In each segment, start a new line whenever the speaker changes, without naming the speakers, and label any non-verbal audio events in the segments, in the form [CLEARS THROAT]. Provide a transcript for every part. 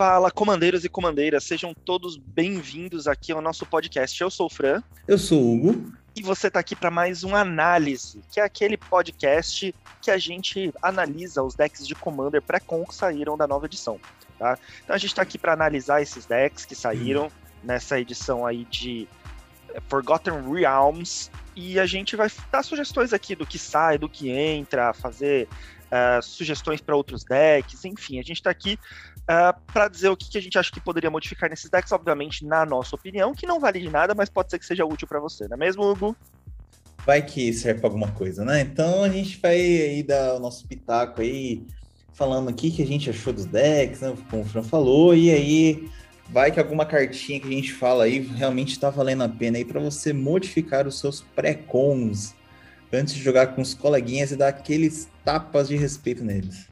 Fala, comandeiros e comandeiras, sejam todos bem-vindos aqui ao nosso podcast. Eu sou o Fran.
Eu sou o Hugo.
E você está aqui para mais um análise, que é aquele podcast que a gente analisa os decks de Commander pré-con que saíram da nova edição. Tá? Então a gente está aqui para analisar esses decks que saíram hum. nessa edição aí de Forgotten Realms e a gente vai dar sugestões aqui do que sai, do que entra, fazer uh, sugestões para outros decks, enfim, a gente está aqui uh, eh, para dizer o que, que, a gente acha que poderia modificar nesses decks, obviamente, na nossa opinião, que não vale de nada, mas pode ser que seja útil para você, não é mesmo, Hugo?
Vai que serve para alguma coisa, né? Então a gente vai aí dar o nosso pitaco aí, falando aqui que a gente achou dos decks, né? Como o Fran falou, e aí vai que alguma cartinha que a gente fala aí realmente está valendo a pena aí para você modificar os seus pré-cons antes de jogar com os coleguinhas e dar aqueles tapas de respeito neles.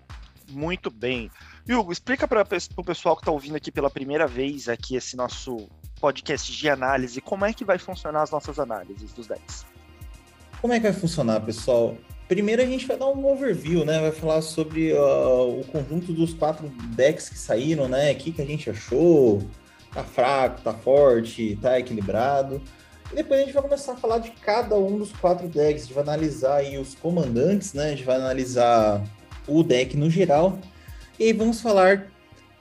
Muito bem. Hugo, explica para o pessoal que está ouvindo aqui pela primeira vez aqui esse nosso podcast de análise, como é que vai funcionar as nossas análises dos decks?
Como é que vai funcionar, pessoal? Primeiro a gente vai dar um overview, né? Vai falar sobre uh, o conjunto dos quatro decks que saíram, né? O que, que a gente achou, tá fraco, tá forte, tá equilibrado. E depois a gente vai começar a falar de cada um dos quatro decks. A gente vai analisar aí os comandantes, né? A gente vai analisar o deck no geral. E vamos falar,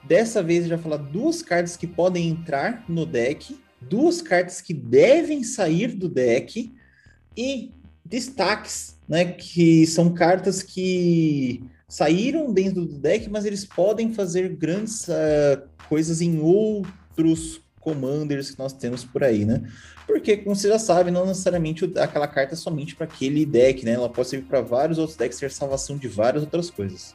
dessa vez vai falar duas cartas que podem entrar no deck, duas cartas que devem sair do deck e destaques, né? Que são cartas que saíram dentro do deck, mas eles podem fazer grandes uh, coisas em outros commanders que nós temos por aí, né? Porque, como você já sabe, não necessariamente aquela carta é somente para aquele deck, né? Ela pode servir para vários outros decks, ter salvação de várias outras coisas.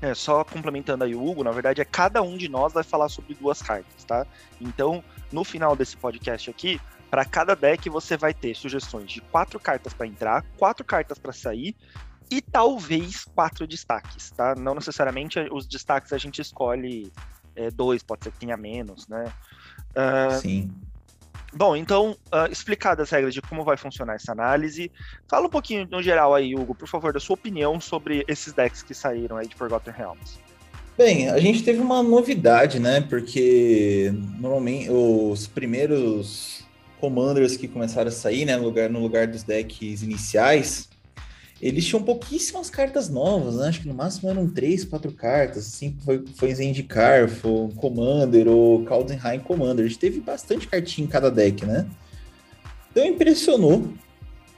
É, só complementando aí o Hugo, na verdade é cada um de nós vai falar sobre duas cartas, tá? Então, no final desse podcast aqui, para cada deck você vai ter sugestões de quatro cartas para entrar, quatro cartas para sair e talvez quatro destaques, tá? Não necessariamente os destaques a gente escolhe é, dois, pode ser que tenha menos, né?
Uh, Sim.
Bom, então, uh, explicadas as regras de como vai funcionar essa análise, fala um pouquinho no geral aí, Hugo, por favor, da sua opinião sobre esses decks que saíram aí de Forgotten Realms.
Bem, a gente teve uma novidade, né? Porque normalmente os primeiros commanders que começaram a sair, né, no lugar, no lugar dos decks iniciais, eles tinham pouquíssimas cartas novas, né? Acho que no máximo eram três, quatro cartas, assim, foi, foi Zendikar, foi Commander ou Kaldenheim Commander. A gente teve bastante cartinha em cada deck, né? Então impressionou,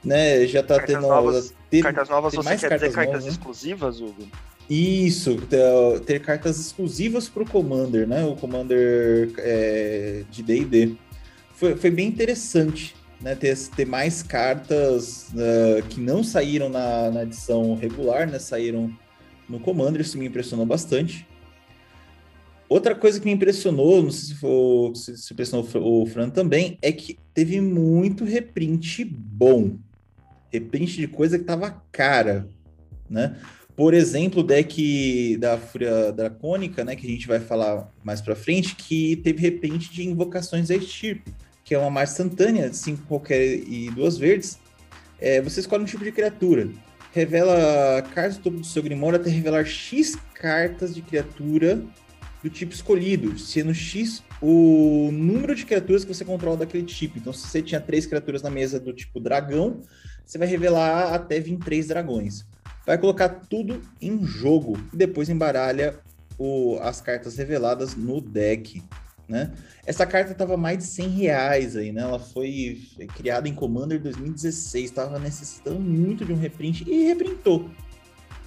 né? Já tá
cartas
tendo...
Novas, ter, cartas novas, ter você quer cartas dizer cartas novas, né? exclusivas, Hugo?
Isso, ter, ter cartas exclusivas para o Commander, né? O Commander é, de D&D. Foi, foi bem interessante né, ter, ter mais cartas uh, que não saíram na, na, edição regular, né, saíram no Commander, isso me impressionou bastante. Outra coisa que me impressionou, não sei se, for, se, impressionou o Fran também, é que teve muito reprint bom. Reprint de coisa que tava cara, né? Por exemplo, o deck da Fúria Dracônica, né, que a gente vai falar mais pra frente, que teve reprint de invocações da Estirpe que é uma marcha instantânea, cinco qualquer e duas verdes, é, você escolhe um tipo de criatura. Revela cartas do topo do seu Grimório até revelar X cartas de criatura do tipo escolhido, sendo X o número de criaturas que você controla daquele tipo. Então, se você tinha três criaturas na mesa do tipo dragão, você vai revelar até 23 dragões. Vai colocar tudo em jogo e depois embaralha o, as cartas reveladas no deck né? Essa carta estava mais de 100 reais aí, né? Ela foi criada em Commander 2016, estava necessitando muito de um reprint e reprintou.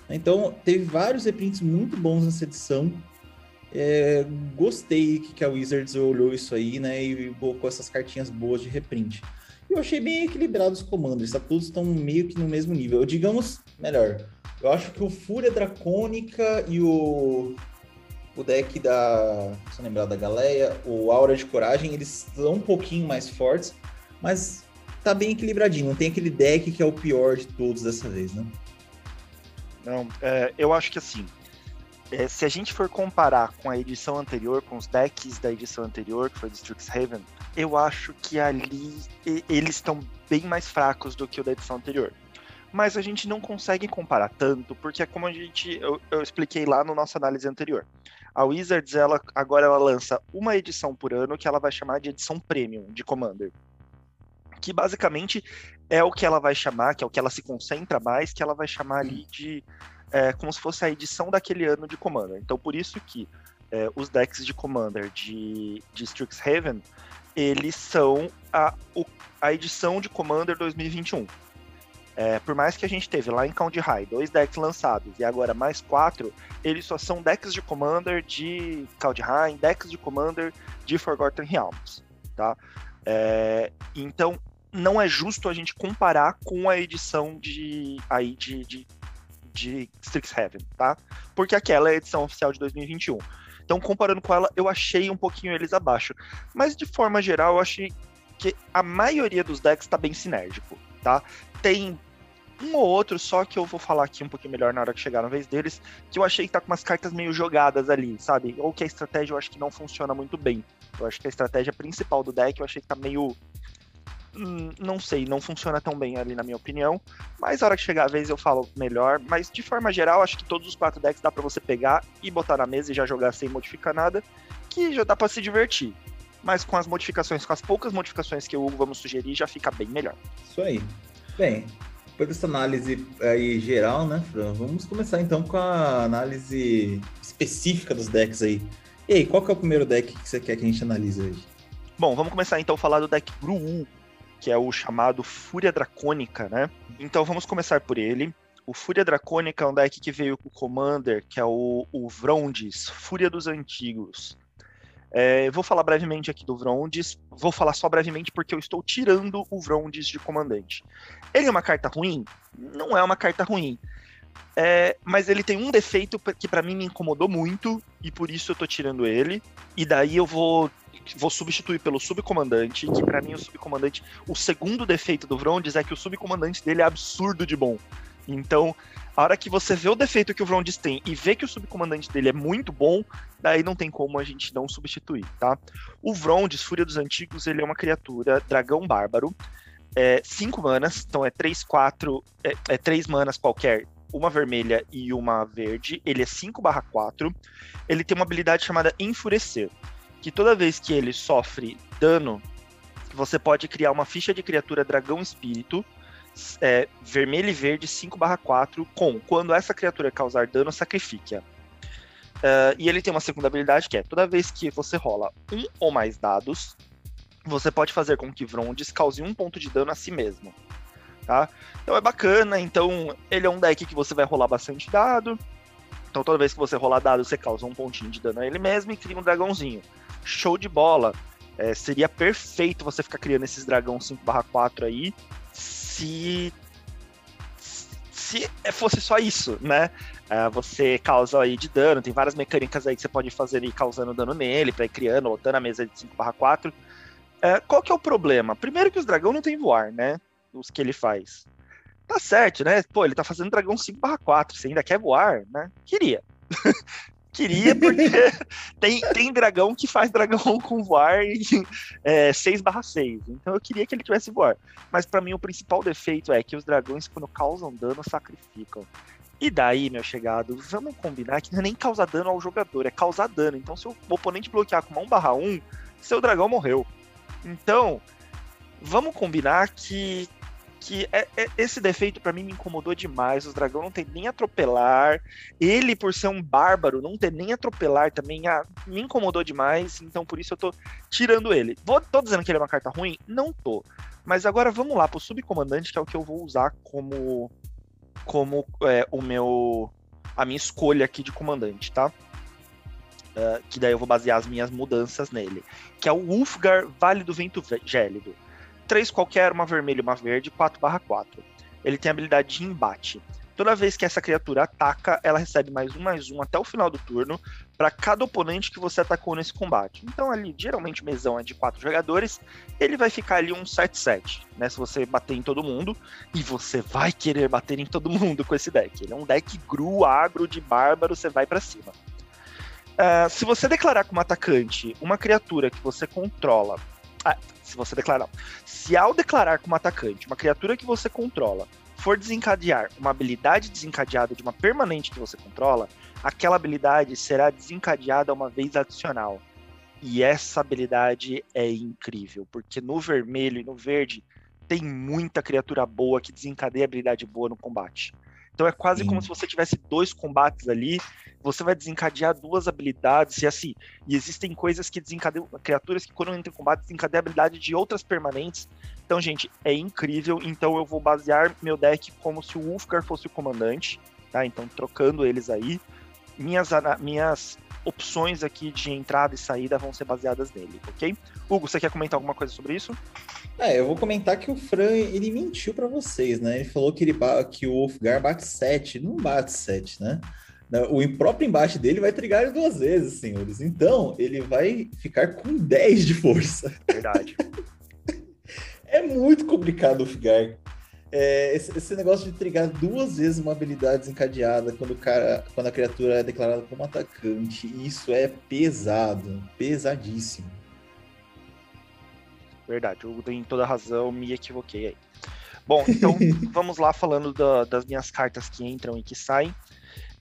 Então, teve vários reprints muito bons nessa edição. É, gostei que, a Wizards olhou isso aí, né? E colocou essas cartinhas boas de reprint. Eu achei bem equilibrado os commanders, tá? todos estão meio que no mesmo nível. digamos, melhor, eu acho que o Fúria Dracônica e o o deck da. Se lembrar da Galeia, o Aura de Coragem, eles são um pouquinho mais fortes, mas tá bem equilibradinho. Não tem aquele deck que é o pior de todos dessa vez, né?
Não, é, eu acho que assim. É, se a gente for comparar com a edição anterior, com os decks da edição anterior, que foi do Strixhaven, eu acho que ali eles estão bem mais fracos do que o da edição anterior mas a gente não consegue comparar tanto, porque é como a gente eu, eu, expliquei lá no nossa análise anterior. A Wizards, ela, agora ela lança uma edição por ano que ela vai chamar de edição premium de Commander. Que basicamente é o que ela vai chamar, que é o que ela se concentra mais, que ela vai chamar ali de é, como se fosse a edição daquele ano de Commander. Então, por isso que é, os decks de Commander de, de Strixhaven, eles são a, a edição de Commander 2021. É, por mais que a gente teve lá em Count High dois decks lançados e agora mais quatro, eles só são decks de Commander de Count High, decks de Commander de Forgotten Realms, tá? É, então não é justo a gente comparar com a edição de aí de, de, de Strixhaven, tá? Porque aquela é a edição oficial de 2021. Então, comparando com ela, eu achei um pouquinho eles abaixo. Mas, de forma geral, eu achei que a maioria dos decks está bem sinérgico, tá? Tem um ou outro só que eu vou falar aqui um pouquinho melhor na hora que chegar na vez deles, que eu achei que tá com umas cartas meio jogadas ali, sabe? Ou que a estratégia eu acho que não funciona muito bem. Eu acho que a estratégia principal do deck eu achei que tá meio. Hum, não sei, não funciona tão bem ali na minha opinião. Mas na hora que chegar a vez eu falo melhor. Mas de forma geral, acho que todos os quatro decks dá para você pegar e botar na mesa e já jogar sem modificar nada. Que já dá para se divertir. Mas com as modificações, com as poucas modificações que o Hugo vamos sugerir, já fica bem melhor.
Isso aí. Bem, depois dessa análise aí geral, né, Fran? Vamos começar então com a análise específica dos decks aí. E aí, qual que é o primeiro deck que você quer que a gente analise hoje?
Bom, vamos começar então a falar do deck Gru, que é o chamado Fúria Dracônica, né? Então vamos começar por ele. O Fúria Dracônica é um deck que veio com o Commander, que é o, o Fúria dos Antigos. É, vou falar brevemente aqui do Vrondis. Vou falar só brevemente porque eu estou tirando o Vrondis de comandante. Ele é uma carta ruim? Não é uma carta ruim. É, mas ele tem um defeito que para mim me incomodou muito e por isso eu tô tirando ele. E daí eu vou vou substituir pelo subcomandante, que para mim o subcomandante, o segundo defeito do Vrondis é que o subcomandante dele é absurdo de bom. Então, a hora que você vê o defeito que o Vrondis tem e vê que o subcomandante dele é muito bom, daí não tem como a gente não substituir, tá? O Vrondis, Fúria dos Antigos, ele é uma criatura dragão bárbaro, é 5 manas, então é 3, 4, é, é 3 manas qualquer, uma vermelha e uma verde, ele é 5 barra 4, ele tem uma habilidade chamada Enfurecer, que toda vez que ele sofre dano, você pode criar uma ficha de criatura dragão espírito, é, vermelho e verde 5/4 com quando essa criatura causar dano, sacrifique-a. Uh, e ele tem uma segunda habilidade que é toda vez que você rola um ou mais dados, você pode fazer com que Vrondis cause um ponto de dano a si mesmo. Tá? Então é bacana, então ele é um deck que você vai rolar bastante dado. Então toda vez que você rolar dado, você causa um pontinho de dano a ele mesmo e cria um dragãozinho. Show de bola! É, seria perfeito você ficar criando esses dragão 5/4 aí se se fosse só isso, né? Uh, você causa aí de dano, tem várias mecânicas aí que você pode fazer aí causando dano nele, para ir criando, botando a mesa de 5/4. Uh, é, qual que é o problema? Primeiro que os dragão não tem voar, né? Os que ele faz. Tá certo, né? Pô, ele tá fazendo dragão 5/4, você ainda quer voar, né? Queria. [LAUGHS] Queria, porque [LAUGHS] tem, tem dragão que faz dragão com voar em é, 6/6. Então eu queria que ele tivesse voar. Mas para mim o principal defeito é que os dragões, quando causam dano, sacrificam. E daí, meu chegado, vamos combinar que não é nem causar dano ao jogador, é causar dano. Então, se o oponente bloquear com uma 1/1, seu dragão morreu. Então, vamos combinar que que é, é, esse defeito para mim me incomodou demais. Os dragões não tem nem atropelar. Ele, por ser um bárbaro, não ter nem atropelar também ah, me incomodou demais. Então por isso eu tô tirando ele. Vou, tô dizendo que ele é uma carta ruim? Não tô. Mas agora vamos lá pro subcomandante, que é o que eu vou usar como como é, o meu a minha escolha aqui de comandante, tá? Uh, que daí eu vou basear as minhas mudanças nele. Que é o Ulfgar Vale do Vento Gélido três qualquer, uma vermelha e uma verde, 4/4. Ele tem habilidade de embate. Toda vez que essa criatura ataca, ela recebe mais um, mais um até o final do turno para cada oponente que você atacou nesse combate. Então, ali, geralmente, mesão é de quatro jogadores, ele vai ficar ali um 7-7, né? Se você bater em todo mundo, e você vai querer bater em todo mundo com esse deck. Ele é um deck gru, agro, de bárbaro, você vai para cima. Uh, se você declarar como atacante uma criatura que você controla ah, se você declarar. Se ao declarar como atacante uma criatura que você controla for desencadear uma habilidade desencadeada de uma permanente que você controla, aquela habilidade será desencadeada uma vez adicional. E essa habilidade é incrível, porque no vermelho e no verde tem muita criatura boa que desencadeia habilidade boa no combate. Então é quase Sim. como se você tivesse dois combates ali, você vai desencadear duas habilidades, e assim, e existem coisas que desencadeiam, criaturas que quando entram em combate desencadeiam a habilidade de outras permanentes. Então, gente, é incrível. Então eu vou basear meu deck como se o Ulfgar fosse o comandante, tá? Então trocando eles aí. Minhas, minhas opções aqui de entrada e saída vão ser baseadas nele, ok? Hugo, você quer comentar alguma coisa sobre isso?
É, eu vou comentar que o Fran, ele mentiu para vocês, né? Ele falou que, ele, que o Wolfgar bate 7. Não bate 7, né? O próprio embate dele vai trigar duas vezes, senhores. Então, ele vai ficar com 10 de força.
Verdade. [LAUGHS]
é muito complicado o Wolfgar. É, esse, esse, negócio de trigar duas vezes uma habilidade desencadeada quando, o cara, quando a criatura é declarada como atacante, isso é pesado, pesadíssimo.
Verdade, o Hugo tem toda a razão, me equivoquei aí. Bom, então [LAUGHS] vamos lá falando da, das minhas cartas que entram e que saem.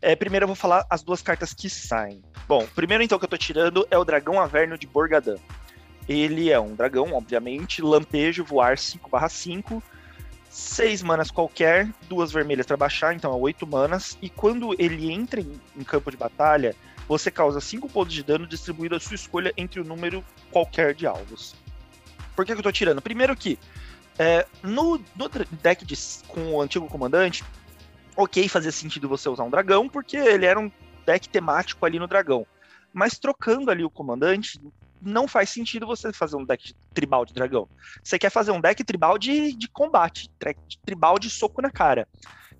É, primeiro eu vou falar as duas cartas que saem. Bom, primeiro então que eu tô tirando é o Dragão Averno de Borgadã. Ele é um dragão, obviamente, lampejo, voar 5/5 seis manas qualquer, duas vermelhas para baixar, então é oito manas. E quando ele entra em, em, campo de batalha, você causa cinco pontos de dano distribuído à sua escolha entre o número qualquer de alvos. Por que, que eu tô tirando? Primeiro que é, no, no, deck de, com o antigo comandante, ok, fazia sentido você usar um dragão, porque ele era um deck temático ali no dragão. Mas trocando ali o comandante, não faz sentido você fazer um deck tribal de dragão. Você quer fazer um deck tribal de, de combate, tribal de soco na cara.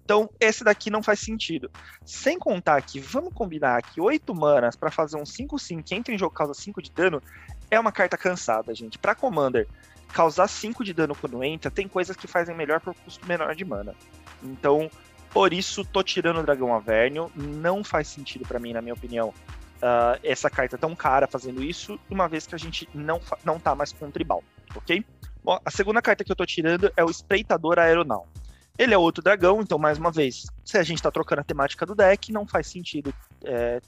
Então, esse daqui não faz sentido. Sem contar que, vamos combinar que 8 manas para fazer um 5-5 que entra em jogo causa 5 de dano é uma carta cansada, gente. Para Commander, causar 5 de dano quando entra, tem coisas que fazem melhor por custo menor de mana. Então, por isso, tô tirando o Dragão Avernio. Não faz sentido para mim, na minha opinião, uh, essa carta tão cara fazendo isso, uma vez que a gente não, não tá mais com o tribal, ok? Bom, a segunda carta que eu tô tirando é o Espreitador Aeronal. Ele é outro dragão, então, mais uma vez, se a gente tá trocando a temática do deck, não faz sentido é,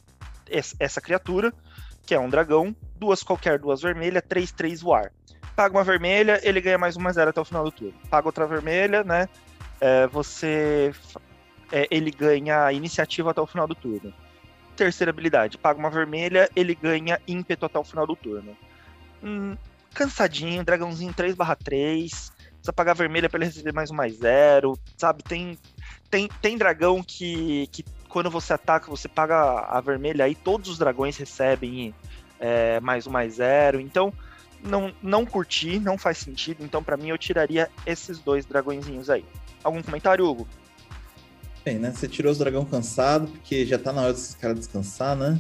essa criatura, que é um dragão, duas qualquer, duas vermelhas, três, três voar. Paga uma vermelha, ele ganha mais uma zero até o final do turno. Paga outra vermelha, né? É, você. É, ele ganha iniciativa até o final do turno terceira habilidade, paga uma vermelha, ele ganha ímpeto até o final do turno. Hum, cansadinho, dragãozinho 3/3, precisa pagar vermelha para ele receber mais um mais zero, sabe? Tem, tem, tem dragão que, que quando você ataca, você paga a vermelha, aí todos os dragões recebem é, mais um mais zero, então não, não curti, não faz sentido, então para mim eu tiraria esses dois dragõezinhos aí. Algum comentário, Hugo?
Bem, né? Você tirou os dragão cansado, porque já tá na hora desses caras descansar, né?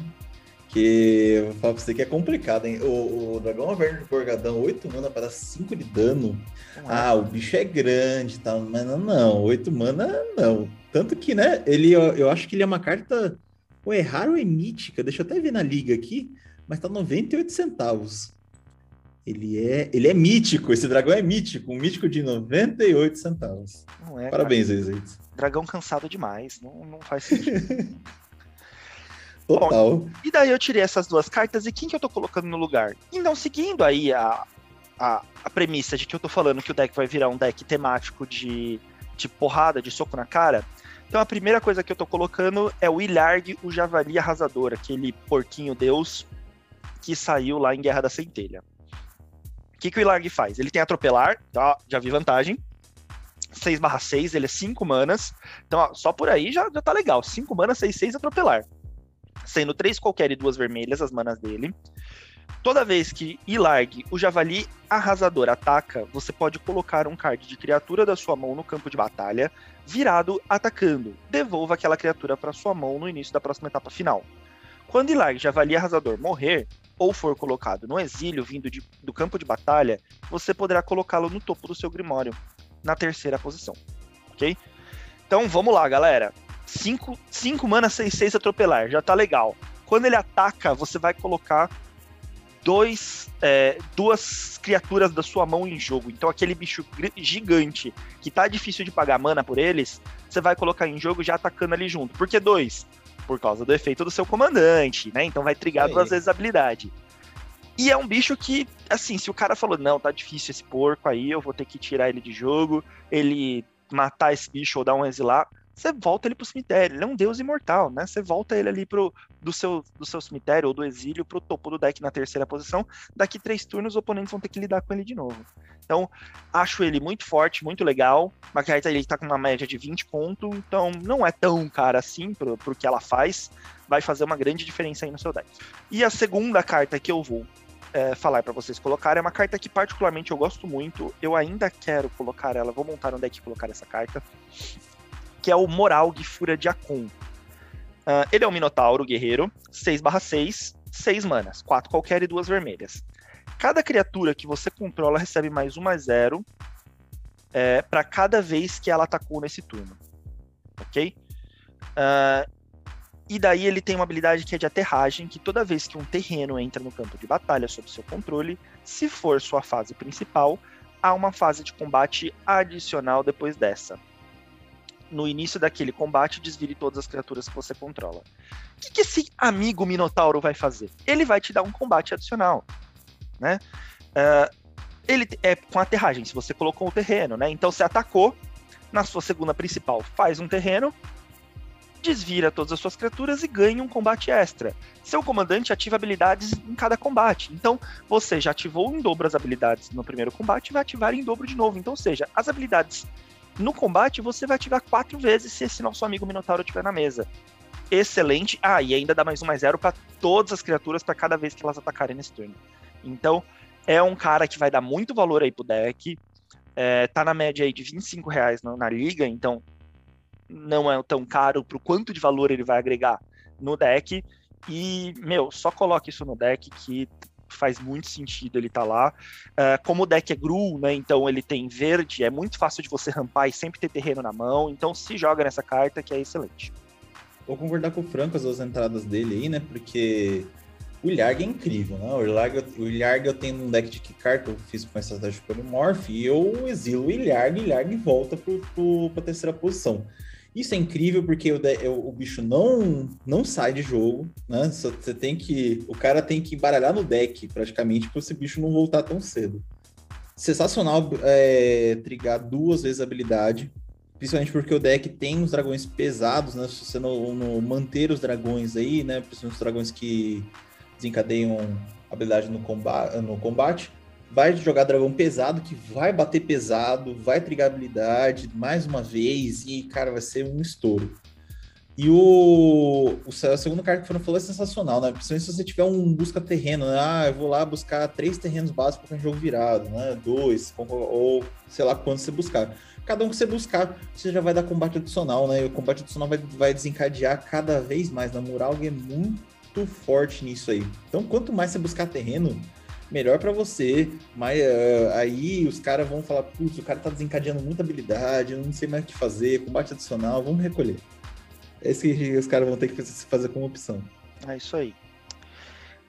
Que eu vou falar pra você que é complicado, hein? O, o dragão Averno de Borgadão, 8 mana para 5 de dano. Ah, o bicho é grande, tá? Mas não, não, 8 mana não. Tanto que, né? Ele, eu, eu acho que ele é uma carta. Ou é raro ou é mítica? Deixa eu até ver na liga aqui, mas tá 98 centavos. Ele é, ele é mítico, esse dragão é mítico, um mítico de 98 centavos. É, Parabéns, Ezeitos.
Dragão cansado demais, não, não faz sentido. [LAUGHS]
Total.
Bom, e daí eu tirei essas duas cartas e quem que eu tô colocando no lugar? Então, seguindo aí a, a, a premissa de que eu tô falando que o deck vai virar um deck temático de, de porrada, de soco na cara, então a primeira coisa que eu tô colocando é o Ilarg, o Javali Arrasador, aquele porquinho deus que saiu lá em Guerra da Centelha que, que o Ilarg faz? Ele tem atropelar, tá? já vi vantagem. 6 barra 6, ele é 5 manas. Então, ó, só por aí já, já tá legal. 5 manas, 6, 6 atropelar. Sendo 3 qualquer e 2 vermelhas as manas dele. Toda vez que Ilarg, o Javali Arrasador, ataca, você pode colocar um card de criatura da sua mão no campo de batalha, virado atacando. Devolva aquela criatura para sua mão no início da próxima etapa final. Quando Ilarg, Javali Arrasador morrer, ou for colocado no exílio vindo de, do campo de batalha, você poderá colocá-lo no topo do seu grimório, na terceira posição. Ok? Então vamos lá, galera. 5 mana 6, 6 atropelar, já tá legal. Quando ele ataca, você vai colocar dois, é, duas criaturas da sua mão em jogo. Então aquele bicho gigante que tá difícil de pagar mana por eles, você vai colocar em jogo já atacando ali junto. Por que dois? Por causa do efeito do seu comandante, né? Então vai trigar duas vezes a habilidade. E é um bicho que, assim, se o cara falou, não, tá difícil esse porco aí, eu vou ter que tirar ele de jogo, ele matar esse bicho ou dar um exilar, você volta ele pro cemitério. Ele é um deus imortal, né? Você volta ele ali pro, do, seu, do seu cemitério ou do exílio pro topo do deck na terceira posição. Daqui três turnos, os oponentes vão ter que lidar com ele de novo. Então, acho ele muito forte, muito legal. A carta ele tá com uma média de 20 pontos, então não é tão cara assim pro, pro que ela faz. Vai fazer uma grande diferença aí no seu deck. E a segunda carta que eu vou é, falar para vocês colocarem é uma carta que particularmente eu gosto muito. Eu ainda quero colocar ela, vou montar um deck e colocar essa carta que é o Moralg Fúria de Akun. Uh, ele é um Minotauro guerreiro, 6/6, 6 manas, 4 qualquer e 2 vermelhas. Cada criatura que você controla recebe mais 1 mais 0 é, para cada vez que ela atacou nesse turno. Ok? Uh, e daí ele tem uma habilidade que é de aterragem, que toda vez que um terreno entra no campo de batalha sob seu controle, se for sua fase principal, há uma fase de combate adicional depois dessa no início daquele combate, desvire todas as criaturas que você controla. O que, que esse amigo Minotauro vai fazer? Ele vai te dar um combate adicional, né? Uh, ele é com aterragem, se você colocou o terreno, né? Então você atacou, na sua segunda principal faz um terreno, desvira todas as suas criaturas e ganha um combate extra. Seu comandante ativa habilidades em cada combate. Então, você já ativou em dobro as habilidades no primeiro combate e vai ativar em dobro de novo. Então, ou seja, as habilidades no combate, você vai ativar quatro vezes se esse nosso amigo Minotauro estiver na mesa. Excelente. Ah, e ainda dá mais um mais zero para todas as criaturas para cada vez que elas atacarem nesse turno. Então, é um cara que vai dar muito valor aí pro deck. É, tá na média aí de 25 reais na, na liga, então não é tão caro pro quanto de valor ele vai agregar no deck. E, meu, só coloque isso no deck que faz muito sentido ele estar tá lá. Uh, como o deck é Gru, né? Então ele tem verde, é muito fácil de você rampar e sempre ter terreno na mão. Então se joga nessa carta que é excelente.
Vou concordar com o Franco as duas entradas dele aí, né? Porque o Ilharg é incrível, né? O Ilharg, o Ilharg eu tenho um deck de que carta eu fiz com essa estratégia de Polymorph e eu exilo o Ilharg, e o volta para a terceira posição. Isso é incrível porque o, o, bicho não não sai de jogo, né? Você tem que. O cara tem que embaralhar no deck, praticamente, para esse bicho não voltar tão cedo. Sensacional é, trigar duas vezes a habilidade. Principalmente porque o deck tem os dragões pesados, né? Se você não, não manter os dragões aí, né? Principalmente os dragões que desencadeiam habilidade no combate, no combate vai jogar dragão pesado, que vai bater pesado, vai trigar habilidade mais uma vez, e, cara, vai ser um estouro. E o, o a segunda que Fernando falou é sensacional, né? Principalmente se você tiver um busca terreno, né? Ah, eu vou lá buscar três terrenos básicos para um jogo virado, né? Dois, ou sei lá quantos você buscar. Cada um que você buscar, você já vai dar combate adicional, né? E o combate adicional vai, vai desencadear cada vez mais. Na moral, é muito forte nisso aí. Então, quanto mais você buscar terreno, melhor para você. Mas uh, aí os caras vão falar, putz, o cara tá desencadeando muita habilidade, não sei mais o que fazer, combate adicional, vamos recolher. É isso que os caras vão ter que fazer como opção.
É isso aí.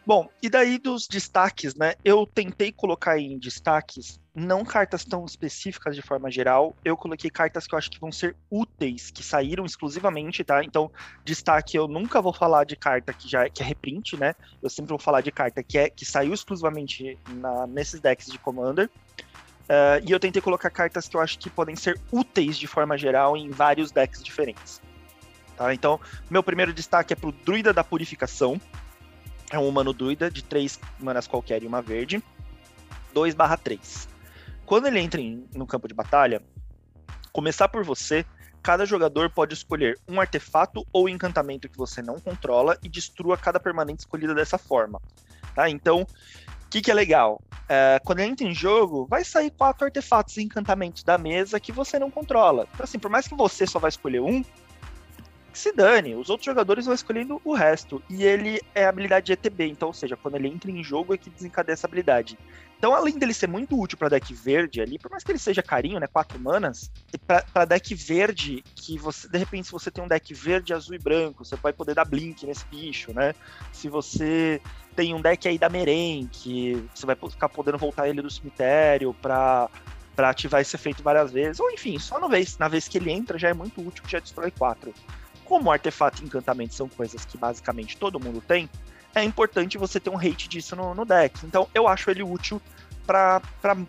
Bom, e daí dos destaques, né? Eu tentei colocar em destaques não cartas tão específicas de forma geral, eu coloquei cartas que eu acho que vão ser úteis, que saíram exclusivamente, tá? Então, destaque, eu nunca vou falar de carta que já é, que é reprint, né? Eu sempre vou falar de carta que é que saiu exclusivamente na, nesses decks de Commander. Uh, e eu tentei colocar cartas que eu acho que podem ser úteis de forma geral em vários decks diferentes. Tá? Então, meu primeiro destaque é pro Druida da Purificação. É um humano druida de três manas qualquer e uma verde. 2 barra 3. Quando ele entra em, no campo de batalha, começar por você, cada jogador pode escolher um artefato ou encantamento que você não controla e destrua cada permanente escolhida dessa forma. Tá? Então, o que, que é legal? É, quando ele entra em jogo, vai sair quatro artefatos e encantamentos da mesa que você não controla. Então, assim, por mais que você só vai escolher um, se dane, os outros jogadores vão escolhendo o resto. E ele é habilidade de ETB, então, ou seja, quando ele entra em jogo é que desencadeia essa habilidade. Então, além dele ser muito útil para deck verde ali, por mais que ele seja carinho, né? Quatro manas, para deck verde, que você, de repente, se você tem um deck verde, azul e branco, você vai poder dar blink nesse bicho, né? Se você tem um deck aí da Meren, que você vai ficar podendo voltar ele do cemitério para para ativar esse efeito várias vezes, ou enfim, só na vez, na vez que ele entra já é muito útil, já destrói quatro. Como artefato e encantamento são coisas que basicamente todo mundo tem, é importante você ter um hate disso no, no deck. Então eu acho ele útil para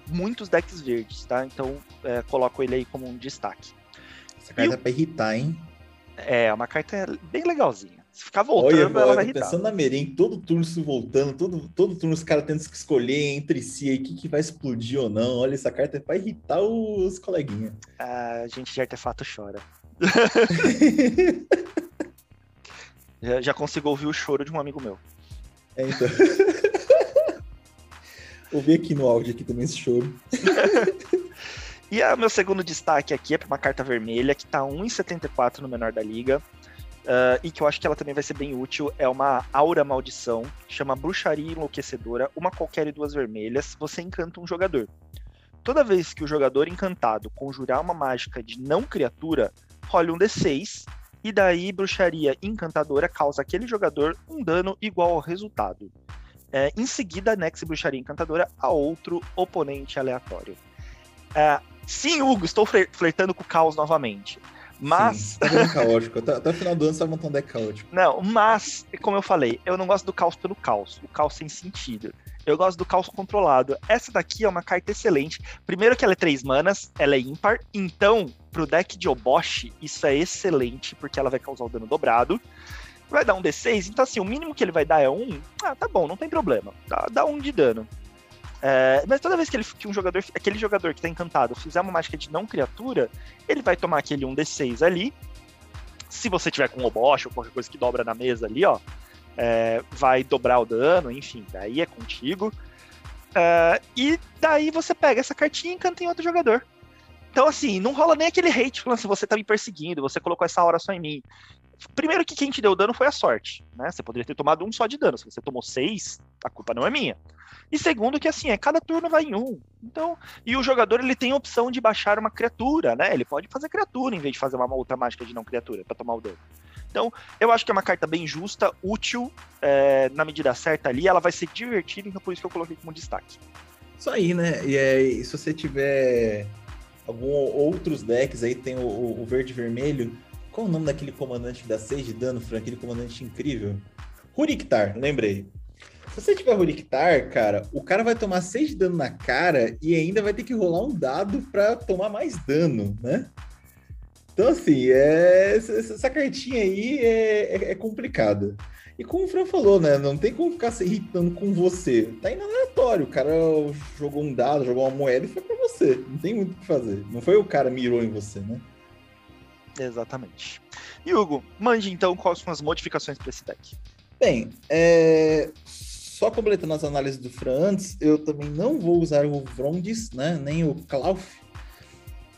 muitos decks verdes, tá? Então é, coloco ele aí como um destaque.
Essa carta e é pra irritar, hein?
É, uma carta bem legalzinha. Se ficar voltando, Olha, ela vai irritar.
Pensando na Meren, todo turno se voltando, todo, todo turno os caras tendo que escolher entre si aí o que, que vai explodir ou não. Olha, essa carta é pra irritar os coleguinhas.
Ah, a gente de artefato chora. [LAUGHS] [LAUGHS] já, já consigo ouvir o choro de um amigo meu.
É, então. [LAUGHS] Ouvi aqui no áudio aqui também esse choro.
e o meu segundo destaque aqui é para uma carta vermelha que tá 1,74 no menor da liga. Uh, e que eu acho que ela também vai ser bem útil. É uma Aura Maldição, chama Bruxaria Enlouquecedora, uma qualquer e duas vermelhas. Você encanta um jogador. Toda vez que o jogador encantado conjurar uma mágica de não criatura, role um D6 e daí bruxaria encantadora causa aquele jogador um dano igual ao resultado. É, em seguida, anexe bruxaria encantadora a outro oponente aleatório. É, sim, Hugo, estou flertando com o caos novamente. Mas. Sim,
tá caótico. Até, até, o final do ano você vai montar um deck caótico.
Não, mas, como eu falei, eu não gosto do caos pelo caos. O caos sem sentido. Eu gosto do caos controlado. Essa daqui é uma carta excelente. Primeiro que ela é 3 manas, ela é ímpar. Então, pro deck de Oboshi, isso é excelente, porque ela vai causar o dano dobrado. Vai dar um D6, então assim, o mínimo que ele vai dar é um. Ah, tá bom, não tem problema. Dá, dá um de dano. É, mas toda vez que, ele, que um jogador, aquele jogador que tá encantado fizer uma mágica de não criatura, ele vai tomar aquele 1d6 ali. Se você tiver com um oboche ou qualquer coisa que dobra na mesa ali, ó, é, vai dobrar o dano, enfim, daí é contigo. É, e daí você pega essa cartinha e encanta em outro jogador. Então, assim, não rola nem aquele hate falando assim, você tá me perseguindo, você colocou essa hora só em mim. Primeiro que quem te deu dano foi a sorte, né? Você poderia ter tomado um só de dano. Se você tomou seis, a culpa não é minha. E segundo que assim, é cada turno vai em um. Então, e o jogador ele tem a opção de baixar uma criatura, né? Ele pode fazer criatura em vez de fazer uma outra mágica de não criatura para tomar o dano. Então, eu acho que é uma carta bem justa, útil, é, na medida certa ali, ela vai ser divertida, então por isso que eu coloquei como destaque.
Isso aí, né? E aí, se você tiver algum outros decks aí, tem o, o verde vermelho. Qual o nome daquele comandante que dá 6 de dano, Frank? Aquele comandante incrível. Ruriktar, lembrei. Se você tiver Ruriktar, cara, o cara vai tomar 6 de dano na cara e ainda vai ter que rolar um dado para tomar mais dano, né? Então, assim, é, essa, cartinha aí é, é, é, complicada. E como o Fran falou, né? Não tem como ficar se irritando com você. Tá indo aleatório. O cara jogou um dado, jogou uma moeda e foi pra você. Não tem muito o que fazer. Não foi o cara mirou em você, né?
Exatamente. E Hugo, mande então quais são as modificações para esse deck.
Bem, é... só completando as análises do Fran antes, eu também não vou usar o Vrondis, né? Nem o Klauf,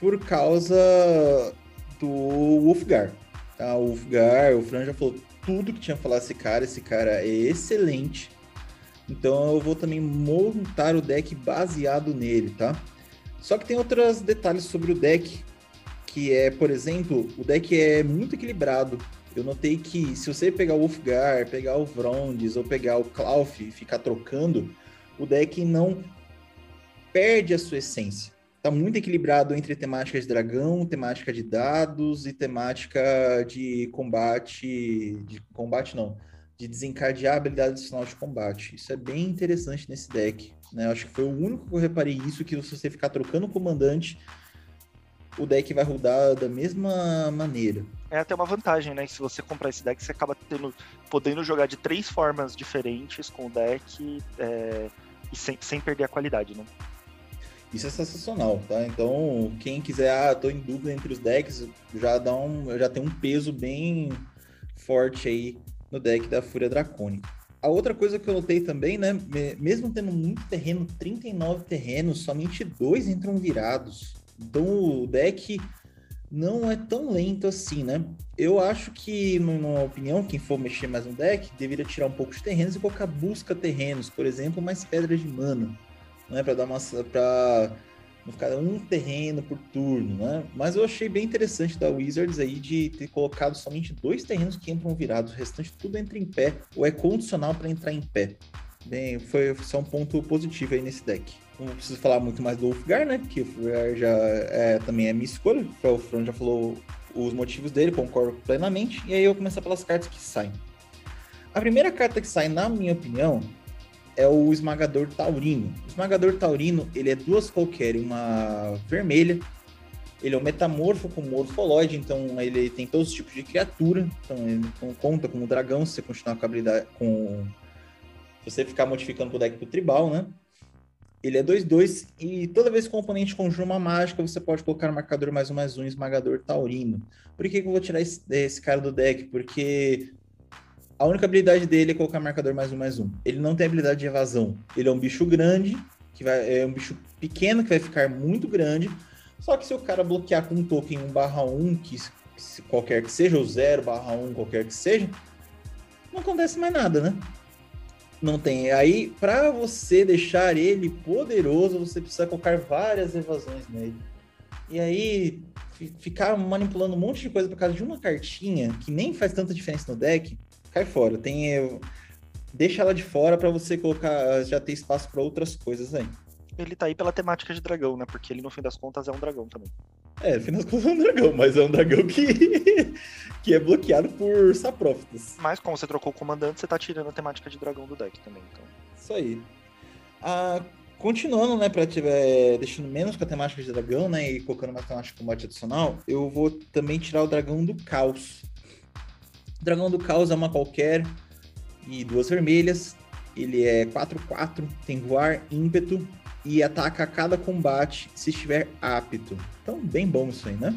por causa do Wolfgar. Tá? O Wolfgar, o Fran já falou tudo que tinha falado esse cara. Esse cara é excelente. Então eu vou também montar o deck baseado nele, tá? Só que tem outros detalhes sobre o deck, que é, por exemplo, o deck é muito equilibrado. Eu notei que se você pegar o Wolfgar, pegar o Vrondes ou pegar o Klauf e ficar trocando, o deck não perde a sua essência tá muito equilibrado entre temática de dragão, temática de dados e temática de combate. De combate não. De desencadear a habilidade adicional de combate. Isso é bem interessante nesse deck. Né? Eu acho que foi o único que eu reparei isso, que se você ficar trocando o comandante, o deck vai rodar da mesma maneira.
É até uma vantagem, né? Se você comprar esse deck, você acaba tendo, podendo jogar de três formas diferentes com o deck é, e sem, sem perder a qualidade, né?
Isso é sensacional, tá? Então, quem quiser, ah, tô em dúvida entre os decks, já dá um, já tem um peso bem forte aí no deck da Fúria Dracônica. A outra coisa que eu notei também, né, mesmo tendo muito terreno, 39 terrenos, somente dois entram virados. Então, o deck não é tão lento assim, né? Eu acho que, numa opinião, quem for mexer mais no deck, deveria tirar um pouco de terrenos e colocar busca terrenos, por exemplo, mais pedras de mana né? Para dar uma não ficar um terreno por turno, né? Mas eu achei bem interessante da Wizards aí de ter colocado somente dois terrenos que entram virados, o restante tudo entra em pé, ou é condicional para entrar em pé. Bem, foi só um ponto positivo aí nesse deck. Não preciso falar muito mais do Ulfgar, né? Que já é, também é minha escolha. O Fran já falou os motivos dele, concordo plenamente. E aí eu vou começar pelas cartas que saem. A primeira carta que sai, na minha opinião, é o Esmagador Taurino. O Esmagador Taurino, ele é duas qualquer, uma vermelha. Ele é um metamorfo com morfoloide, então ele tem todos os tipos de criatura. Então ele conta como dragão, se você continuar com a habilidade. Com... Se você ficar modificando o deck pro tribal, né? Ele é 2-2 e toda vez que o componente conjura uma mágica, você pode colocar marcador mais um mais um esmagador taurino. Por que, que eu vou tirar esse, esse cara do deck? Porque a única habilidade dele é colocar marcador mais um, mais um. Ele não tem habilidade de evasão. Ele é um bicho grande, que vai, é um bicho pequeno que vai ficar muito grande. Só que se o cara bloquear com um token 1 barra 1, que, que qualquer que seja, ou 0 barra 1, qualquer que seja, não acontece mais nada, né? Não tem. Aí, para você deixar ele poderoso, você precisa colocar várias evasões nele. E aí, ficar manipulando um monte de coisa por causa de uma cartinha que nem faz tanta diferença no deck, cai fora. Tem deixa ela de fora para você colocar já ter espaço para outras coisas aí.
Ele tá aí pela temática de dragão, né? Porque ele no fim das contas é um dragão também.
É, no fim das contas é um dragão, mas é um dragão que [LAUGHS] que é bloqueado por saprófitas.
Mas como você trocou o comandante, você tá tirando a temática de dragão do deck também, então.
Isso aí. Ah, continuando, né, para tiver deixando menos com a temática de dragão, né, e colocando uma temática de combate adicional, eu vou também tirar o dragão do caos. Dragão do Caos é uma qualquer e duas vermelhas. Ele é 4-4, tem voar, ímpeto e ataca a cada combate se estiver apto. Então, bem bom isso aí, né?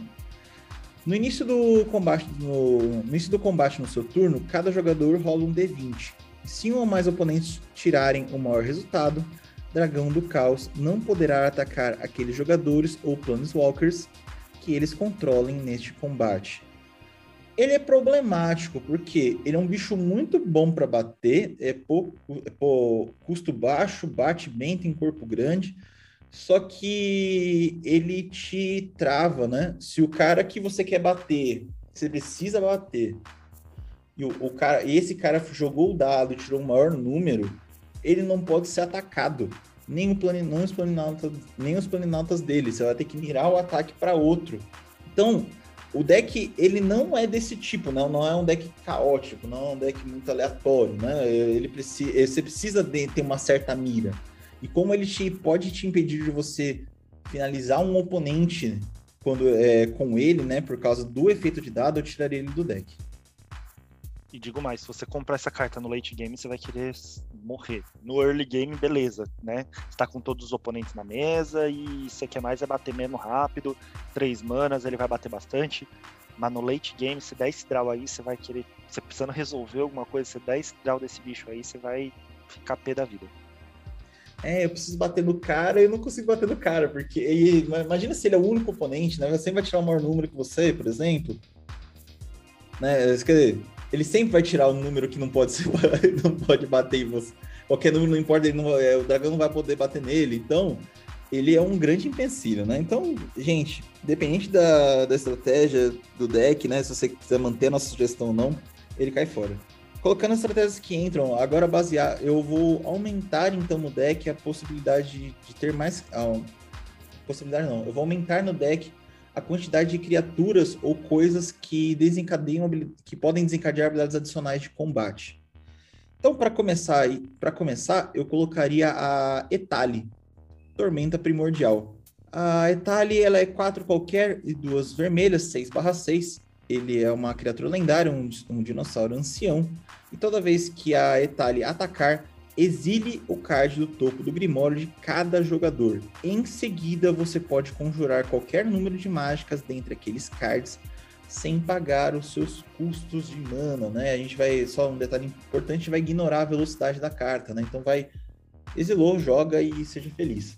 No início do combate, no, no início do combate no seu turno, cada jogador rola um D20. Se um ou mais oponentes tirarem o maior resultado, Dragão do Caos não poderá atacar aqueles jogadores ou Planeswalkers que eles controlem neste combate. Ele é problemático porque ele é um bicho muito bom para bater, é pouco, é por custo baixo, bate bem, tem corpo grande, só que ele te trava, né? Se o cara que você quer bater, você precisa bater, e o, o cara, esse cara jogou o dado, tirou o maior número, ele não pode ser atacado. Nem, o plane, não os planinautas, nem os planinautas dele. Você vai ter que mirar o ataque para outro. Então, o deck, ele não é desse tipo, não, não é um deck caótico, não é um deck muito aleatório, né? Ele precisa, você precisa de, ter uma certa mira. E como ele te, pode te impedir de você finalizar um oponente quando é com ele, né, por causa do efeito de dado, eu tiraria ele do deck.
E digo mais, se você comprar essa carta no late game, você vai querer morrer. No early game, beleza, né? Você tá com todos os oponentes na mesa e você quer mais é bater menos rápido. Três manas, ele vai bater bastante. Mas no late game, se der esse draw aí, você vai querer. Você precisando resolver alguma coisa, você der esse draw desse bicho aí, você vai ficar pé da vida.
É, eu preciso bater no cara e eu não consigo bater no cara, porque. E, imagina se ele é o único oponente, né? Você vai tirar o maior número que você, por exemplo. Né? Quer dizer, ele sempre vai tirar um número que não pode ser, [LAUGHS] não pode bater em você. Qualquer número não importa, não, é, o dragão não vai poder bater nele. Então, ele é um grande empecilho, né? Então, gente, dependente da, da estratégia do deck, né? Se você quiser manter a nossa sugestão ou não, ele cai fora. Colocando as estratégias que entram, agora basear, eu vou aumentar então no deck a possibilidade de, de ter mais. Ah, possibilidade não, eu vou aumentar no deck a quantidade de criaturas ou coisas que desencadeiam que podem desencadear habilidades adicionais de combate. Então, para começar, para começar, eu colocaria a Etali, Tormenta Primordial. A Etali ela é quatro qualquer e duas vermelhas, 6/6. Ele é uma criatura lendária, um, um dinossauro ancião. E toda vez que a Etali atacar, Exile o card do topo do Grimório de cada jogador. Em seguida, você pode conjurar qualquer número de mágicas dentre aqueles cards sem pagar os seus custos de mana, né? A gente vai, só um detalhe importante, vai ignorar a velocidade da carta, né? Então vai, exilou, joga e seja feliz.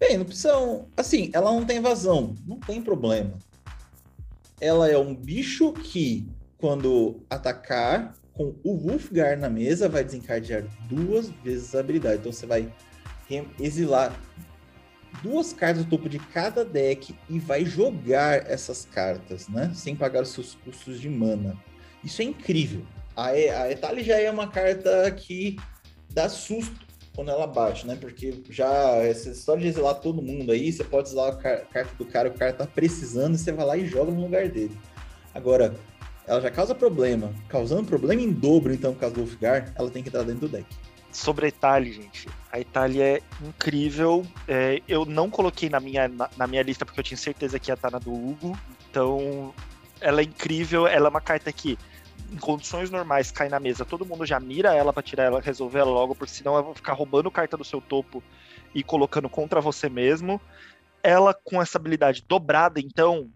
Bem, não precisa, assim, ela não tem evasão, não tem problema. Ela é um bicho que, quando atacar, com o Wolfgar na mesa, vai desencadear duas vezes a habilidade. Então você vai exilar duas cartas do topo de cada deck e vai jogar essas cartas, né? Sem pagar os seus custos de mana. Isso é incrível. A, a Etali já é uma carta que dá susto quando ela bate, né? Porque já essa história de exilar todo mundo aí, você pode exilar a carta do cara, o cara tá precisando, e você vai lá e joga no lugar dele. Agora, ela já causa problema, causando problema em dobro, então, por causa do Wolfgar, ela tem que entrar dentro do deck.
Sobre a Itália, gente. A Itália é incrível. É, eu não coloquei na minha, na, na, minha lista porque eu tinha certeza que ia estar na do Hugo. Então, ela é incrível. Ela é uma carta que em condições normais cai na mesa, todo mundo já mira ela para tirar ela, resolver ela logo, porque senão ela vai ficar roubando carta do seu topo e colocando contra você mesmo. Ela com essa habilidade dobrada, então,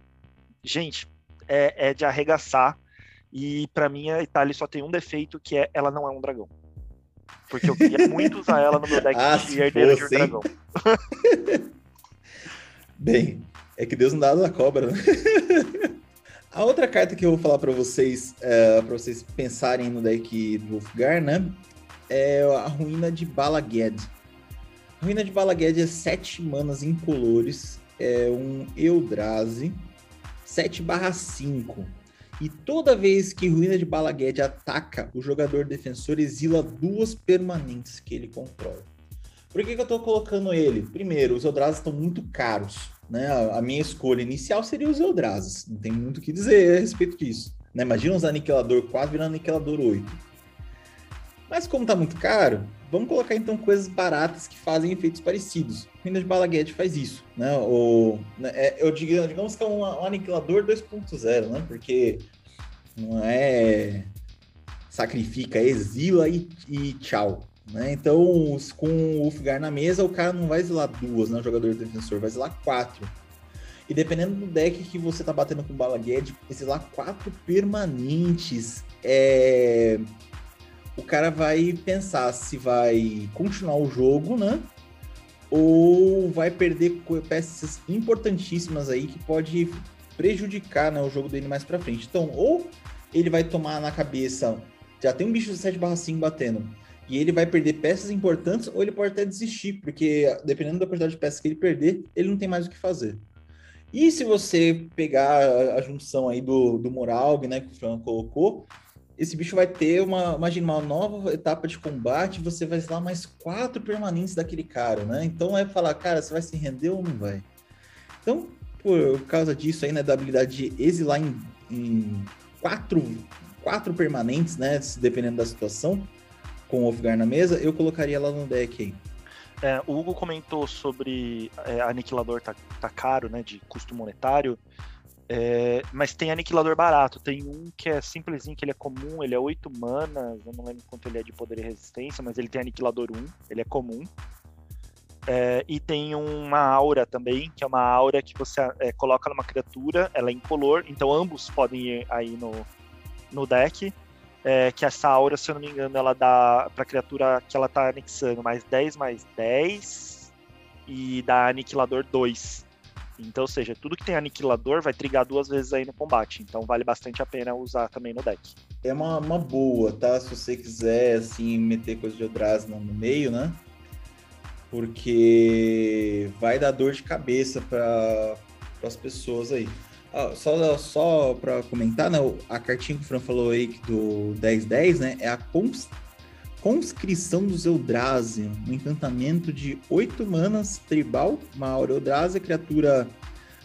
gente, é, é de arregaçar. E para mim a Itália só tem um defeito que é ela não é um dragão. Porque eu queria muito usar ela no meu deck [LAUGHS]
ah, de herdeiro de um dragão. [LAUGHS] Bem, é que Deus não dá da cobra, né? [LAUGHS] A outra carta que eu vou falar para vocês, é, para vocês pensarem no deck do Wolfgar, né? É a Ruína de Balaged. A Ruína de Balaged é 7 manas incolores, é um Eldrazi, 7 5. E toda vez que Ruína de Balaged ataca, o jogador defensor exila duas permanentes que ele controla. Por que, que eu estou colocando ele? Primeiro, os Eldrazi estão muito caros. Né? A, minha escolha inicial seria os Eldrazi. Não tem muito o que dizer a respeito disso. Né? Imagina os Aniquilador 4 virando Aniquilador 8. Mas como está muito caro, vamos colocar então coisas baratas que fazem efeitos parecidos. Ruína de Balaguete faz isso, né? O, né, é, eu digo, digamos que é um, um aniquilador 2.0, né? Porque não é sacrifica, exila e, e tchau. Né? Então, com o Ulfgar na mesa, o cara não vai exilar duas, né? O jogador defensor, vai exilar quatro. E dependendo do deck que você tá batendo com bala Gued, exilar quatro permanentes, é... o cara vai pensar se vai continuar o jogo, né? Ou vai perder peças importantíssimas aí que pode prejudicar né, o jogo dele mais pra frente. Então, ou ele vai tomar na cabeça, já tem um bicho de 7/5 batendo, e ele vai perder peças importantes ou ele pode até desistir, porque dependendo da quantidade de peças que ele perder, ele não tem mais o que fazer. E se você pegar a, junção aí do, do Moralg, né, que o Fran colocou, esse bicho vai ter uma, imagina, uma nova etapa de combate, você vai lá mais quatro permanentes daquele cara, né? Então é falar, cara, você vai se render ou não vai? Então, por causa disso aí, né, da habilidade de exilar em, em quatro, quatro permanentes, né, dependendo da situação, com o Wolfgar na mesa, eu colocaria ela no deck aí.
É, o Hugo comentou sobre é, aniquilador tá, tá caro, né, de custo monetário, é, mas tem aniquilador barato. Tem um que é simplesinho, que ele é comum, ele é 8 manas, eu não lembro quanto ele é de poder e resistência, mas ele tem aniquilador 1, ele é comum. É, e tem uma aura também, que é uma aura que você é, coloca numa criatura, ela é incolor, então ambos podem ir aí no, no deck é, que essa aura, se eu não me engano, ela dá pra criatura que ela tá anexando mais 10 mais 10 e dá aniquilador 2. Então, ou seja, tudo que tem aniquilador vai trigar duas vezes aí no combate. Então vale bastante a pena usar também no deck.
É uma, uma boa, tá? Se você quiser, assim, meter coisa de Eldrazi no meio, né? Porque vai dar dor de cabeça para as pessoas aí. Ah, só só para comentar, né, a cartinha que o Fran falou aí do 1010, né, é a cons Conscrição dos Eldrazi, um encantamento de 8 manas, tribal, uma aura Eldrazi, a criatura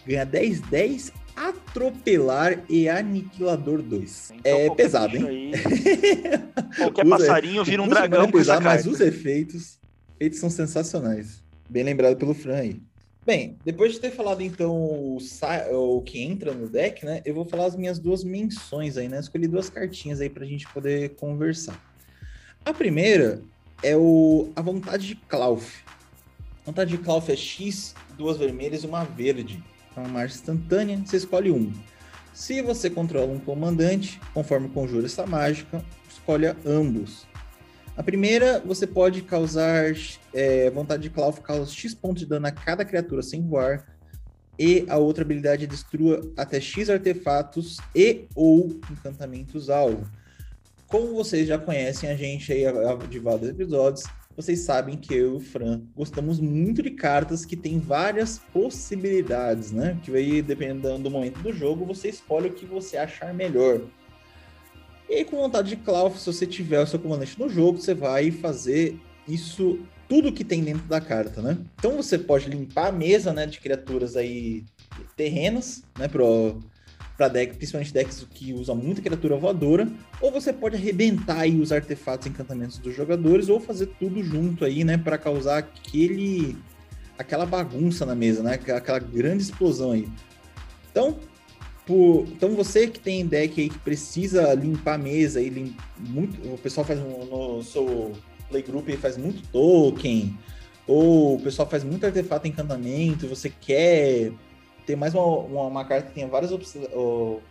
ganha 10, 10, atropelar e aniquilador 2. Então, é pesado, hein? Aí, [LAUGHS]
qualquer passarinho vira um dragão. É pesado,
mas os efeitos, efeitos são sensacionais. Bem lembrado pelo Fran aí. Bem, depois de ter falado então o, o, que entra no deck, né? Eu vou falar as minhas duas menções aí, né? Escolhi duas cartinhas aí pra gente poder conversar. A primeira é o a vontade de Klauf. Vontade de Klauf é X, duas vermelhas e uma verde. É uma marcha instantânea, você escolhe um. Se você controla um comandante, conforme conjura essa mágica, escolha ambos. A primeira, você pode causar é, vontade de Claw causa X pontos de dano a cada criatura sem voar. E a outra habilidade destrua até X artefatos e ou encantamentos alvo. Como vocês já conhecem a gente aí de vários episódios, vocês sabem que eu e o Fran gostamos muito de cartas que têm várias possibilidades, né? Que aí, dependendo do momento do jogo, você escolhe o que você achar melhor. E aí, com vontade de Clough, se você tiver o seu comandante no jogo, você vai fazer isso, tudo que tem dentro da carta, né? Então você pode limpar a mesa, né, de criaturas aí terrenas, né, pro para deck, principalmente decks que usam muita criatura voadora, ou você pode arrebentar aí os artefatos e encantamentos dos jogadores, ou fazer tudo junto aí, né, para causar aquele aquela bagunça na mesa, né, aquela grande explosão aí. Então, por, então você que tem deck aí que precisa limpar a mesa e lim, muito, o pessoal faz no, no seu playgroup faz muito token, ou o pessoal faz muito artefato e encantamento, você quer ter mais uma, uma, uma carta que tenha várias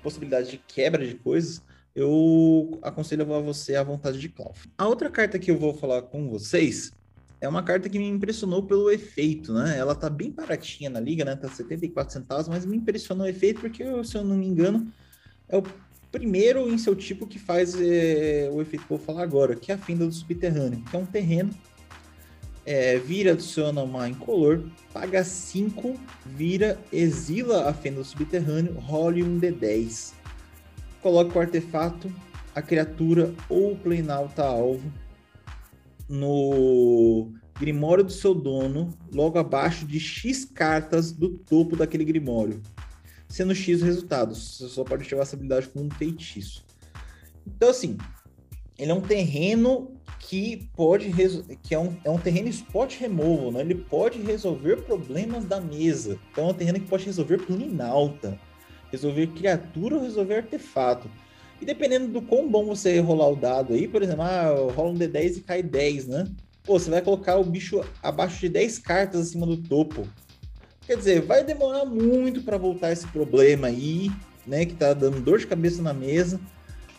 possibilidades de quebra de coisas, eu aconselho a você à vontade de Clough. A outra carta que eu vou falar com vocês é uma carta que me impressionou pelo efeito, né? Ela tá bem baratinha na liga, né? Tá 74 centavos, mas me impressionou o efeito porque, se eu não me engano, é o primeiro em seu tipo que faz é, o efeito que eu vou falar agora, que é a Fenda do Subterrâneo, que é um terreno é, vira, adiciona uma incolor, paga 5, vira, exila a fenda do subterrâneo, role um D10. Coloca o artefato, a criatura ou o planalta alvo no grimório do seu dono, logo abaixo de X cartas do topo daquele grimório. Sendo X o resultado, você só pode ativar essa habilidade com um feitiço. Então, assim, ele é um terreno que pode que é um, é um terreno spot removal, né? Ele pode resolver problemas da mesa. Então é um terreno que pode resolver planinalta, resolver criatura ou resolver artefato. E dependendo do quão bom você rolar o dado aí, por exemplo, ah, rola um D10 e cai 10, né? Pô, você vai colocar o bicho abaixo de 10 cartas acima do topo. Quer dizer, vai demorar muito para voltar esse problema aí, né? Que tá dando dor de cabeça na mesa.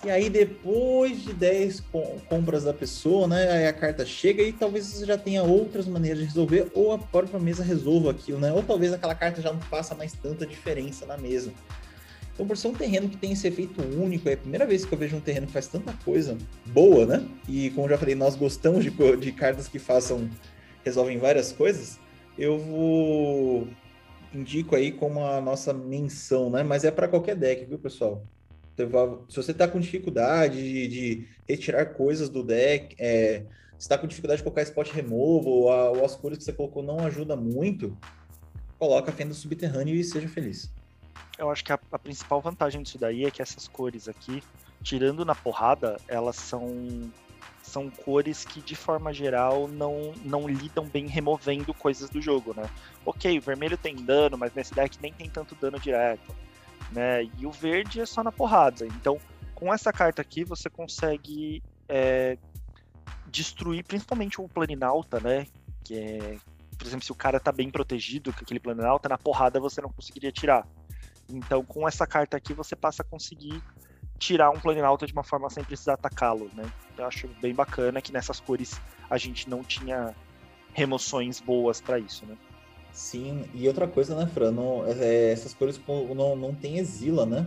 E aí, depois de 10 compras da pessoa, né? Aí a carta chega e talvez você já tenha outras maneiras de resolver, ou a própria mesa resolva aquilo, né? Ou talvez aquela carta já não faça mais tanta diferença na mesa. Então, por ser um terreno que tem esse efeito único, é a primeira vez que eu vejo um terreno que faz tanta coisa boa, né? E como já falei, nós gostamos de, de cartas que façam, resolvem várias coisas. Eu vou indico aí como a nossa menção, né? Mas é para qualquer deck, viu, pessoal? Se você está com dificuldade de, de, retirar coisas do deck, é, está com dificuldade de colocar spot removal, ou, a, ou as cores que você colocou não ajuda muito, coloca a fenda subterrânea e seja feliz.
Eu acho que a, a, principal vantagem disso daí é que essas cores aqui, tirando na porrada, elas são são cores que de forma geral não, não lidam bem removendo coisas do jogo, né? Ok, o vermelho tem dano, mas nesse deck nem tem tanto dano direto né? E o verde é só na porrada. Então, com essa carta aqui, você consegue é, destruir principalmente o Planinauta, né? Que é, por exemplo, se o cara tá bem protegido com aquele Planinauta, na porrada você não conseguiria tirar. Então, com essa carta aqui, você passa a conseguir tirar um Planinauta de uma forma sem precisar atacá-lo, né? Eu acho bem bacana que nessas cores a gente não tinha remoções boas para isso, né?
Sim, e outra coisa, né, Fran? Não, é, essas cores não, não tem exila, né?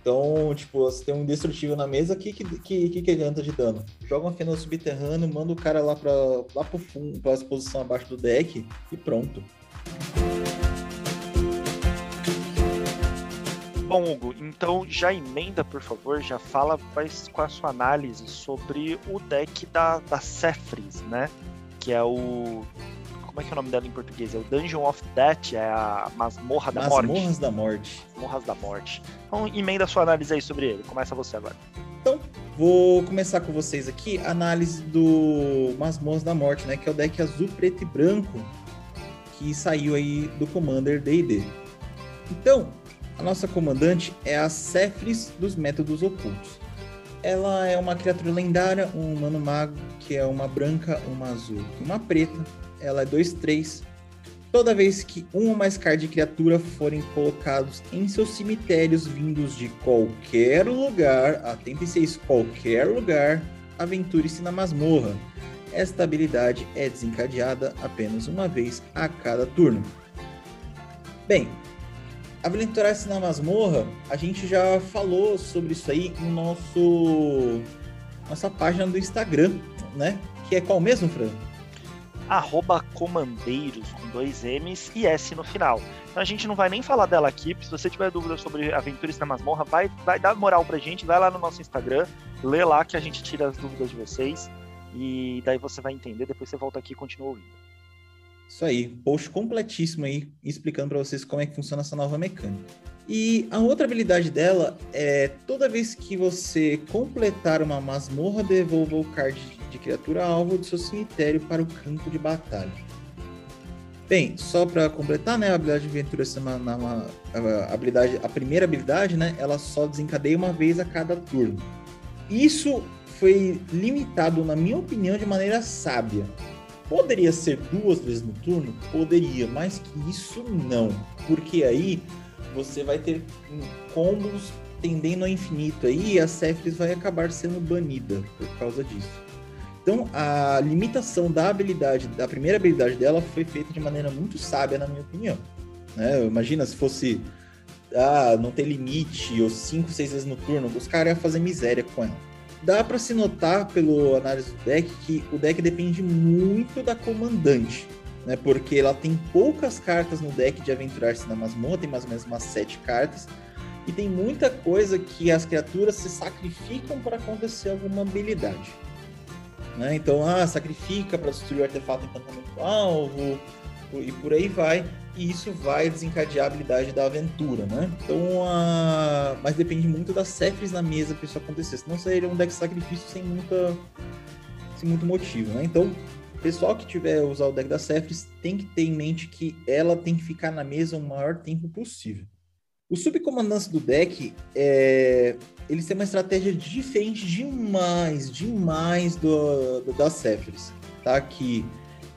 Então, tipo, você tem um indestrutível na mesa, o que, que, que, que adianta de dano? Joga uma fenda subterrâneo, manda o cara lá, pra, lá pro fundo, pra exposição abaixo do deck e pronto.
Bom, Hugo, então já emenda, por favor, já fala qual é a sua análise sobre o deck da, da né? Que é o como é que é o nome dela em português? É o Dungeon of Death, é a Masmorra da Morte.
Masmorras da Morte.
Masmorras da Morte. Então, emenda a sua análise aí sobre ele. Começa você agora.
Então, vou começar com vocês aqui a análise do Masmorras da Morte, né? Que é o deck azul, preto e branco que saiu aí do Commander D&D. Então, a nossa comandante é a Cephris dos Métodos Ocultos. Ela é uma criatura lendária, um humano mago, que é uma branca, uma azul e uma preta, ela é 2-3. Toda vez que um ou mais cards de criatura forem colocados em seus cemitérios vindos de qualquer lugar, atente-se isso, qualquer lugar, aventure-se na masmorra. Esta habilidade é desencadeada apenas uma vez a cada turno. Bem, aventurar-se na masmorra, a gente já falou sobre isso aí no nosso nossa página do Instagram, né? que é qual mesmo, Fran?
Arroba comandeiros com dois M's e S no final. Então a gente não vai nem falar dela aqui, se você tiver dúvida sobre Aventuras na Masmorra, vai, vai dar moral pra gente, vai lá no nosso Instagram, lê lá que a gente tira as dúvidas de vocês e daí você vai entender, depois você volta aqui e continua ouvindo.
Isso aí, post completíssimo aí, explicando para vocês como é que funciona essa nova mecânica. E a outra habilidade dela é toda vez que você completar uma masmorra, devolva o card de criatura alvo do seu cemitério para o campo de batalha. Bem, só para completar, né, a habilidade de aventura semanal, a, habilidade, a primeira habilidade, né, ela só desencadeia uma vez a cada turno. Isso foi limitado, na minha opinião, de maneira sábia. Poderia ser duas vezes no turno? Poderia, mas que isso não. Porque aí você vai ter combos tendendo ao infinito aí e a Sephiroth vai acabar sendo banida por causa disso. Então, a limitação da habilidade, da primeira habilidade dela, foi feita de maneira muito sábia, na minha opinião. Né? Imagina se fosse ah, não ter limite, ou 5, 6 vezes no turno, os caras iam fazer miséria com ela. Dá para se notar pelo análise do deck que o deck depende muito da comandante, né? Porque ela tem poucas cartas no deck de aventurar-se na masmorra, tem mais ou menos umas 7 cartas, e tem muita coisa que as criaturas se sacrificam para acontecer alguma habilidade. Né? Então, ah, sacrifica para destruir o artefato encantamento alvo, e por aí vai. E isso vai desencadear a habilidade da aventura, né? Então, a... mas depende muito das Cephres na mesa para isso acontecer. Senão seria um deck de sacrifício sem, muita... sem muito motivo, né? Então, pessoal que tiver usar o deck da Cephres tem que ter em mente que ela tem que ficar na mesa o maior tempo possível. O subcomandante do deck é, eles têm uma estratégia diferente demais, demais do, do da Sephiroth, tá? Que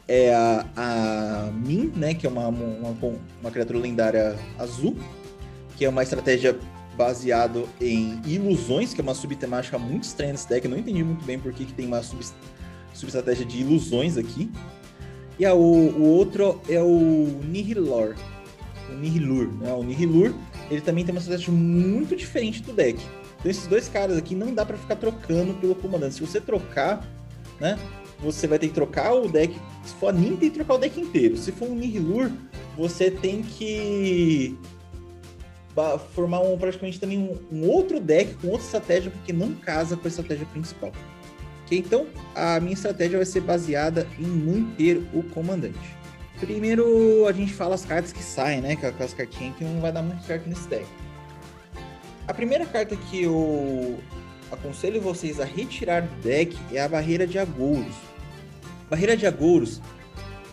é a, a Min, né? Que é uma, uma, uma criatura lendária azul, que é uma estratégia baseado em ilusões, que é uma subtemática muito estranha nesse deck. Eu não entendi muito bem por que, tem uma sub, subestratégia de ilusões aqui. E a, o, o outro é o Nihilor. O Nihilur, né? O Nihilur, ele também tem uma estratégia muito diferente do deck. Então esses dois caras aqui não dá para ficar trocando pelo comandante. Se você trocar, né? Você vai ter que trocar o deck. Se for a Nin, tem que trocar o deck inteiro. Se for um Nihilur, você tem que formar um, praticamente também um, um, outro deck com outra estratégia, porque não casa com a estratégia principal. Okay? Então, a minha estratégia vai ser baseada em manter o comandante. Primeiro, a gente fala as cartas que saem, né? Com as cartinhas que não vai dar muito certo nesse deck. A primeira carta que eu aconselho vocês a retirar do deck é a Barreira de Agouros. Barreira de Agouros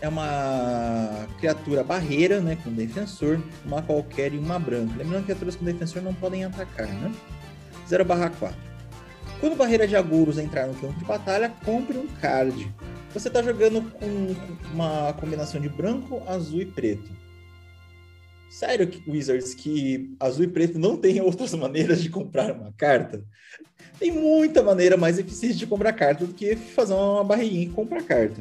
é uma criatura barreira, né, com defensor, uma qualquer e uma branca. Lembrando que criaturas com defensor não podem atacar, né? 0 barra 4. Quando Barreira de Agouros entrar no campo de batalha, compre um card. Você está jogando com uma combinação de branco, azul e preto. Sério, Wizards, que azul e preto não tem outras [LAUGHS] maneiras de comprar uma carta? Tem muita maneira mais eficiente de comprar carta do que fazer uma barriguinha e comprar carta.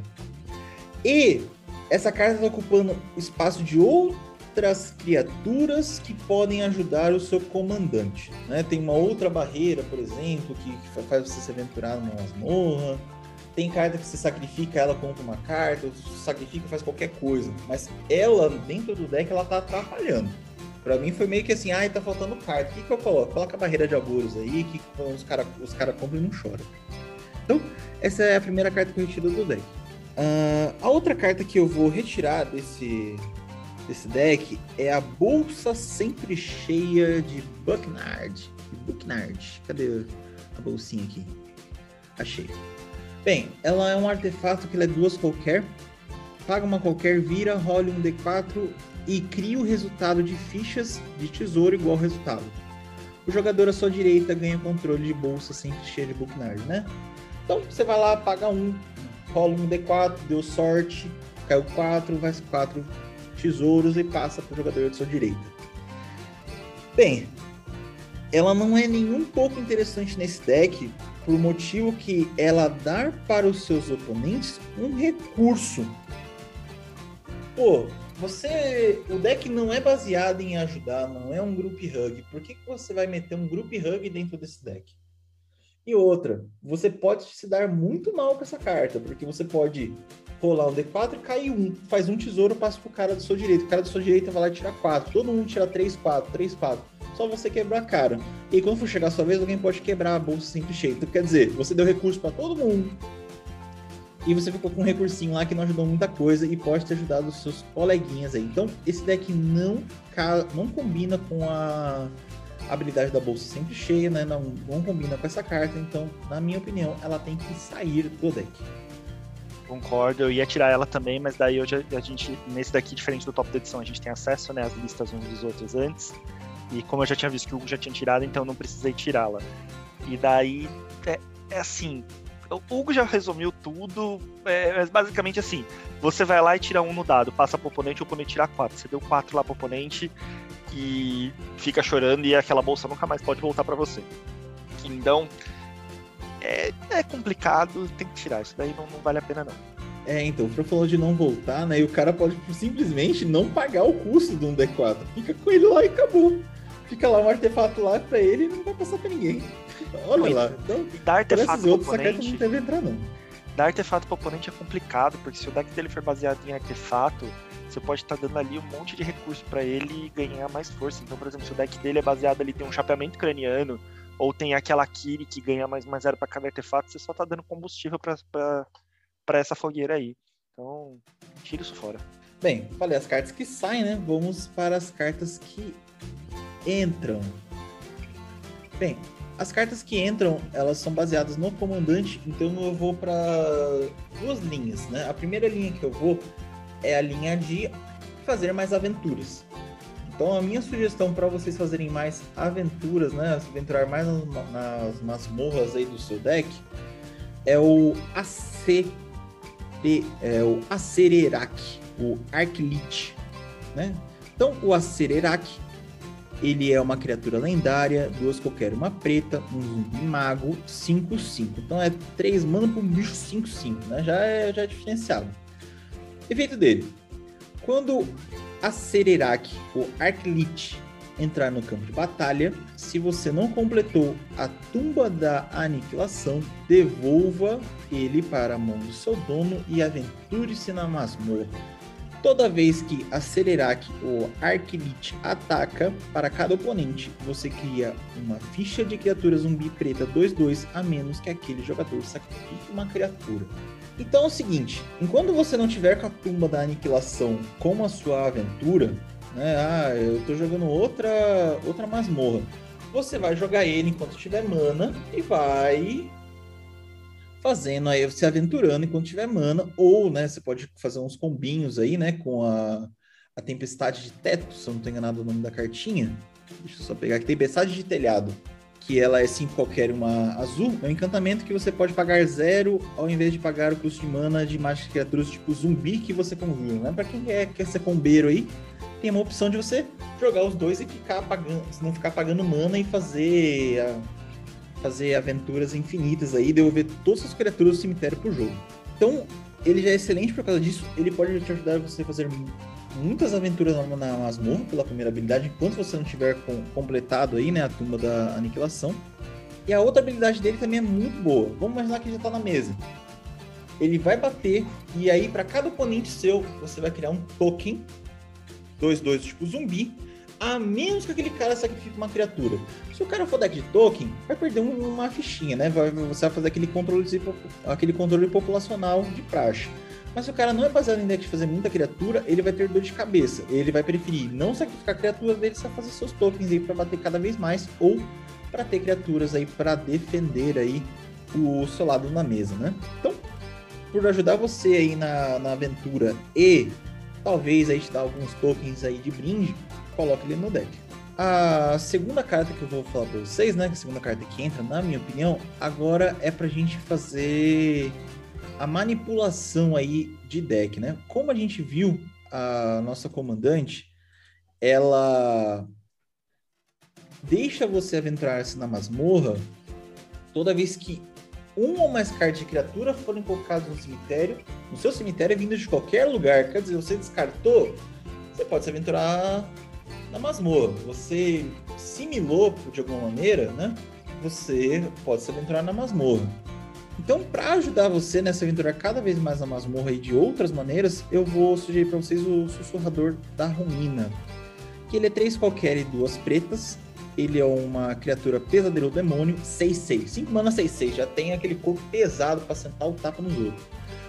E essa carta está ocupando espaço de outras criaturas que podem ajudar o seu comandante. Né? Tem uma outra barreira, por exemplo, que faz você se aventurar numa masmorra tem carta que você sacrifica, ela compra uma carta, sacrifica faz qualquer coisa. Mas ela, dentro do deck, ela tá atrapalhando. Pra mim foi meio que assim, ai, tá faltando carta. O que, que eu coloco? Coloca a barreira de agoros aí, que os caras os cara compram e não choram. Então, essa é a primeira carta que eu retiro do deck. Uh, a outra carta que eu vou retirar desse, desse deck é a Bolsa Sempre Cheia de Bucknard. Bucknard. Cadê a bolsinha aqui? Achei. Bem, ela é um artefato que é duas qualquer. Paga uma qualquer, vira, role um D4 e cria o resultado de fichas de tesouro igual ao resultado. O jogador à sua direita ganha controle de bolsa sempre cheia de booknard, né? Então você vai lá, paga um, rola um D4, deu sorte, caiu 4, vai 4 tesouros e passa para o jogador à sua direita. Bem, ela não é nem um pouco interessante nesse deck, por motivo que ela dar para os seus oponentes um recurso. Pô, você. O deck não é baseado em ajudar, não é um group hug. Por que, que você vai meter um group hug dentro desse deck? E outra, você pode se dar muito mal com essa carta, porque você pode rolar um D4 e cair um. Faz um tesouro, passa pro cara do seu direito. O cara do seu direito vai lá e tira 4. Todo mundo tira 3, 4, 3, 4. Só você quebrar a cara. E quando for chegar a sua vez, alguém pode quebrar a bolsa sempre cheia. Então, quer dizer, você deu recurso para todo mundo. E você ficou com um recursinho lá que não ajudou muita coisa e pode ter ajudado os seus coleguinhas aí. Então, esse deck não, não combina com a habilidade da bolsa sempre cheia, né? Não, não combina com essa carta, então, na minha opinião, ela tem que sair do deck.
Concordo, eu ia tirar ela também, mas daí hoje a gente, nesse daqui, diferente do top da edição, a gente tem acesso né, às listas uns dos outros antes. E como eu já tinha visto que o Hugo já tinha tirado, então não precisei tirá-la. E daí, é, é, assim, o Hugo já resumiu tudo, é, mas basicamente assim, você vai lá e tira um no dado, passa pro oponente, o oponente tira quatro. Você deu quatro lá pro oponente, e fica chorando e aquela bolsa nunca mais pode voltar para você. Então, é, é, complicado, tem que tirar. Isso daí não, não vale a pena, não.
É, então, o falou de não voltar, né? E o cara pode simplesmente não pagar o custo de um D4. Fica com ele lá e acabou. Fica lá um artefato lá pra ele e não vai passar pra ninguém. [LAUGHS] Olha lá. Então,
e dar artefato outros,
oponente, não deve entrar, não.
Dar artefato pro oponente é complicado, porque se o deck dele for baseado em artefato, você pode estar tá dando ali um monte de recurso para ele ganhar mais força. Então, por exemplo, se o deck dele é baseado ali, tem um chapeamento craniano, ou tem aquela Kiri que ganha mais, mais zero para cada artefato, você só tá dando combustível para essa fogueira aí. Então, tira isso fora.
Bem, falei as cartas que saem, né? Vamos para as cartas que entram. Bem, as cartas que entram, elas são baseadas no comandante, então eu vou para duas linhas, né? A primeira linha que eu vou é a linha de fazer mais aventuras. Então a minha sugestão para vocês fazerem mais aventuras, né, se aventurar mais nas, nas masmorras aí do seu deck, é o AC, é o Acererak, o Arclit, né? Então o Acererak, ele é uma criatura lendária, duas qualquer, uma preta, um zumbi mago, 5-5. Então é 3 mana para um bicho 5-5, né? Já é, já é diferenciado. Efeito dele. Quando a Sererak, o Arclit, entrar no campo de batalha, se você não completou a tumba da aniquilação, devolva ele para a mão do seu dono e aventure-se na masmorra. Toda vez que a ou Arclit ataca, para cada oponente, você cria uma ficha de criatura zumbi preta 2-2, a menos que aquele jogador sacrifique uma criatura. Então é o seguinte, enquanto você não tiver com a tumba da aniquilação como a sua aventura, né? Ah, eu tô jogando outra outra masmorra. Você vai jogar ele enquanto tiver mana e vai fazendo aí, se aventurando enquanto tiver mana, ou, né, você pode fazer uns combinhos aí, né, com a, a Tempestade de Teto, se eu não tô enganado o nome da cartinha. Deixa eu só pegar aqui, Tempestade de Telhado que ela é sim qualquer uma azul, é um encantamento que você pode pagar zero ao invés de pagar o custo de mana de mágicas criaturas tipo zumbi que você conjura, né? Pra quem é, quer ser combeiro aí, tem uma opção de você jogar os dois e ficar pagando, não ficar pagando mana e fazer a, fazer aventuras infinitas aí, devolver todas as criaturas do cemitério pro jogo. Então, ele já é excelente por causa disso, ele pode te ajudar você a fazer muitas aventuras na, na masmorra pela primeira habilidade, enquanto você não tiver com, completado aí, né, a tumba da aniquilação. E a outra habilidade dele também é muito boa. Vamos imaginar que já tá na mesa. Ele vai bater e aí para cada oponente seu, você vai criar um token 2-2 tipo zumbi, a menos que aquele cara sacrifique uma criatura. Se o cara for deck de token, vai perder uma fichinha, né? Vai, você vai fazer aquele controle, aquele controle populacional de praxe. Mas se o cara não é baseado em deck de fazer muita criatura, ele vai ter dor de cabeça. Ele vai preferir não sacrificar criaturas dele, só fazer seus tokens aí para bater cada vez mais ou para ter criaturas aí para defender aí o seu lado na mesa, né? Então, por ajudar você aí na, na aventura e talvez aí te dar alguns tokens aí de brinde, coloque ele no deck. A segunda carta que eu vou falar para vocês, né, a segunda carta que entra, na minha opinião, agora é pra gente fazer a manipulação aí de deck, né? Como a gente viu, a nossa comandante, ela deixa você aventurar-se na masmorra toda vez que uma ou mais cartas de criatura forem colocadas no cemitério, no seu cemitério é vindo de qualquer lugar. Quer dizer, você descartou, você pode se aventurar na masmorra. Você similou de alguma maneira, né? você pode se aventurar na masmorra. Então, para ajudar você nessa aventura cada vez mais na masmorra e de outras maneiras, eu vou sugerir para vocês o Sussurrador da Ruína. Que ele é três qualquer e duas pretas. Ele é uma criatura pesadelo demônio, 6-6. 5 mana 6-6, já tem aquele corpo pesado para sentar o tapa nos outros.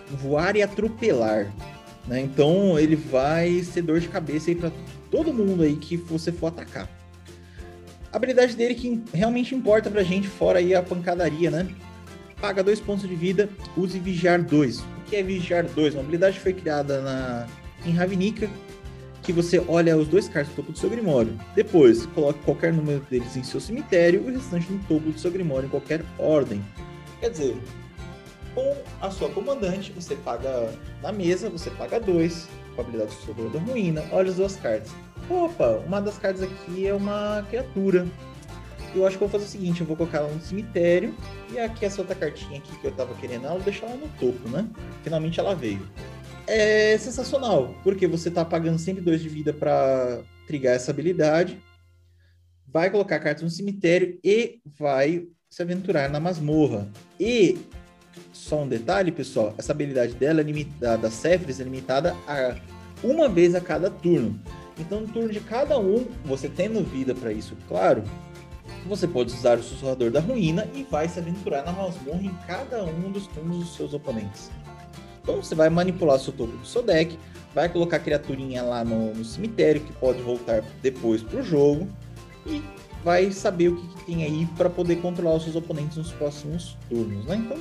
Voar e atropelar. Né? Então ele vai ser dor de cabeça para todo mundo aí que você for atacar. A habilidade dele que realmente importa pra gente, fora aí a pancadaria, né? Paga dois pontos de vida, use Vigiar 2. O que é Vigiar 2? Uma habilidade que foi criada na, em Ravnica, que você olha os dois cards no topo do seu Grimório. Depois, coloque qualquer número deles em seu cemitério e o restante no topo do seu Grimório em qualquer ordem. Quer dizer, com a sua comandante, você paga na mesa, você paga dois, com a habilidade do Sogro da Ruína, olha as duas cartas. Opa, uma das cartas aqui é uma criatura eu acho que eu vou fazer o seguinte, eu vou colocar ela no cemitério e aqui essa outra cartinha aqui que eu tava querendo, ela vou deixar ela no topo, né? Finalmente ela veio. É sensacional, porque você tá pagando sempre dois de vida para trigar essa habilidade, vai colocar a carta no cemitério e vai se aventurar na masmorra. E só um detalhe, pessoal, essa habilidade dela é limitada, da Cephris é limitada a uma vez a cada turno. Então, no turno de cada um, você tendo vida para isso, claro, você pode usar o Sussurrador da Ruína e vai se aventurar na masmorra em cada um dos turnos dos seus oponentes. Então você vai manipular seu topo do seu deck, vai colocar a criaturinha lá no, no cemitério que pode voltar depois para o jogo e vai saber o que, que tem aí para poder controlar os seus oponentes nos próximos turnos, né? Então,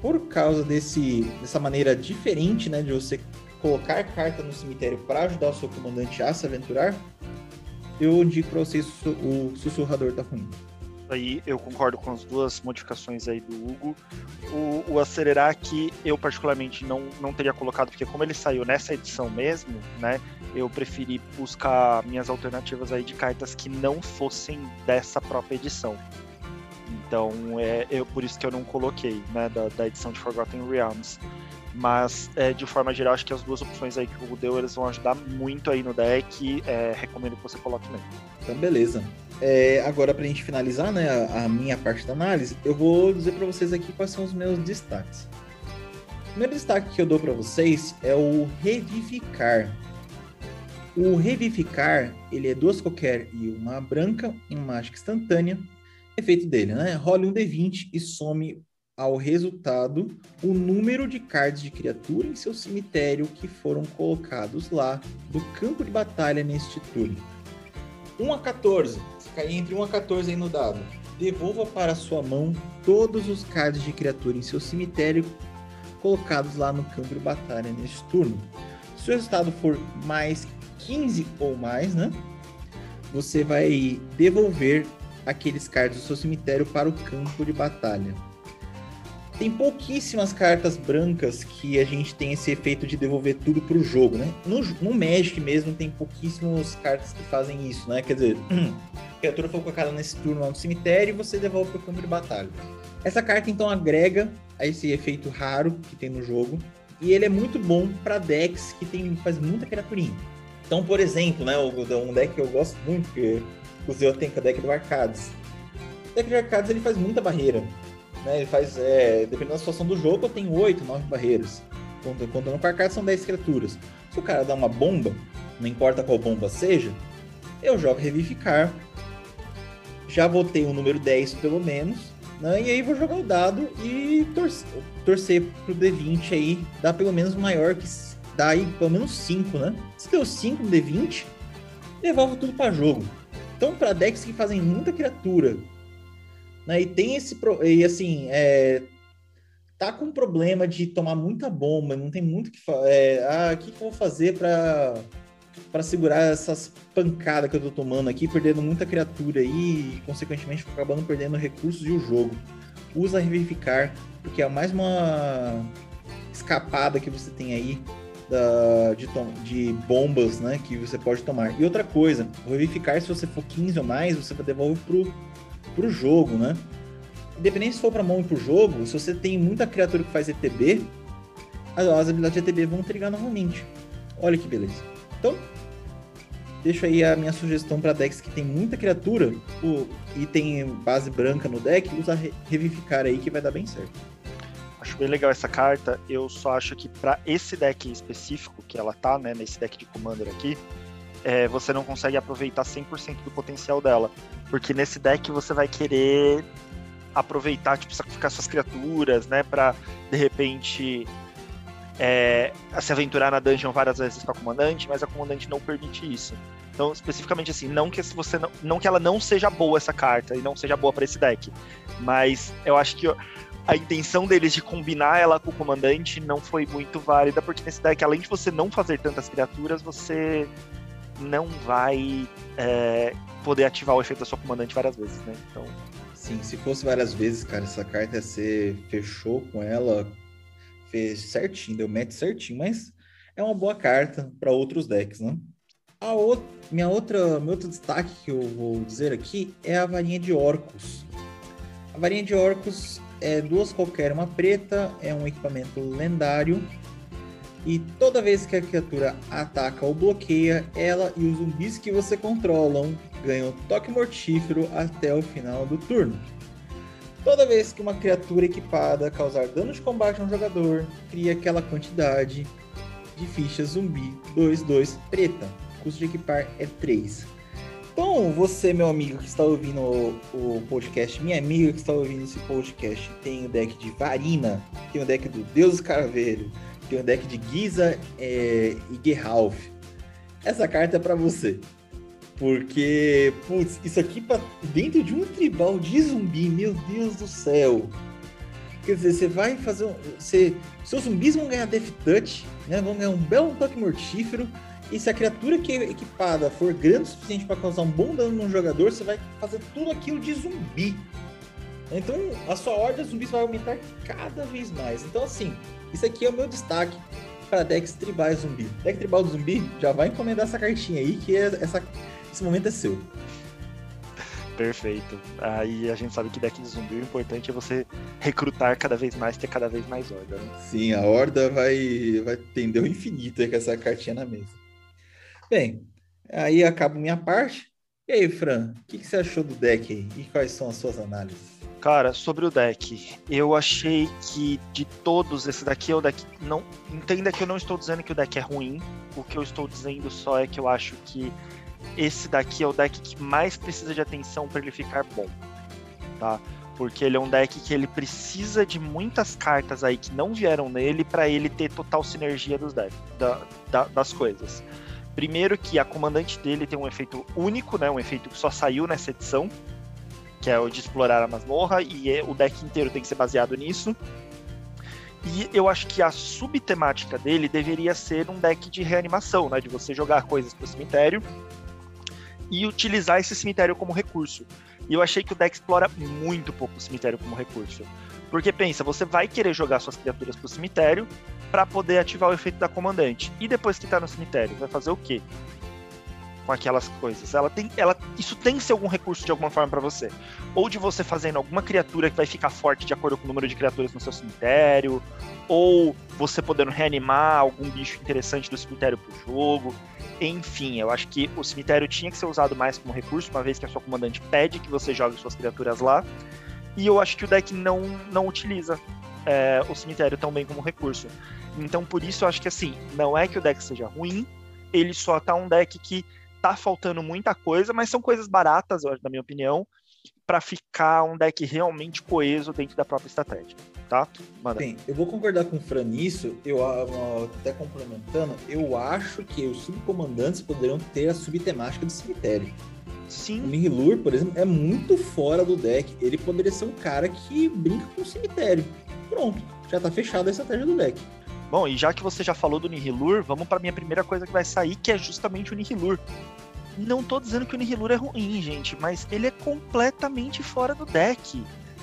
por causa desse, dessa maneira diferente, né, de você colocar carta no cemitério para ajudar o seu comandante a se aventurar, eu indico para vocês o Sussurrador da Ruína.
Aí eu concordo com as duas modificações aí do Hugo. O, o acelerar aqui eu particularmente não, não teria colocado, porque como ele saiu nessa edição mesmo, né? Eu preferi buscar minhas alternativas aí de cartas que não fossem dessa própria edição. Então é eu, por isso que eu não coloquei, né? Da, da edição de Forgotten Realms. Mas, é, de forma geral, acho que as duas opções aí que o Hugo deu, eles vão ajudar muito aí no deck. É, recomendo que você coloque mesmo.
Então, beleza. É, agora, pra gente finalizar né, a, a, minha parte da análise, eu vou dizer para vocês aqui quais são os meus destaques. O primeiro destaque que eu dou para vocês é o Revivificar. O Revivificar, ele é duas qualquer e uma branca, uma mágica instantânea. Efeito dele, né? Role um D20 e some ao resultado o número de cards de criatura em seu cemitério que foram colocados lá do campo de batalha neste turno. 1 a 14, se cair entre 1 a 14 aí no dado, devolva para sua mão todos os cards de criatura em seu cemitério colocados lá no campo de batalha neste turno. Se o resultado for mais 15 ou mais, né? Você vai devolver aqueles cards do seu cemitério para o campo de batalha. Tem pouquíssimas cartas brancas que a gente tem esse efeito de devolver tudo pro jogo, né? No, no Magic mesmo tem pouquíssimas cartas que fazem isso, né? Quer dizer, [CLEARS THROAT] a criatura foi colocada nesse turno lá no cemitério e você devolve pro campo de batalha. Essa carta então agrega a esse efeito raro que tem no jogo e ele é muito bom para decks que tem, faz muita criaturinha. Então, por exemplo, né, um deck que eu gosto muito, que inclusive eu tenho que é o deck do Arcades. O deck de Arcades ele faz muita barreira. Né? Ele faz, é, dependendo da situação do jogo, eu tenho 8, 9 barreiras. Contando, contando com a carta são 10 criaturas. Se o cara dá uma bomba, não importa qual bomba seja, eu jogo Revivificar. Já votei o um número 10 pelo menos. Né? E aí vou jogar o dado e torcer, torcer pro D20 aí, dar pelo menos maior que. Dá aí pelo menos 5, né? Se deu 5 no D20, devolvo tudo para jogo. Então, para decks que fazem muita criatura né? E tem esse. E assim, é, tá com problema de tomar muita bomba, não tem muito que. É, ah, o que, que eu vou fazer para para segurar essas pancadas que eu tô tomando aqui, perdendo muita criatura aí e, consequentemente, acabando perdendo recursos e o jogo. Usa Revivificar, porque é mais uma escapada que você tem aí da, de, de, bombas né, que você pode tomar. E outra coisa, Revivificar, se você for 15 ou mais, você devolve pro pro jogo, né? Independente se for pra mão e pro jogo, se você tem muita criatura que faz ETB, as habilidades de ETB vão trigar novamente. Olha que beleza. Então, deixo aí a minha sugestão para decks que tem muita criatura o, e tem base branca no deck, usa Revivificar aí que vai dar bem certo.
Acho bem legal essa carta. Eu só acho que para esse deck específico que ela tá, né, nesse deck de Commander aqui, é, você não consegue aproveitar 100% do potencial dela. Porque nesse deck você vai querer aproveitar, tipo, sacrificar suas criaturas, né, pra de repente é, se aventurar na dungeon várias vezes com a comandante, mas a comandante não permite isso. Então, especificamente assim, não que você não, não que ela não seja boa essa carta e não seja boa para esse deck, mas eu acho que a intenção deles de combinar ela com o comandante não foi muito válida, porque nesse deck, além de você não fazer tantas criaturas, você não vai é, poder ativar o efeito da sua comandante várias vezes, né? Então.
Sim, se fosse várias vezes, cara, essa carta ser. fechou com ela, fez certinho, deu match certinho, mas é uma boa carta para outros decks, né? A outra, minha outra, meu outro destaque que eu vou dizer aqui é a varinha de Orcus. A varinha de Orcus é duas qualquer, uma preta, é um equipamento lendário e toda vez que a criatura ataca ou bloqueia, ela e os zumbis que você controlam ganham toque mortífero até o final do turno. Toda vez que uma criatura equipada causar dano de combate a um jogador, cria aquela quantidade de fichas zumbi 2-2 preta. O custo de equipar é 3. Então, você, meu amigo que está ouvindo o, podcast, minha amiga que está ouvindo esse podcast, tem o deck de Varina, tem o deck do Deus Caravelho, tem o deck de Giza é, e Geralf. Essa carta é para você. Porque, putz, isso aqui pra, dentro de um tribal de zumbi, meu Deus do céu. Quer dizer, você vai fazer. Você, seus zumbis vão ganhar Death Touch, né? Vão ganhar um belo toque mortífero. E se a criatura que é equipada for grande o suficiente para causar um bom dano no jogador, você vai fazer tudo aquilo de zumbi. Então a sua ordem de zumbis vai aumentar cada vez mais. Então, assim, isso aqui é o meu destaque para decks tribais zumbi. Deck tribal do zumbi, já vai encomendar essa cartinha aí, que é, essa, esse momento é seu.
Perfeito. Aí a gente sabe que deck de zumbi o importante é você recrutar cada vez mais, ter cada vez mais horda. Né?
Sim, a horda vai, vai tender o infinito aí com essa cartinha na mesa. Bem, aí acaba minha parte. E aí, Fran, o que, que você achou do deck aí? E quais são as suas análises?
Cara, sobre o deck, eu achei que de todos, esse daqui é o deck. Não, entenda que eu não estou dizendo que o deck é ruim. O que eu estou dizendo só é que eu acho que esse daqui é o deck que mais precisa de atenção para ele ficar bom, tá? Porque ele é um deck que ele precisa de muitas cartas aí que não vieram nele para ele ter total sinergia dos decks, da, da, das coisas. Primeiro que a comandante dele tem um efeito único, né? Um efeito que só saiu nessa edição, que é o de explorar a masmorra, e é, o deck inteiro tem que ser baseado nisso. E eu acho que a subtemática dele deveria ser um deck de reanimação, né? De você jogar coisas pro cemitério e utilizar esse cemitério como recurso. E eu achei que o deck explora muito pouco o cemitério como recurso. Porque pensa, você vai querer jogar suas criaturas pro cemitério para poder ativar o efeito da comandante. E depois que tá no cemitério, vai fazer o quê? Com aquelas coisas. Ela tem, ela, isso tem que ser algum recurso de alguma forma para você. Ou de você fazendo alguma criatura que vai ficar forte de acordo com o número de criaturas no seu cemitério, ou você podendo reanimar algum bicho interessante do cemitério pro jogo. Enfim, eu acho que o cemitério tinha que ser usado mais como recurso, uma vez que a sua comandante pede que você jogue suas criaturas lá. E eu acho que o deck não, não utiliza é, o cemitério tão bem como recurso. Então, por isso, eu acho que assim, não é que o deck seja ruim, ele só tá um deck que tá faltando muita coisa, mas são coisas baratas, na minha opinião, para ficar um deck realmente coeso dentro da própria estratégia, tá?
Manda. Bem, eu vou concordar com o Fran nisso, eu até complementando, eu acho que os subcomandantes poderiam ter a subtemática do cemitério.
Sim.
O Nihilur, por exemplo, é muito fora do deck. Ele poderia ser um cara que brinca com o cemitério. Pronto, já tá fechada a estratégia do deck.
Bom, e já que você já falou do Nihilur, vamos para minha primeira coisa que vai sair, que é justamente o Nihilur. Não tô dizendo que o Nihilur é ruim, gente, mas ele é completamente fora do deck.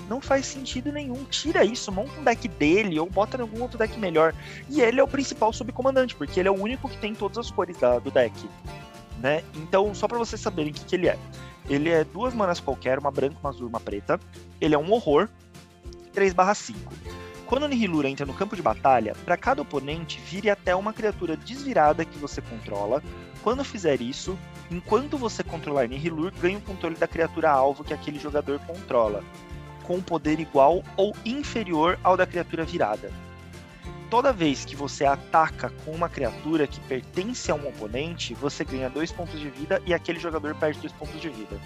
Não faz sentido nenhum. Tira isso, monta um deck dele ou bota em algum outro deck melhor. E ele é o principal subcomandante, porque ele é o único que tem todas as cores da, do deck. Né? Então, só para vocês saberem o que, que ele é. Ele é duas manas qualquer, uma branca, uma azul, uma preta. Ele é um horror, 3/5 Quando o Nihilur entra no campo de batalha, para cada oponente vire até uma criatura desvirada que você controla. Quando fizer isso, enquanto você controlar Nihilur, ganha o controle da criatura alvo que aquele jogador controla, com um poder igual ou inferior ao da criatura virada. Toda vez que você ataca com uma criatura que pertence a um oponente, você ganha dois pontos de vida e aquele jogador perde dois pontos de vida.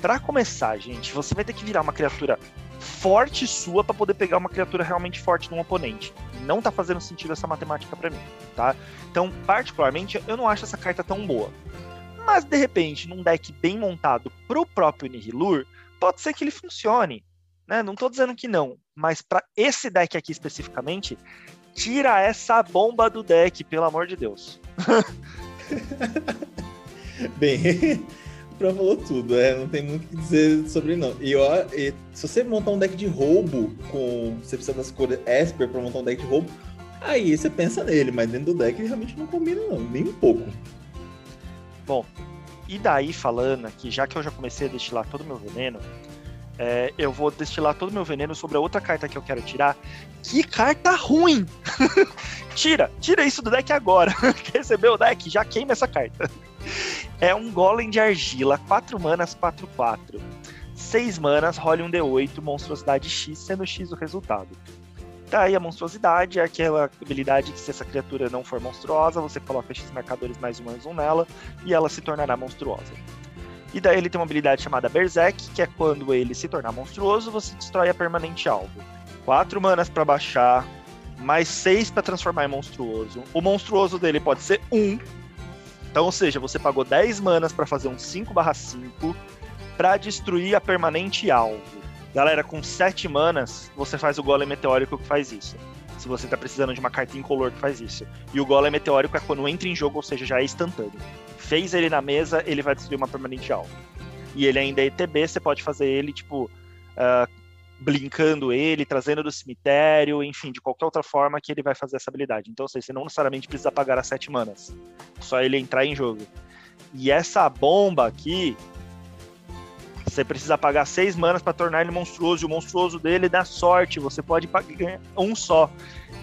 Para começar, gente, você vai ter que virar uma criatura forte sua para poder pegar uma criatura realmente forte num oponente. Não tá fazendo sentido essa matemática para mim, tá? Então, particularmente, eu não acho essa carta tão boa. Mas de repente, num deck bem montado pro próprio Nihilur, pode ser que ele funcione, né? Não tô dizendo que não, mas para esse deck aqui especificamente, tira essa bomba do deck, pelo amor de Deus. [LAUGHS]
Bem, Fran falou tudo, é, não tem muito o que dizer sobre não. E, ó, e, se você montar um deck de roubo com. Você precisa das cores Esper pra montar um deck de roubo, aí você pensa nele, mas dentro do deck ele realmente não combina, não, nem um pouco.
Bom, e daí falando aqui, já que eu já comecei a destilar todo o meu veneno, é, eu vou destilar todo o meu veneno sobre a outra carta que eu quero tirar. Que carta ruim! [LAUGHS] tira, tira isso do deck agora. [LAUGHS] Quer receber o deck? Já queima essa carta. É um golem de argila, 4 manas, 4, 4. 6 manas, role um D8, monstruosidade X, sendo X o resultado. Tá a monstruosidade é aquela habilidade que se essa criatura não for monstruosa, você coloca X marcadores mais um mais um nela e ela se tornará monstruosa. E daí ele tem uma habilidade chamada Berserk, que é quando ele se tornar monstruoso, você destrói a permanente alvo. 4 manas para baixar, mais 6 para transformar em monstruoso. O monstruoso dele pode ser 1, então, ou seja, você pagou 10 manas para fazer um 5/5 para destruir a permanente alvo. Galera, com 7 manas, você faz o golem meteórico que faz isso. Se você tá precisando de uma carta incolor que faz isso. E o golem meteórico é quando entra em jogo, ou seja, já é instantâneo. Fez ele na mesa, ele vai destruir uma permanente alvo. E ele ainda é ETB, você pode fazer ele, tipo, uh, blinkando ele, trazendo do cemitério, enfim, de qualquer outra forma que ele vai fazer essa habilidade. Então, você não necessariamente precisa pagar as sete manas. Só ele entrar em jogo. E essa bomba aqui, você precisa pagar seis manas para tornar ele monstruoso. E o monstruoso dele dá sorte. Você pode pagar um só.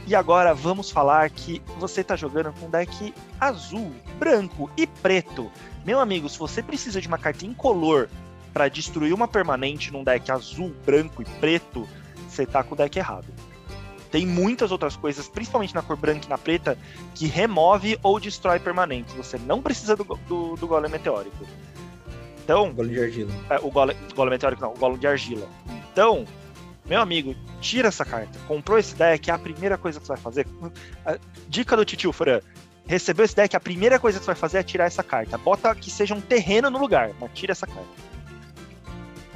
E agora vamos falar que você está jogando com deck azul, branco e preto. Meu amigo, se você precisa de uma carta incolor para destruir uma permanente num deck azul, branco e preto, você tá com o deck errado. Tem muitas outras coisas, principalmente na cor branca e na preta, que remove ou destrói permanentes. Você não precisa do, do, do golem meteórico. Então.
O golem de argila.
É, o golem, golem meteórico não, o golem de argila. Então, meu amigo, tira essa carta. Comprou esse deck, é a primeira coisa que você vai fazer. A dica do Titio Fran. Recebeu esse deck, a primeira coisa que você vai fazer é tirar essa carta. Bota que seja um terreno no lugar, mas tira essa carta.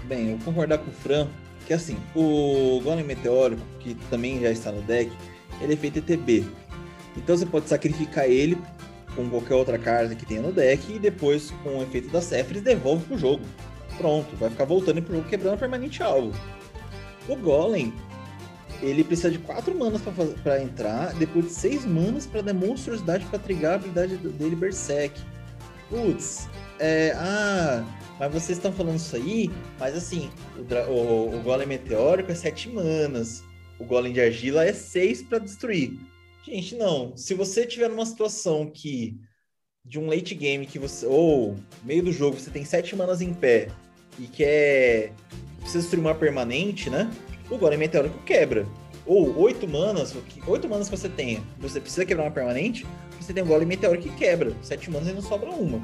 Bem, eu concordar com o Fran, que assim, o Golem Meteórico, que também já está no deck, ele é feito ETB. Então você pode sacrificar ele com qualquer outra carta que tenha no deck e depois, com o efeito da Cephris, devolve pro jogo. Pronto, vai ficar voltando pro jogo quebrando permanente alvo. O Golem, ele precisa de 4 manas para entrar, depois de 6 manas para dar monstruosidade para trigar a habilidade dele Berserk. Putz, é. Ah, mas vocês estão falando isso aí, mas assim, o, o, o golem meteórico é 7 manas, o golem de argila é 6 para destruir. Gente, não. Se você tiver numa situação que de um late game que você ou meio do jogo você tem 7 manas em pé e quer precisa destruir uma permanente, né? O golem meteórico quebra. Ou 8 manas, 8 manas que você tenha, você precisa quebrar uma permanente, você tem um golem meteórico que quebra. 7 manas e não sobra uma.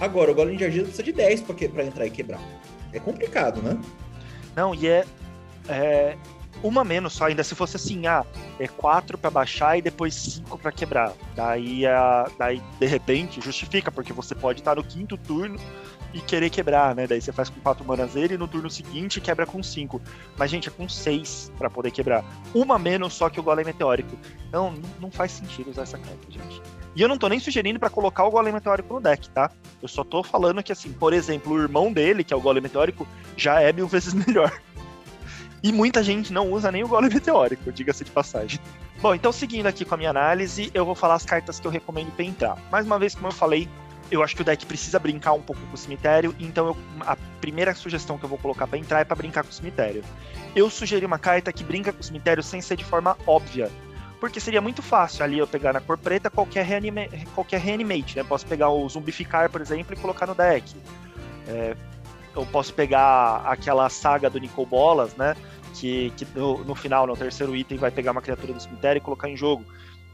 Agora, o golem de argila precisa de 10 para entrar e quebrar. É complicado, né?
Não, e é, é uma menos só, ainda se fosse assim, ah, é 4 para baixar e depois 5 para quebrar. Daí, a, daí, de repente, justifica, porque você pode estar no quinto turno e querer quebrar, né? Daí você faz com 4 manas ele e no turno seguinte quebra com 5. Mas, gente, é com 6 para poder quebrar. Uma menos só que o golem meteórico. Então, não faz sentido usar essa carta, gente. E eu não tô nem sugerindo para colocar o Golem Meteórico no deck, tá? Eu só tô falando que, assim, por exemplo, o irmão dele, que é o Golem Meteórico, já é mil [LAUGHS] vezes melhor. E muita gente não usa nem o Golem Meteórico, diga-se de passagem. Bom, então seguindo aqui com a minha análise, eu vou falar as cartas que eu recomendo para entrar. Mais uma vez, como eu falei, eu acho que o deck precisa brincar um pouco com o cemitério, então eu, a primeira sugestão que eu vou colocar para entrar é para brincar com o cemitério. Eu sugeri uma carta que brinca com o cemitério sem ser de forma óbvia, porque seria muito fácil ali eu pegar na cor preta qualquer, reanima qualquer reanimate, né? Posso pegar o zumbificar, por exemplo, e colocar no deck. É, eu posso pegar aquela saga do Nicol Bolas, né? Que, que no, no, final, no terceiro item, vai pegar uma criatura do cemitério e colocar em jogo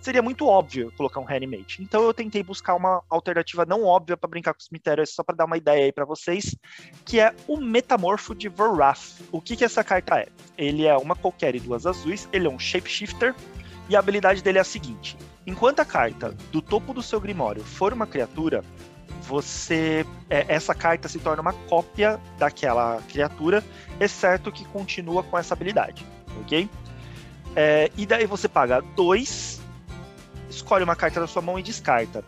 seria muito óbvio colocar um reanimate. Então eu tentei buscar uma alternativa não óbvia para brincar com o cemitério, só para dar uma ideia aí para vocês, que é o Metamorfo de Vorath. O que que essa carta é? Ele é uma qualquer e duas azuis, ele é um shapeshifter e a habilidade dele é a seguinte: enquanto a carta do topo do seu grimório for uma criatura, você é, essa carta se torna uma cópia daquela criatura, exceto que continua com essa habilidade, ok? É, e daí você paga dois escolhe uma carta da sua mão e descarta.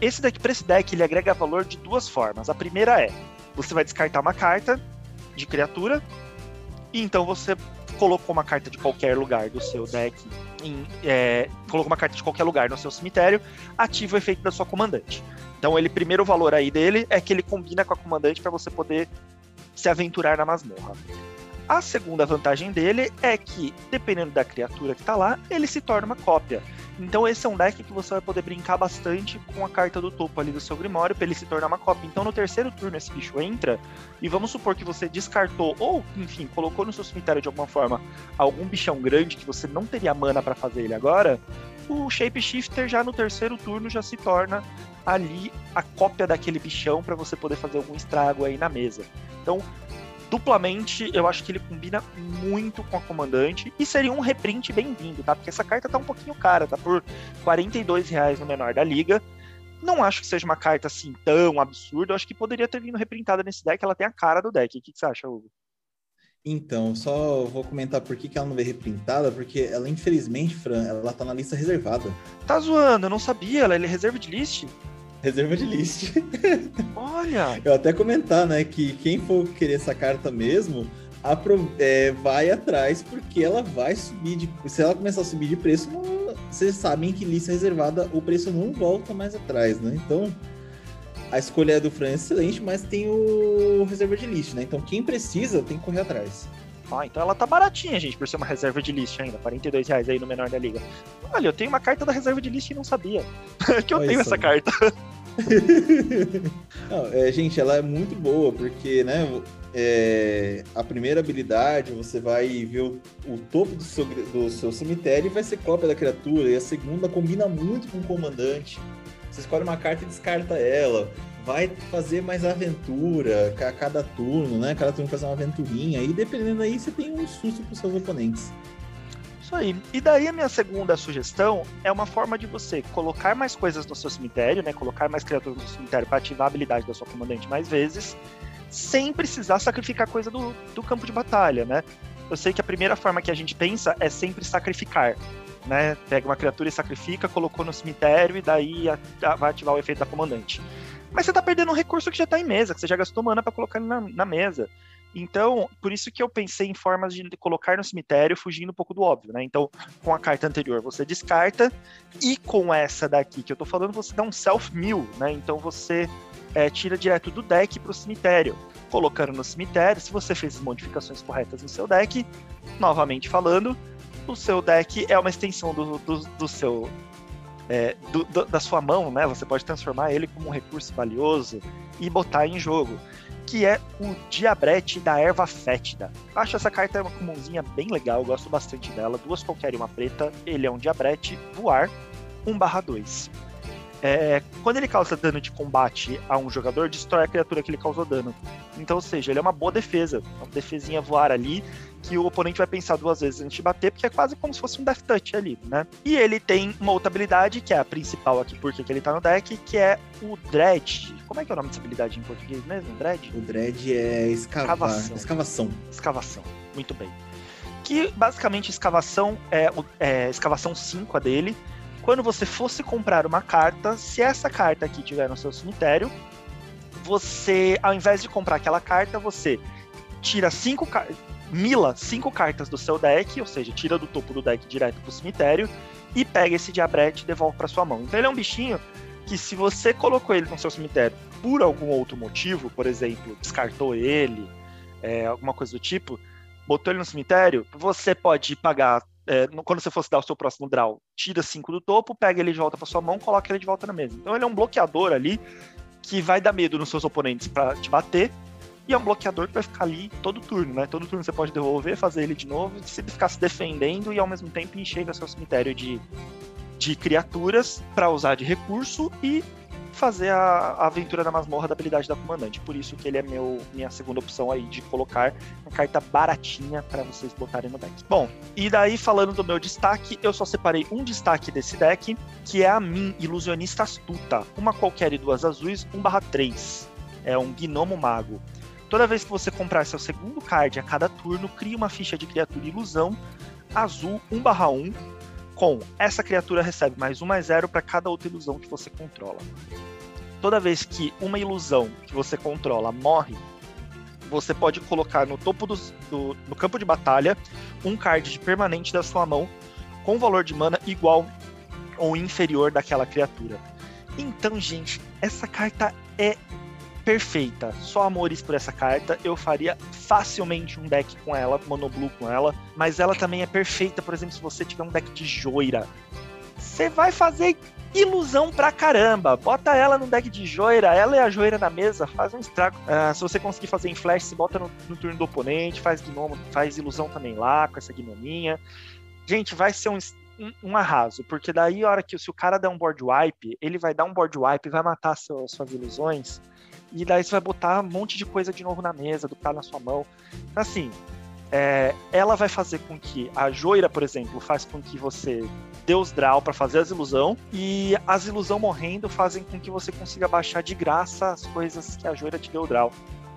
Esse deck, para esse deck, ele agrega valor de duas formas. A primeira é, você vai descartar uma carta de criatura, e então você colocou uma carta de qualquer lugar do seu deck, em, é, colocou uma carta de qualquer lugar no seu cemitério, ativa o efeito da sua comandante. Então, ele primeiro valor aí dele é que ele combina com a comandante para você poder se aventurar na masmorra. A segunda vantagem dele é que, dependendo da criatura que está lá, ele se torna uma cópia. Então esse é um deck que você vai poder brincar bastante com a carta do topo ali do seu Grimório para ele se tornar uma cópia. Então no terceiro turno esse bicho entra e vamos supor que você descartou ou, enfim, colocou no seu cemitério de alguma forma algum bichão grande que você não teria mana para fazer ele agora, o Shape Shifter já no terceiro turno já se torna ali a cópia daquele bichão para você poder fazer algum estrago aí na mesa. Então duplamente, eu acho que ele combina muito com a comandante e seria um reprint bem-vindo, tá? Porque essa carta tá um pouquinho cara, tá por 42 reais no menor da liga. Não acho que seja uma carta assim tão absurda, eu acho que poderia ter vindo reprintada nesse deck, ela tem a cara do deck. O que, que você acha, Hugo?
Então, só vou comentar por que, que ela não veio reprintada, porque ela, infelizmente, Fran, ela tá na lista reservada.
Tá zoando, eu não sabia, ela é reserva de list?
Reserva de list. [LAUGHS]
Olha!
Eu até comentar, né, que quem for querer essa carta mesmo, é, vai atrás, porque ela vai subir de. Se ela começar a subir de preço, vocês sabem que lista reservada o preço não volta mais atrás, né? Então. A escolha é do Fran é excelente, mas tem o reserva de list, né? Então quem precisa tem que correr atrás.
Ah, então ela tá baratinha, gente, por ser uma reserva de list ainda. 42 reais aí no menor da liga. Olha, eu tenho uma carta da reserva de list e não sabia. [LAUGHS] que eu Olha tenho essa carta. [LAUGHS]
Não, é, gente, ela é muito boa, porque, né, é, a primeira habilidade, você vai ver o, o topo do seu, do seu cemitério e vai ser cópia da criatura, e a segunda combina muito com o comandante. Você escolhe uma carta e descarta ela. Vai fazer mais aventura a cada turno, né? Cada turno fazer uma aventurinha. E dependendo aí, você tem um susto para os seus oponentes.
Isso aí. E daí a minha segunda sugestão é uma forma de você colocar mais coisas no seu cemitério, né? Colocar mais criaturas no cemitério para ativar a habilidade da sua comandante mais vezes, sem precisar sacrificar coisa do, do campo de batalha, né? Eu sei que a primeira forma que a gente pensa é sempre sacrificar. Né? Pega uma criatura e sacrifica, colocou no cemitério e daí a, a, vai ativar o efeito da comandante. Mas você tá perdendo um recurso que já tá em mesa, que você já gastou mana para colocar na, na mesa. Então, por isso que eu pensei em formas de colocar no cemitério, fugindo um pouco do óbvio, né? Então, com a carta anterior você descarta, e com essa daqui que eu tô falando, você dá um self-mill, né? Então você é, tira direto do deck para o cemitério. Colocando no cemitério, se você fez as modificações corretas no seu deck, novamente falando, o seu deck é uma extensão do, do, do seu. É, do, da sua mão, né? Você pode transformar ele como um recurso valioso e botar em jogo que é o Diabrete da Erva Fétida. Acho essa carta uma comumzinha bem legal, gosto bastante dela. Duas qualquer e uma preta. Ele é um Diabrete voar 1/2. É, quando ele causa dano de combate a um jogador, destrói a criatura que ele causou dano. Então, ou seja, ele é uma boa defesa. Uma defesinha voar ali que o oponente vai pensar duas vezes antes de bater, porque é quase como se fosse um Death Touch ali, né? E ele tem uma outra habilidade, que é a principal aqui, porque ele tá no deck, que é o Dread. Como é que é o nome dessa habilidade em português mesmo? Dread?
O Dread é escavar. escavação. Escavação.
Escavação. Muito bem. Que basicamente escavação é, é escavação 5 a dele. Quando você fosse comprar uma carta, se essa carta aqui tiver no seu cemitério, você, ao invés de comprar aquela carta, você tira cinco mila cinco cartas do seu deck, ou seja, tira do topo do deck direto pro cemitério e pega esse diabrete e devolve para sua mão. Então ele é um bichinho que se você colocou ele no seu cemitério por algum outro motivo, por exemplo, descartou ele, é, alguma coisa do tipo, botou ele no cemitério, você pode pagar. É, quando você fosse dar o seu próximo draw, tira 5 do topo, pega ele de volta para sua mão, coloca ele de volta na mesa. Então ele é um bloqueador ali que vai dar medo nos seus oponentes para te bater. E é um bloqueador que vai ficar ali todo turno, né? Todo turno você pode devolver, fazer ele de novo, se ficar se defendendo e ao mesmo tempo encher o seu cemitério de, de criaturas para usar de recurso e fazer a, a, aventura da masmorra da habilidade da comandante. Por isso que ele é meu, minha segunda opção aí de colocar uma carta baratinha para vocês botarem no deck. Bom, e daí falando do meu destaque, eu só separei um destaque desse deck, que é a Min Ilusionista Astuta. Uma qualquer e duas azuis, 1/3. É um gnomo mago. Toda vez que você comprar seu segundo card a cada turno, crie uma ficha de criatura ilusão azul 1/1 com essa criatura recebe mais um mais zero para cada outra ilusão que você controla. Toda vez que uma ilusão que você controla morre, você pode colocar no topo do, do, do campo de batalha um card de permanente da sua mão com valor de mana igual ou inferior daquela criatura. Então, gente, essa carta é perfeita. Só amores por essa carta. Eu faria facilmente um deck com ela, monoblue com ela. Mas ela também é perfeita, por exemplo, se você tiver um deck de joira. Você vai fazer ilusão pra caramba. Bota ela no deck de joira, ela e a joira na mesa, faz um estrago. Uh, se você conseguir fazer em flash, se bota no, no, turno do oponente, faz gnomo, faz ilusão também lá, com essa gnominha. Gente, vai ser um, um, um, arraso, porque daí a hora que se o cara der um board wipe, ele vai dar um board wipe, vai matar seu, suas ilusões e daí você vai botar um monte de coisa de novo na mesa, do cara na sua mão. Então, assim, é, ela vai fazer com que a joira, por exemplo, faz com que você dê os draw para fazer as ilusão e as ilusão morrendo fazem com que você consiga baixar de graça as coisas que a joira te deu draw.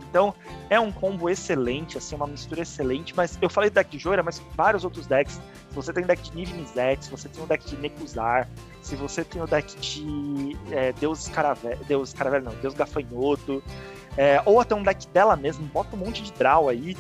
Então, é um combo excelente, assim, uma mistura excelente, mas eu falei deck de Joira, mas vários outros decks. Se você tem deck de Niv-Mizzet, se você tem um deck de Nekuzar, se você tem o deck de é, Deus Caravel, Deus Caravel não, Deus Gafanhoto, é, ou até um deck dela mesmo, bota um monte de draw aí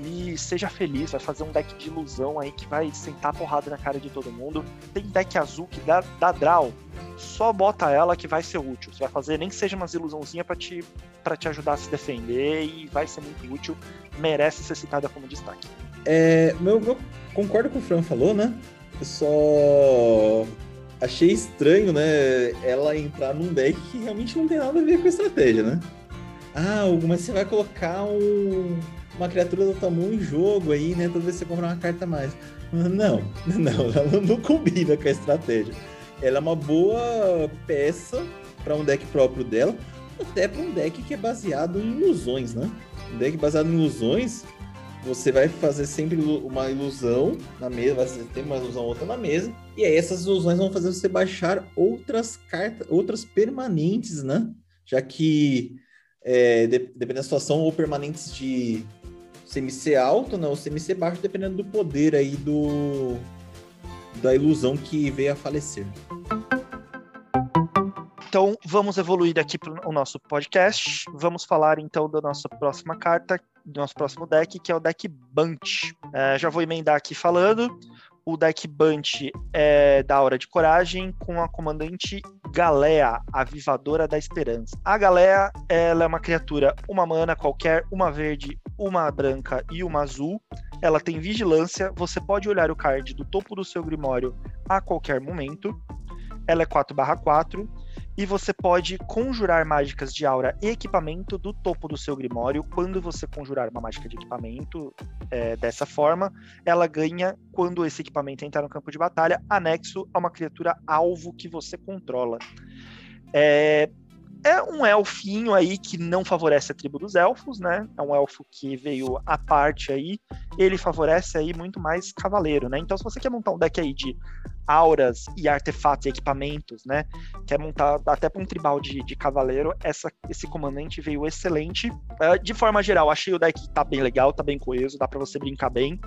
e seja feliz, vai fazer um deck de ilusão aí que vai sentar porrada na cara de todo mundo. Tem deck azul que dá, dá draw, só bota ela que vai ser útil. Você vai fazer nem que seja umas ilusãozinhas para te, pra te ajudar a se defender e vai ser muito útil, merece ser citada como destaque.
É, meu, meu, concordo com o Fran falou, né? Eu só achei estranho, né, ela entrar num deck que realmente não tem nada a ver com estratégia, né? Ah, mas você vai colocar um, uma criatura do tamanho em jogo aí, né? Toda vez que você comprar uma carta a mais. Não, [LAUGHS] não, ela não combina com a estratégia. Ela é uma boa peça para um deck próprio dela, até para um deck que é baseado em ilusões, né? Um deck baseado em ilusões, você vai fazer sempre uma ilusão na mesa, vai ter uma ilusão outra na mesa, e aí essas ilusões vão fazer você baixar outras cartas, outras permanentes, né? Já que, é, dependendo da situação, ou permanentes de CMC alto, não, CMC baixo, dependendo do poder aí do da ilusão que veio a falecer.
Então, vamos evoluir aqui para o nosso podcast. Vamos falar então da nossa próxima carta, do nosso próximo deck, que é o deck Bunch. É, já vou emendar aqui falando. O deck Bunch é da Hora de Coragem com a comandante Galea, Avivadora da Esperança. A Galea ela é uma criatura, uma mana qualquer, uma verde, uma branca e uma azul. Ela tem vigilância, você pode olhar o card do topo do seu grimório a qualquer momento. Ela é 4/4 e você pode conjurar mágicas de aura e equipamento do topo do seu grimório. Quando você conjurar uma mágica de equipamento é, dessa forma, ela ganha quando esse equipamento entrar no campo de batalha, anexo a uma criatura alvo que você controla. É, é um elfinho aí que não favorece a tribo dos elfos, né? É um elfo que veio à parte aí. Ele favorece aí muito mais cavaleiro, né? Então, se você quer montar um deck aí de auras e artefatos e equipamentos, né? Quer montar até para um tribal de, de cavaleiro, essa, esse comandante veio excelente. Uh, de forma geral, achei o deck tá bem legal, tá bem coeso, dá para você brincar bem.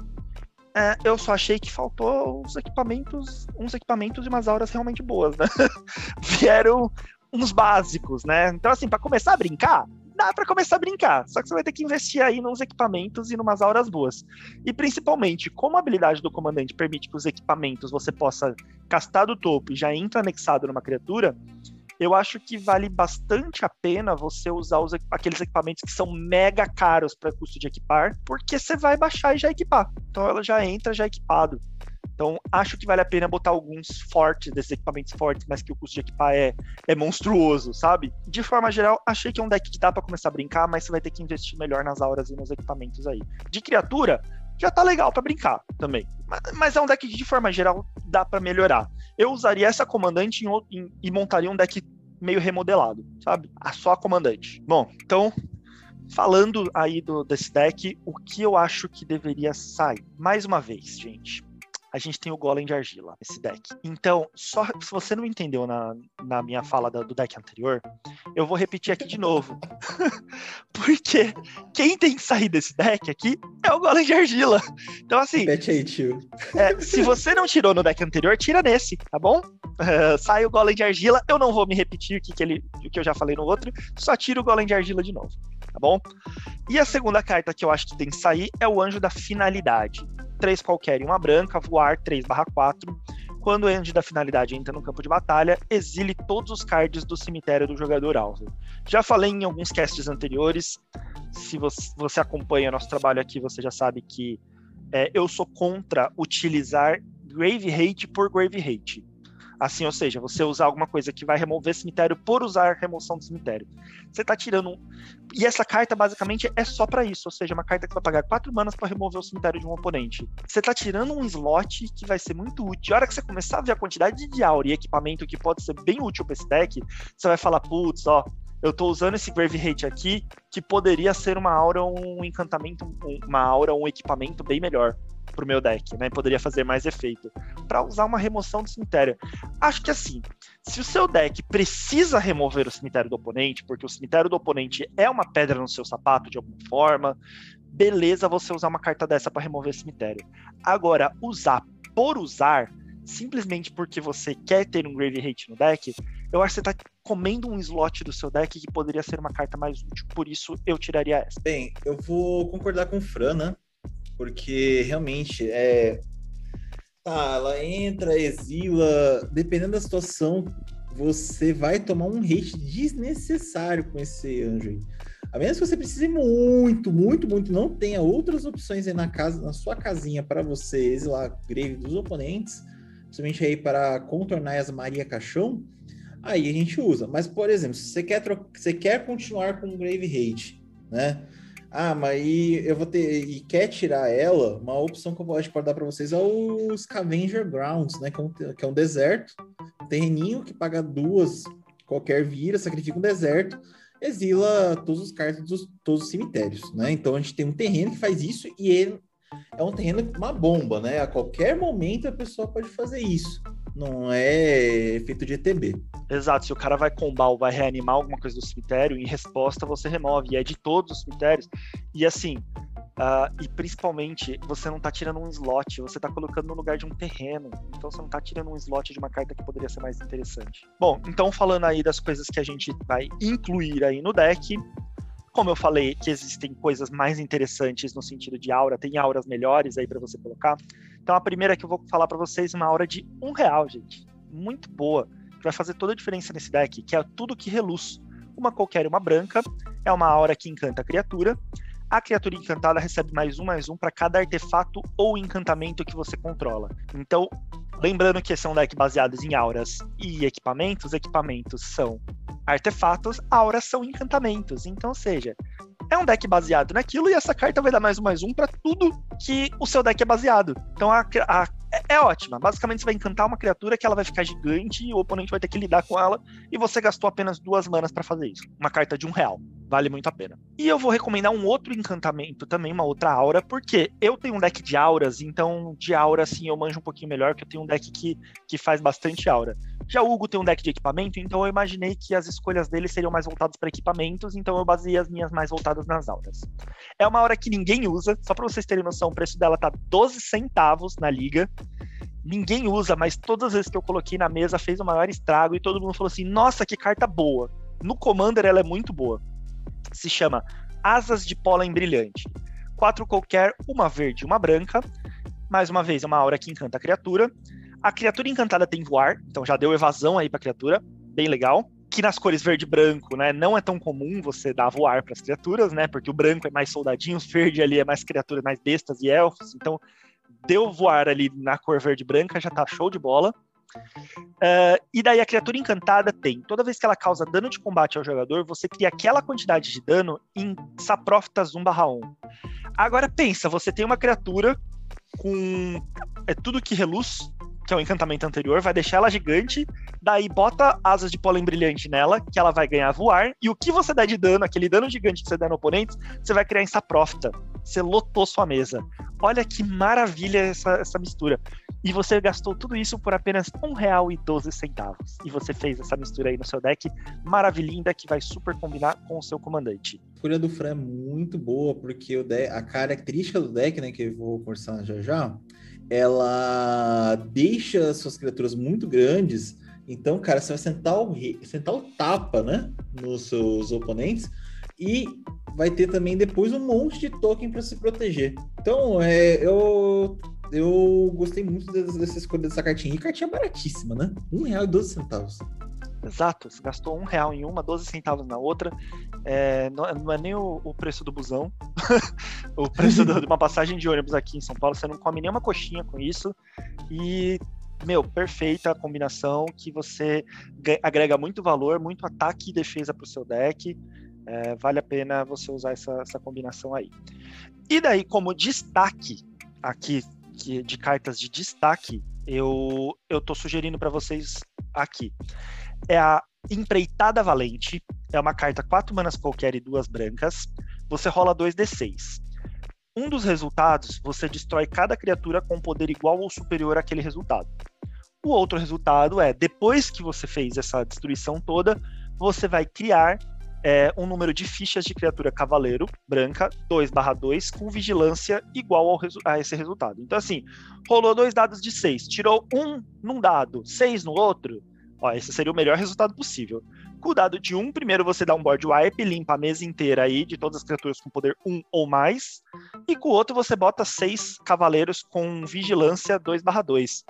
É, eu só achei que faltou os equipamentos, uns equipamentos e umas auras realmente boas, né? [LAUGHS] Vieram uns básicos, né? Então, assim, para começar a brincar, dá para começar a brincar. Só que você vai ter que investir aí nos equipamentos e numas auras boas. E principalmente, como a habilidade do comandante permite que os equipamentos você possa castar do topo e já entra anexado numa criatura, eu acho que vale bastante a pena você usar os, aqueles equipamentos que são mega caros para custo de equipar, porque você vai baixar e já equipar. Então ela já entra já equipado. Então, acho que vale a pena botar alguns fortes, desses equipamentos fortes, mas que o custo de equipar é, é monstruoso, sabe? De forma geral, achei que é um deck que dá para começar a brincar, mas você vai ter que investir melhor nas auras e nos equipamentos aí. De criatura, já tá legal para brincar também. Mas, mas, é um deck que, de forma geral, dá para melhorar. Eu usaria essa comandante em, em, e montaria um deck meio remodelado, sabe? A só a comandante. Bom, então, falando aí do, desse deck, o que eu acho que deveria sair? Mais uma vez, gente a gente tem o Golem de Argila, esse deck. Então, só se você não entendeu na, na minha fala do deck anterior, eu vou repetir aqui de novo. [LAUGHS] Porque quem tem que sair desse deck aqui é o Golem de Argila. Então, assim.
Repete aí, tio.
É, se você não tirou no deck anterior, tira nesse, tá bom? Uh, sai o Golem de Argila. Eu não vou me repetir o que, que, ele, o que eu já falei no outro, só tira o Golem de Argila de novo, tá bom? E a segunda carta que eu acho que tem que sair é o Anjo da Finalidade três qualquer e uma branca, voar 3/4. Quando o end da finalidade entra no campo de batalha, exile todos os cards do cemitério do jogador alvo. Já falei em alguns casts anteriores, se você, você acompanha nosso trabalho aqui, você já sabe que é, eu sou contra utilizar Grave Hate por Grave Hate. Assim, ou seja, você usar alguma coisa que vai remover cemitério por usar remoção do cemitério. Você tá tirando. E essa carta, basicamente, é só para isso. Ou seja, uma carta que vai pagar 4 manas para remover o cemitério de um oponente. Você tá tirando um slot que vai ser muito útil. A hora que você começar a ver a quantidade de aura e equipamento que pode ser bem útil pra esse deck, você vai falar, putz, ó, eu tô usando esse Grave Hate aqui, que poderia ser uma aura, um encantamento, uma aura, um equipamento bem melhor pro meu deck, né? Poderia fazer mais efeito. para usar uma remoção do cemitério. Acho que assim, se o seu deck precisa remover o cemitério do oponente, porque o cemitério do oponente é uma pedra no seu sapato de alguma forma, beleza você usar uma carta dessa para remover o cemitério. Agora, usar por usar, simplesmente porque você quer ter um Grave Hate no deck, eu acho que você tá comendo um slot do seu deck que poderia ser uma carta mais útil. Por isso, eu tiraria essa.
Bem, eu vou concordar com o Fran, né? Porque realmente é. Tá, ela entra, exila, dependendo da situação, você vai tomar um hate desnecessário com esse anjo aí. A menos que você precise muito, muito, muito, não tenha outras opções aí na casa, na sua casinha para você exilar grave dos oponentes, principalmente aí para contornar as Maria Caixão, aí a gente usa. Mas, por exemplo, se você quer, você quer continuar com Grave Hate, né? Ah, mas aí eu vou ter. E quer tirar ela, uma opção que eu acho pode dar para vocês é o Scavenger Grounds, né? Que é um, que é um deserto, um terreninho que paga duas, qualquer vira, sacrifica um deserto, exila todos os cartas dos todos os cemitérios, né? Então a gente tem um terreno que faz isso e ele é um terreno uma bomba, né? A qualquer momento a pessoa pode fazer isso não é efeito de ETB.
Exato, se o cara vai combar ou vai reanimar alguma coisa do cemitério, em resposta você remove, e é de todos os cemitérios. E assim, uh, e principalmente, você não tá tirando um slot, você tá colocando no lugar de um terreno. Então você não tá tirando um slot de uma carta que poderia ser mais interessante. Bom, então falando aí das coisas que a gente vai incluir aí no deck, como eu falei que existem coisas mais interessantes no sentido de aura, tem auras melhores aí para você colocar. Então a primeira que eu vou falar para vocês é uma aura de um real, gente, muito boa, que vai fazer toda a diferença nesse deck, que é tudo que reluz. Uma qualquer, uma branca, é uma aura que encanta a criatura. A criatura encantada recebe mais um, mais um para cada artefato ou encantamento que você controla. Então, lembrando que esse é um deck baseado em auras e equipamentos, equipamentos são artefatos, auras são encantamentos. Então, ou seja, é um deck baseado naquilo e essa carta vai dar mais um mais um para tudo que o seu deck é baseado. Então a, a, é, é, ótima. Basicamente você vai encantar uma criatura que ela vai ficar gigante e o oponente vai ter que lidar com ela e você gastou apenas duas manas para fazer isso. Uma carta de um real. Vale muito a pena. E eu vou recomendar um outro encantamento também, uma outra aura, porque eu tenho um deck de auras, então de aura assim eu manjo um pouquinho melhor, que eu tenho um deck que, que faz bastante aura. Já o Hugo tem um deck de equipamento, então eu imaginei que as escolhas dele seriam mais voltadas para equipamentos, então eu baseei as minhas mais voltadas nas auras. É uma aura que ninguém usa, só para vocês terem noção, o preço dela tá 12 centavos na liga. Ninguém usa, mas todas as vezes que eu coloquei na mesa fez o maior estrago e todo mundo falou assim: "Nossa, que carta boa". No Commander ela é muito boa. Se chama Asas de Pólen Brilhante. Quatro qualquer, uma verde e uma branca. Mais uma vez, é uma aura que encanta a criatura. A criatura encantada tem voar, então já deu evasão aí pra criatura, bem legal. Aqui nas cores verde e branco, né, não é tão comum você dar voar para as criaturas, né, porque o branco é mais soldadinhos, verde ali é mais criaturas, mais bestas e elfos, então deu voar ali na cor verde e branca, já tá show de bola. Uh, e daí a criatura encantada tem, toda vez que ela causa dano de combate ao jogador, você cria aquela quantidade de dano em Saproftas 1/1. Agora pensa, você tem uma criatura com é tudo que reluz, que é o encantamento anterior, vai deixar ela gigante, daí bota asas de pólen brilhante nela, que ela vai ganhar voar, e o que você dá de dano, aquele dano gigante que você dá no oponente, você vai criar em Saprofta. Você lotou sua mesa. Olha que maravilha essa, essa mistura. E você gastou tudo isso por apenas R$1,12. E você fez essa mistura aí no seu deck maravilhinda que vai super combinar com o seu comandante.
A escolha do Fran é muito boa, porque a característica do deck, né, que eu vou conversar já já, ela deixa suas criaturas muito grandes. Então, cara, você vai sentar o, sentar o tapa, né? Nos seus oponentes. E vai ter também depois um monte de token para se proteger. Então, é, eu, eu gostei muito dessa escolha dessa cartinha. E cartinha baratíssima, né? R$1,12.
Exato, você gastou um real em uma, 12 centavos na outra. É, não, não, é nem o, o preço do busão, [LAUGHS] o preço de uma passagem de ônibus aqui em São Paulo. Você não come nenhuma coxinha com isso. E, meu, perfeita a combinação que você agrega muito valor, muito ataque e defesa para o seu deck. É, vale a pena você usar essa, essa combinação aí. E daí, como destaque aqui que, de cartas de destaque, eu, eu tô sugerindo para vocês aqui é a Empreitada Valente. É uma carta 4 manas qualquer e duas brancas. Você rola 2d6. Um dos resultados, você destrói cada criatura com poder igual ou superior àquele resultado. O outro resultado é, depois que você fez essa destruição toda, você vai criar é, um número de fichas de criatura cavaleiro branca 2/2 com vigilância igual ao a esse resultado. Então, assim, rolou dois dados de 6, tirou um num dado, 6 no outro, Ó, esse seria o melhor resultado possível. Com o dado de 1, um, primeiro você dá um board wipe, limpa a mesa inteira aí de todas as criaturas com poder 1 um ou mais. E com o outro você bota 6 cavaleiros com vigilância 2/2.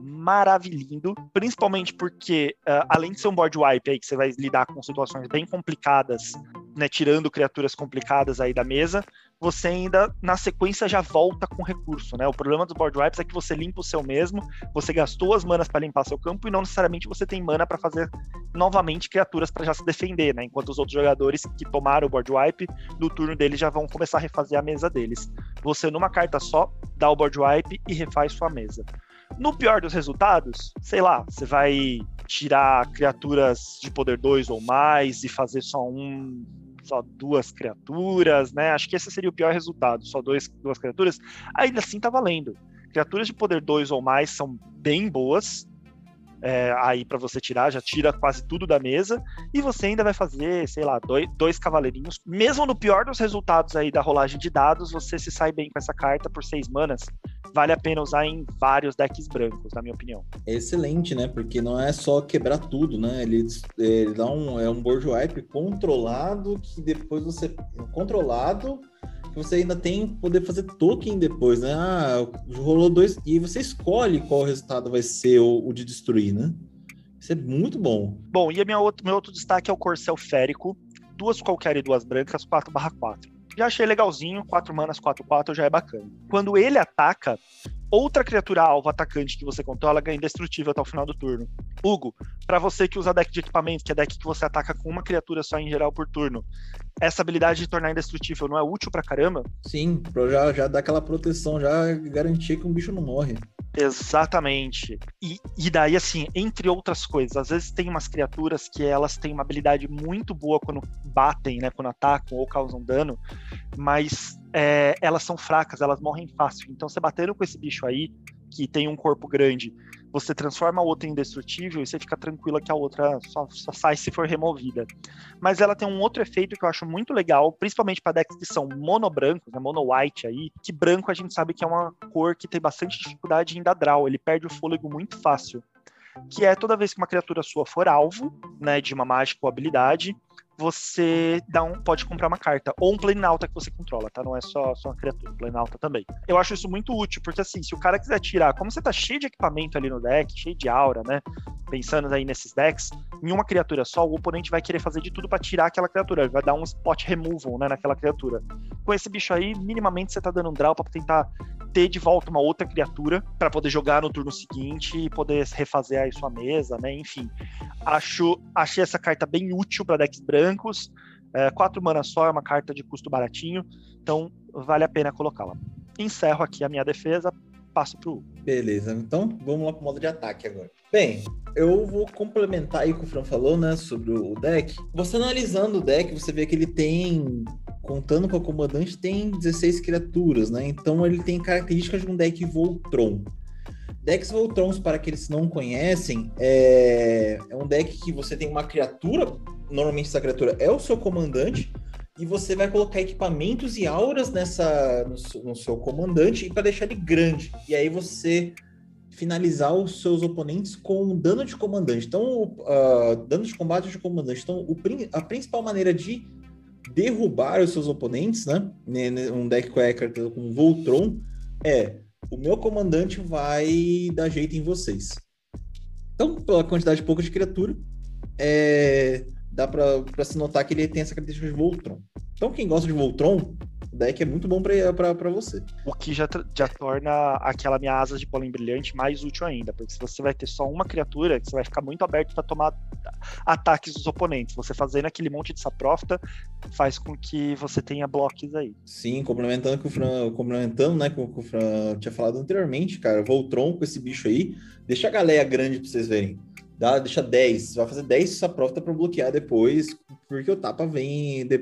Maravilhindo, principalmente porque, uh, além de ser um board wipe aí, que você vai lidar com situações bem complicadas, né, tirando criaturas complicadas aí da mesa, você ainda, na sequência, já volta com recurso, né? O problema dos board wipes é que você limpa o seu mesmo, você gastou as manas para limpar seu campo e não necessariamente você tem mana para fazer novamente criaturas para já se defender, né? Enquanto os outros jogadores que tomaram o board wipe, no turno deles já vão começar a refazer a mesa deles. Você, numa carta só, dá o board wipe e refaz sua mesa. No pior dos resultados, sei lá, você vai tirar criaturas de poder 2 ou mais e fazer só um só duas criaturas, né? Acho que esse seria o pior resultado, só dois, duas criaturas. Ainda assim tá valendo. Criaturas de poder 2 ou mais são bem boas, é, aí para você tirar, já tira quase tudo da mesa, e você ainda vai fazer, sei lá, dois, dois cavaleirinhos. Mesmo no pior dos resultados aí da rolagem de dados, você se sai bem com essa carta por seis manas. Vale a pena usar em vários decks brancos, na minha opinião.
É excelente, né? Porque não é só quebrar tudo, né? Ele, ele dá um, é um board wipe controlado que depois você. Controlado que você ainda tem poder fazer token depois, né? Ah, rolou dois. E você escolhe qual resultado vai ser o, o de destruir, né? Isso é muito bom.
Bom, e minha outro, meu outro destaque é o Corcel Férico. Duas qualquer e duas brancas, 4/4. Já achei legalzinho, 4 manas, 4/4 já é bacana. Quando ele ataca, outra criatura alvo atacante que você controla ganha indestrutível até o final do turno. Hugo, para você que usa deck de equipamento, que é deck que você ataca com uma criatura só em geral por turno, essa habilidade de tornar indestrutível não é útil pra caramba?
Sim, pra já, já dar aquela proteção, já garantir que um bicho não morre.
Exatamente. E, e daí, assim, entre outras coisas, às vezes tem umas criaturas que elas têm uma habilidade muito boa quando batem, né? Quando atacam ou causam dano, mas é, elas são fracas, elas morrem fácil. Então, você batendo com esse bicho aí, que tem um corpo grande, você transforma a outra em indestrutível e você fica tranquila que a outra só, só, sai se for removida. Mas ela tem um outro efeito que eu acho muito legal, principalmente para decks que são mono brancos, né, mono white aí, que branco a gente sabe que é uma cor que tem bastante dificuldade em dar draw, ele perde o fôlego muito fácil. Que é toda vez que uma criatura sua for alvo, né, de uma mágica ou habilidade, você dá um, pode comprar uma carta, ou um Planalta que você controla, tá? Não é só, só uma criatura, Planalta também. Eu acho isso muito útil, porque assim, se o cara quiser tirar, como você tá cheio de equipamento ali no deck, cheio de aura, né? pensando aí nesses decks, em uma criatura só, o oponente vai querer fazer de tudo para tirar aquela criatura, vai dar um spot removal, né, naquela criatura. Com esse bicho aí, minimamente você tá dando um draw para tentar ter de volta uma outra criatura para poder jogar no turno seguinte e poder refazer aí sua mesa, né? Enfim, acho, achei essa carta bem útil para decks brancos. É, quatro mana só, é uma carta de custo baratinho, então vale a pena colocá-la. Encerro aqui a minha defesa, passo pro
Beleza, então vamos lá pro modo de ataque agora. Bem, eu vou complementar aí o que o Fran falou, né, sobre o deck. Você analisando o deck, você vê que ele tem, contando com a comandante, tem 16 criaturas, né? Então ele tem características de um deck Voltron. Decks Voltrons, para aqueles que não conhecem, é, é um deck que você tem uma criatura, normalmente essa criatura é o seu comandante, e você vai colocar equipamentos e auras nessa no, no seu comandante para deixar ele grande. E aí você finalizar os seus oponentes com dano de comandante. Então, uh, dano de combate de comandante. Então, o, a principal maneira de derrubar os seus oponentes, né? Um deck com a com Voltron é o meu comandante vai dar jeito em vocês. Então, pela quantidade pouca de criatura, é, dá para se notar que ele tem essa característica de Voltron. Então, quem gosta de Voltron, o deck é muito bom para você.
O que já, já torna aquela minha asa de pólen brilhante mais útil ainda, porque se você vai ter só uma criatura, você vai ficar muito aberto para tomar ataques dos oponentes. Você fazendo aquele monte de saprofta faz com que você tenha blocos aí.
Sim, complementando com o Fran, complementando, né, com o que o Fran tinha falado anteriormente, cara, Voltron com esse bicho aí, deixa a galera grande para vocês verem dá, deixa 10, você vai fazer 10 sua prova para bloquear depois, porque o tapa vem. De...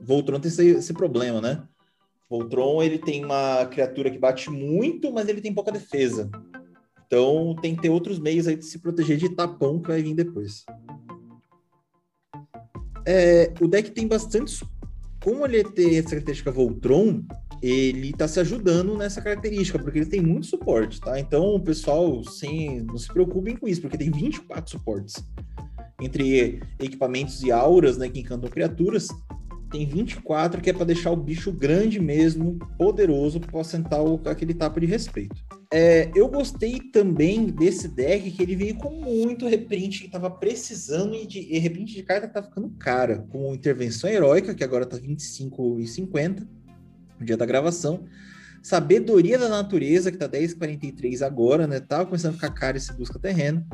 Voltron tem esse, esse, problema, né? Voltron ele tem uma criatura que bate muito, mas ele tem pouca defesa. Então tem que ter outros meios aí de se proteger de tapão que vai vir depois. É, o deck tem bastante. Como ele tem essa característica Voltron, ele está se ajudando nessa característica, porque ele tem muito suporte, tá? Então, o pessoal, sem, não se preocupem com isso, porque tem 24 suportes. Entre equipamentos e auras, né, que encantam criaturas, tem 24 que é para deixar o bicho grande mesmo, poderoso, para assentar o, aquele tapa de respeito. É, eu gostei também desse deck que ele veio com muito reprint que estava precisando e, de, e reprint de carta que tá ficando cara, com intervenção heróica, que agora tá 25 e 50 no dia da gravação. Sabedoria da Natureza, que tá 10,43 agora, né? Tava começando a ficar caro esse busca terreno.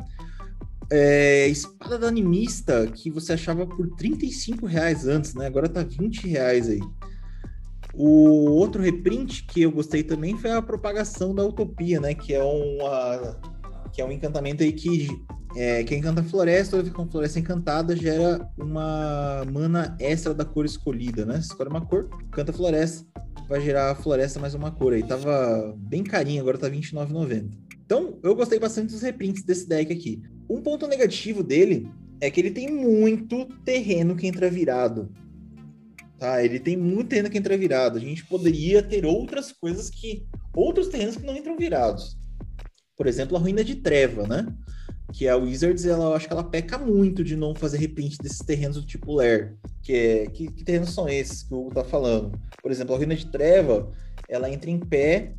É, Espada da Animista, que você achava por 35 reais antes, né? Agora tá 20 reais aí. O outro reprint que eu gostei também foi a propagação da utopia, né? Que é uma que é um encantamento aí que é, que encanta a floresta, toda com floresta encantada gera uma mana extra da cor escolhida, né? Você escolhe uma cor, canta floresta, vai gerar a floresta mais uma cor aí. Tava bem carinho, agora tá R$29,90. Então, eu gostei bastante dos reprints desse deck aqui. Um ponto negativo dele é que ele tem muito terreno que entra virado. Tá? Ele tem muito terreno que entra virado. A gente poderia ter outras coisas que. outros terrenos que não entram virados. Por exemplo, a Ruína de Treva, né? Que a Wizards, ela, eu acho que ela peca muito de não fazer reprint desses terrenos do tipo Lair. Que, é, que, que terrenos são esses que o Hugo tá falando? Por exemplo, a Ruína de Treva, ela entra em pé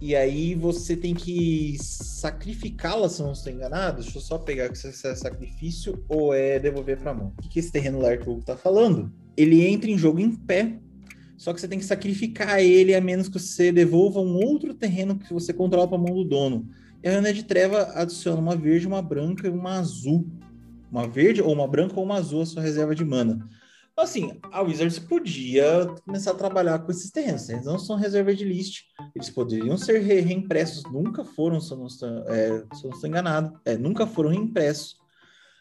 e aí você tem que sacrificá-la, se não estou enganado. Deixa eu só pegar se é sacrifício ou é devolver para mão. O que, que esse terreno Lair que o Hugo tá falando? Ele entra em jogo em pé, só que você tem que sacrificar ele a menos que você devolva um outro terreno que você controla para a mão do dono. E a Ana de Treva adiciona uma verde, uma branca e uma azul. Uma verde, ou uma branca ou uma azul a sua reserva de mana. Então, assim, a Wizards podia começar a trabalhar com esses terrenos. Eles não são reserva de list. Eles poderiam ser re reimpressos. Nunca foram, se eu não estou, é, se eu não estou enganado. É, nunca foram reimpressos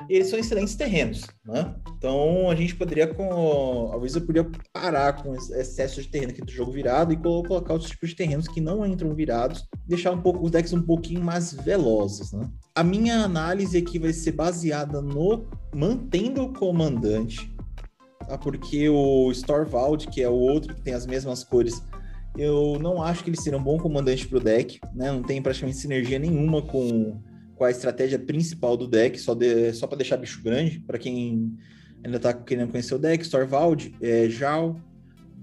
eles são excelentes terrenos, né? Então a gente poderia com a Wizard poderia parar com excesso de terreno aqui do jogo virado e colocar outros tipos de terrenos que não entram virados, deixar um pouco os decks um pouquinho mais velozes, né? A minha análise aqui vai ser baseada no mantendo o comandante, tá? Porque o Storvald, que é o outro que tem as mesmas cores, eu não acho que ele seria um bom comandante para o deck, né? Não tem praticamente sinergia nenhuma com a estratégia principal do deck, só, de, só para deixar bicho grande, para quem ainda está querendo conhecer o deck, Storvald, é, Jal,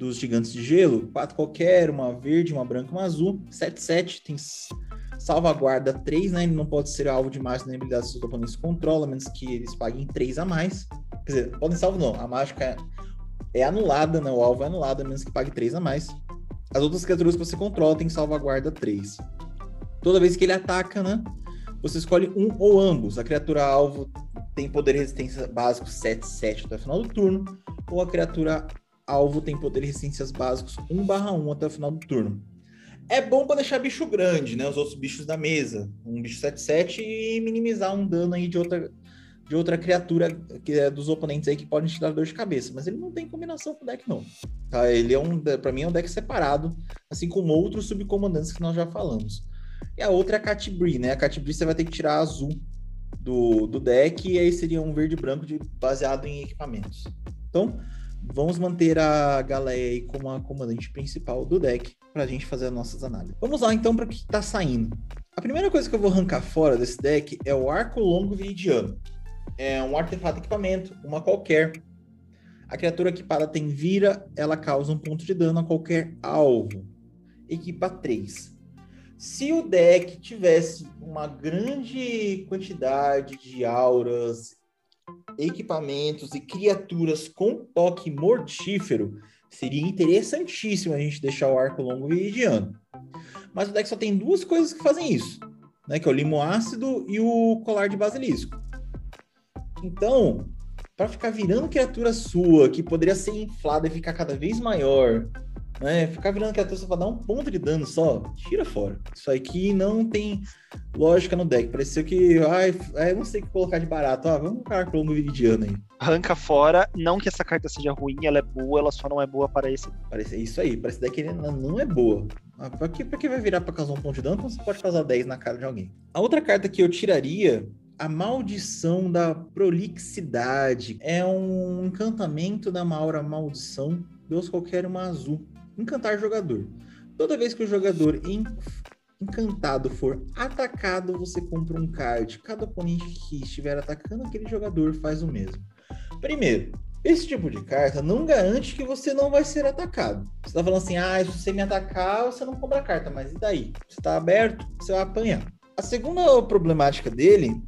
dos Gigantes de Gelo, quatro qualquer, uma verde, uma branca, uma azul, 7-7, tem Salvaguarda 3, né? Ele não pode ser alvo de mágica nem habilidade que seus oponentes controlam, a menos que eles paguem 3 a mais. Quer dizer, podem salvo não. A mágica é, é anulada, né? O alvo é anulado, a menos que pague 3 a mais. As outras criaturas que você controla têm salvaguarda 3. Toda vez que ele ataca, né? Você escolhe um ou ambos. A criatura alvo tem poder e resistência básico 7, 7 até o final do turno, ou a criatura alvo tem poder e resistências básicos 1 barra 1 até o final do turno. É bom para deixar bicho grande, né? Os outros bichos da mesa. Um bicho 7-7 e minimizar um dano aí de outra, de outra criatura que é dos oponentes aí que podem te dar dor de cabeça. Mas ele não tem combinação com o deck, não. Tá? Ele é um. para mim, é um deck separado, assim como outros subcomandantes que nós já falamos. E a outra é a Catibri, né? A Catibri você vai ter que tirar azul do, do deck, e aí seria um verde branco de, baseado em equipamentos. Então, vamos manter a Galeia aí como a comandante principal do deck para a gente fazer as nossas análises. Vamos lá então para o que está saindo. A primeira coisa que eu vou arrancar fora desse deck é o Arco Longo Viridiano. É um artefato equipamento, uma qualquer. A criatura equipada tem vira, ela causa um ponto de dano a qualquer alvo. Equipa 3. Se o deck tivesse uma grande quantidade de auras, equipamentos e criaturas com toque mortífero, seria interessantíssimo a gente deixar o arco longo viridiano. Mas o deck só tem duas coisas que fazem isso, né? Que é o limo ácido e o colar de basilisco. Então, para ficar virando criatura sua, que poderia ser inflada e ficar cada vez maior, né? Ficar virando criatura só pra dar um ponto de dano só, tira fora. Isso aqui não tem lógica no deck. Pareceu que, ai, eu não sei o que colocar de barato. Ah, vamos colocar Clongo Viridiano aí.
Arranca fora, não que essa carta seja ruim, ela é boa, ela só não é boa para esse.
Parece isso aí, parece deck ela não é boa. Ah, pra, que, pra que vai virar pra causar um ponto de dano quando você pode causar 10 na cara de alguém? A outra carta que eu tiraria a maldição da prolixidade é um encantamento da Maura Maldição. Deus qualquer uma azul encantar jogador. Toda vez que o jogador encantado for atacado, você compra um card. Cada oponente que estiver atacando aquele jogador faz o mesmo. Primeiro, esse tipo de carta não garante que você não vai ser atacado. Você tá falando assim, ah, se você me atacar, você não compra carta, mas e daí? Você tá aberto, você vai apanhar. A segunda problemática dele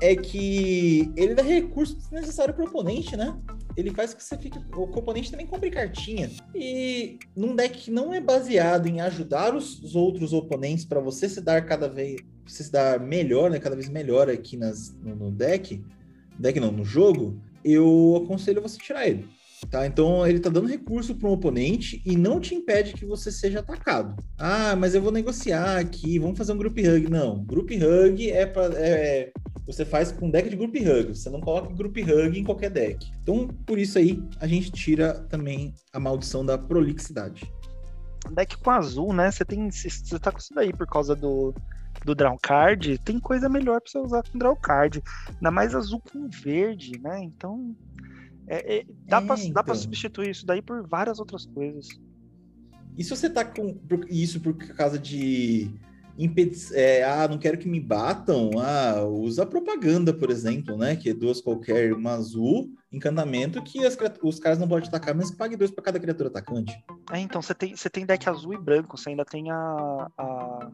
é que ele dá recursos necessários para o oponente, né? Ele faz que você fique. O oponente também compre cartinha. E num deck que não é baseado em ajudar os, os outros oponentes para você se dar cada vez. Você se dar melhor, né? Cada vez melhor aqui nas, no, no deck. Deck não, no jogo. Eu aconselho você tirar ele. Tá? Então ele tá dando recurso para um oponente e não te impede que você seja atacado. Ah, mas eu vou negociar aqui, vamos fazer um group hug. Não, group hug é para é, você faz com deck de group hug, você não coloca group hug em qualquer deck. Então, por isso aí, a gente tira também a maldição da prolixidade.
Deck com azul, né? Você tem. Você tá com isso daí por causa do, do draw card, tem coisa melhor para você usar com draw card. Ainda mais azul com verde, né? Então é, é, dá, é, pra, então. dá pra substituir isso daí por várias outras coisas.
E se você tá com isso por causa de é, ah, não quero que me batam, ah, usa propaganda, por exemplo, né? Que é duas qualquer, uma azul, encantamento, que as, os caras não podem atacar, mas pague dois para cada criatura atacante.
É, então, você tem, você tem deck azul e branco, você ainda tem a, a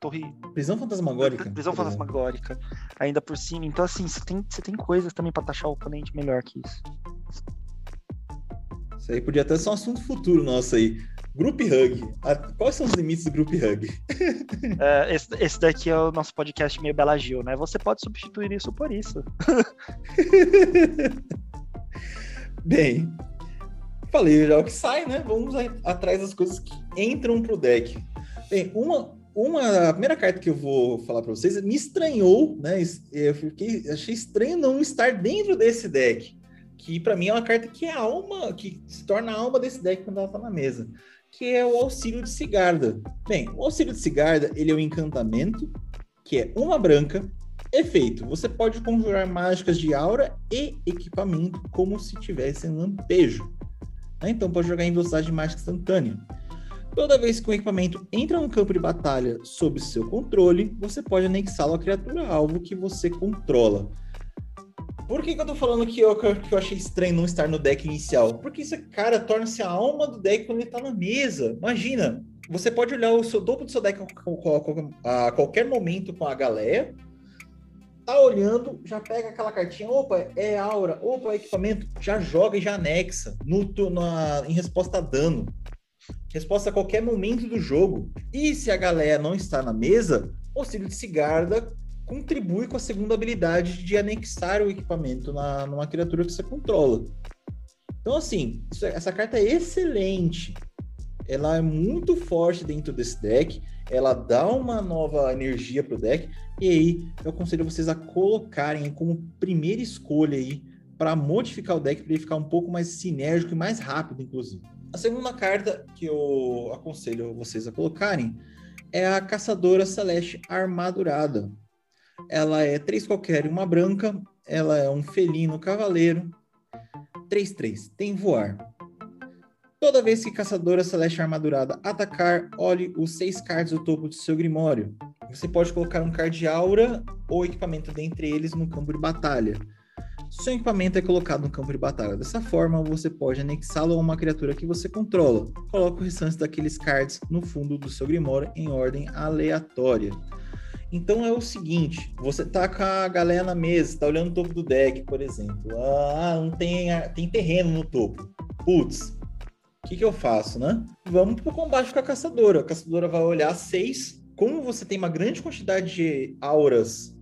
torre.
Prisão fantasmagórica. [LAUGHS]
Prisão fantasmagórica. Ainda por cima. Então, assim, você tem, você tem coisas também para taxar o oponente melhor que isso.
Isso aí podia até ser um assunto futuro nosso aí. Group Hug. Quais são os limites do Group Hug? [LAUGHS]
É, esse, esse, daqui é o nosso podcast meio Bela Gil, né? Você pode substituir isso por isso. [LAUGHS]
Bem, falei já o que sai, né? Vamos atrás das coisas que entram pro deck. Bem, uma, uma a primeira carta que eu vou falar para vocês me estranhou, né? Eu fiquei, achei estranho não estar dentro desse deck, que para mim é uma carta que é a alma, que se torna a alma desse deck quando ela tá na mesa, que é o auxílio de Cigarda. Bem, o auxílio de Cigarda, ele é um encantamento que é uma branca, efeito. Você pode conjurar mágicas de aura e equipamento como se tivesse lampejo. Né? Então pode jogar em velocidade de mágica instantânea. Toda vez que o equipamento entra no campo de batalha sob seu controle, você pode anexá-lo à criatura alvo que você controla. Por que, que eu tô falando que eu, que eu achei estranho não estar no deck inicial? Porque esse cara torna-se a alma do deck quando ele tá na mesa. Imagina, você pode olhar o seu topo do seu deck a qualquer momento com a galera. Tá olhando, já pega aquela cartinha, opa, é aura, opa, é equipamento, já joga e já anexa no, na, em resposta a dano. Resposta a qualquer momento do jogo. E se a galera não está na mesa, o auxílio de Sigarda contribui com a segunda habilidade de anexar o equipamento na, numa criatura que você controla. Então, assim, isso, essa carta é excelente ela é muito forte dentro desse deck, ela dá uma nova energia pro deck, e aí eu aconselho vocês a colocarem como primeira escolha aí para modificar o deck para ele ficar um pouco mais sinérgico e mais rápido, inclusive. A segunda carta que eu aconselho vocês a colocarem é a Caçadora Celeste Armadurada. Ela é três qualquer e uma branca, ela é um felino cavaleiro, 3-3, tem voar. Toda vez que Caçadora Celeste Armadurada atacar, olhe os seis cards do topo do seu Grimório. Você pode colocar um card de aura ou equipamento dentre eles no campo de batalha. Seu equipamento é colocado no campo de batalha. Dessa forma, você pode anexá-lo a uma criatura que você controla. Coloque o restante daqueles cards no fundo do seu Grimório em ordem aleatória. Então é o seguinte, você tá com a galera na mesa, tá olhando o topo do deck, por exemplo. Ah, não tem, tem terreno no topo. Putz, o que, que eu faço, né? Vamos pro combate com a caçadora. A caçadora vai olhar seis. Como você tem uma grande quantidade de auras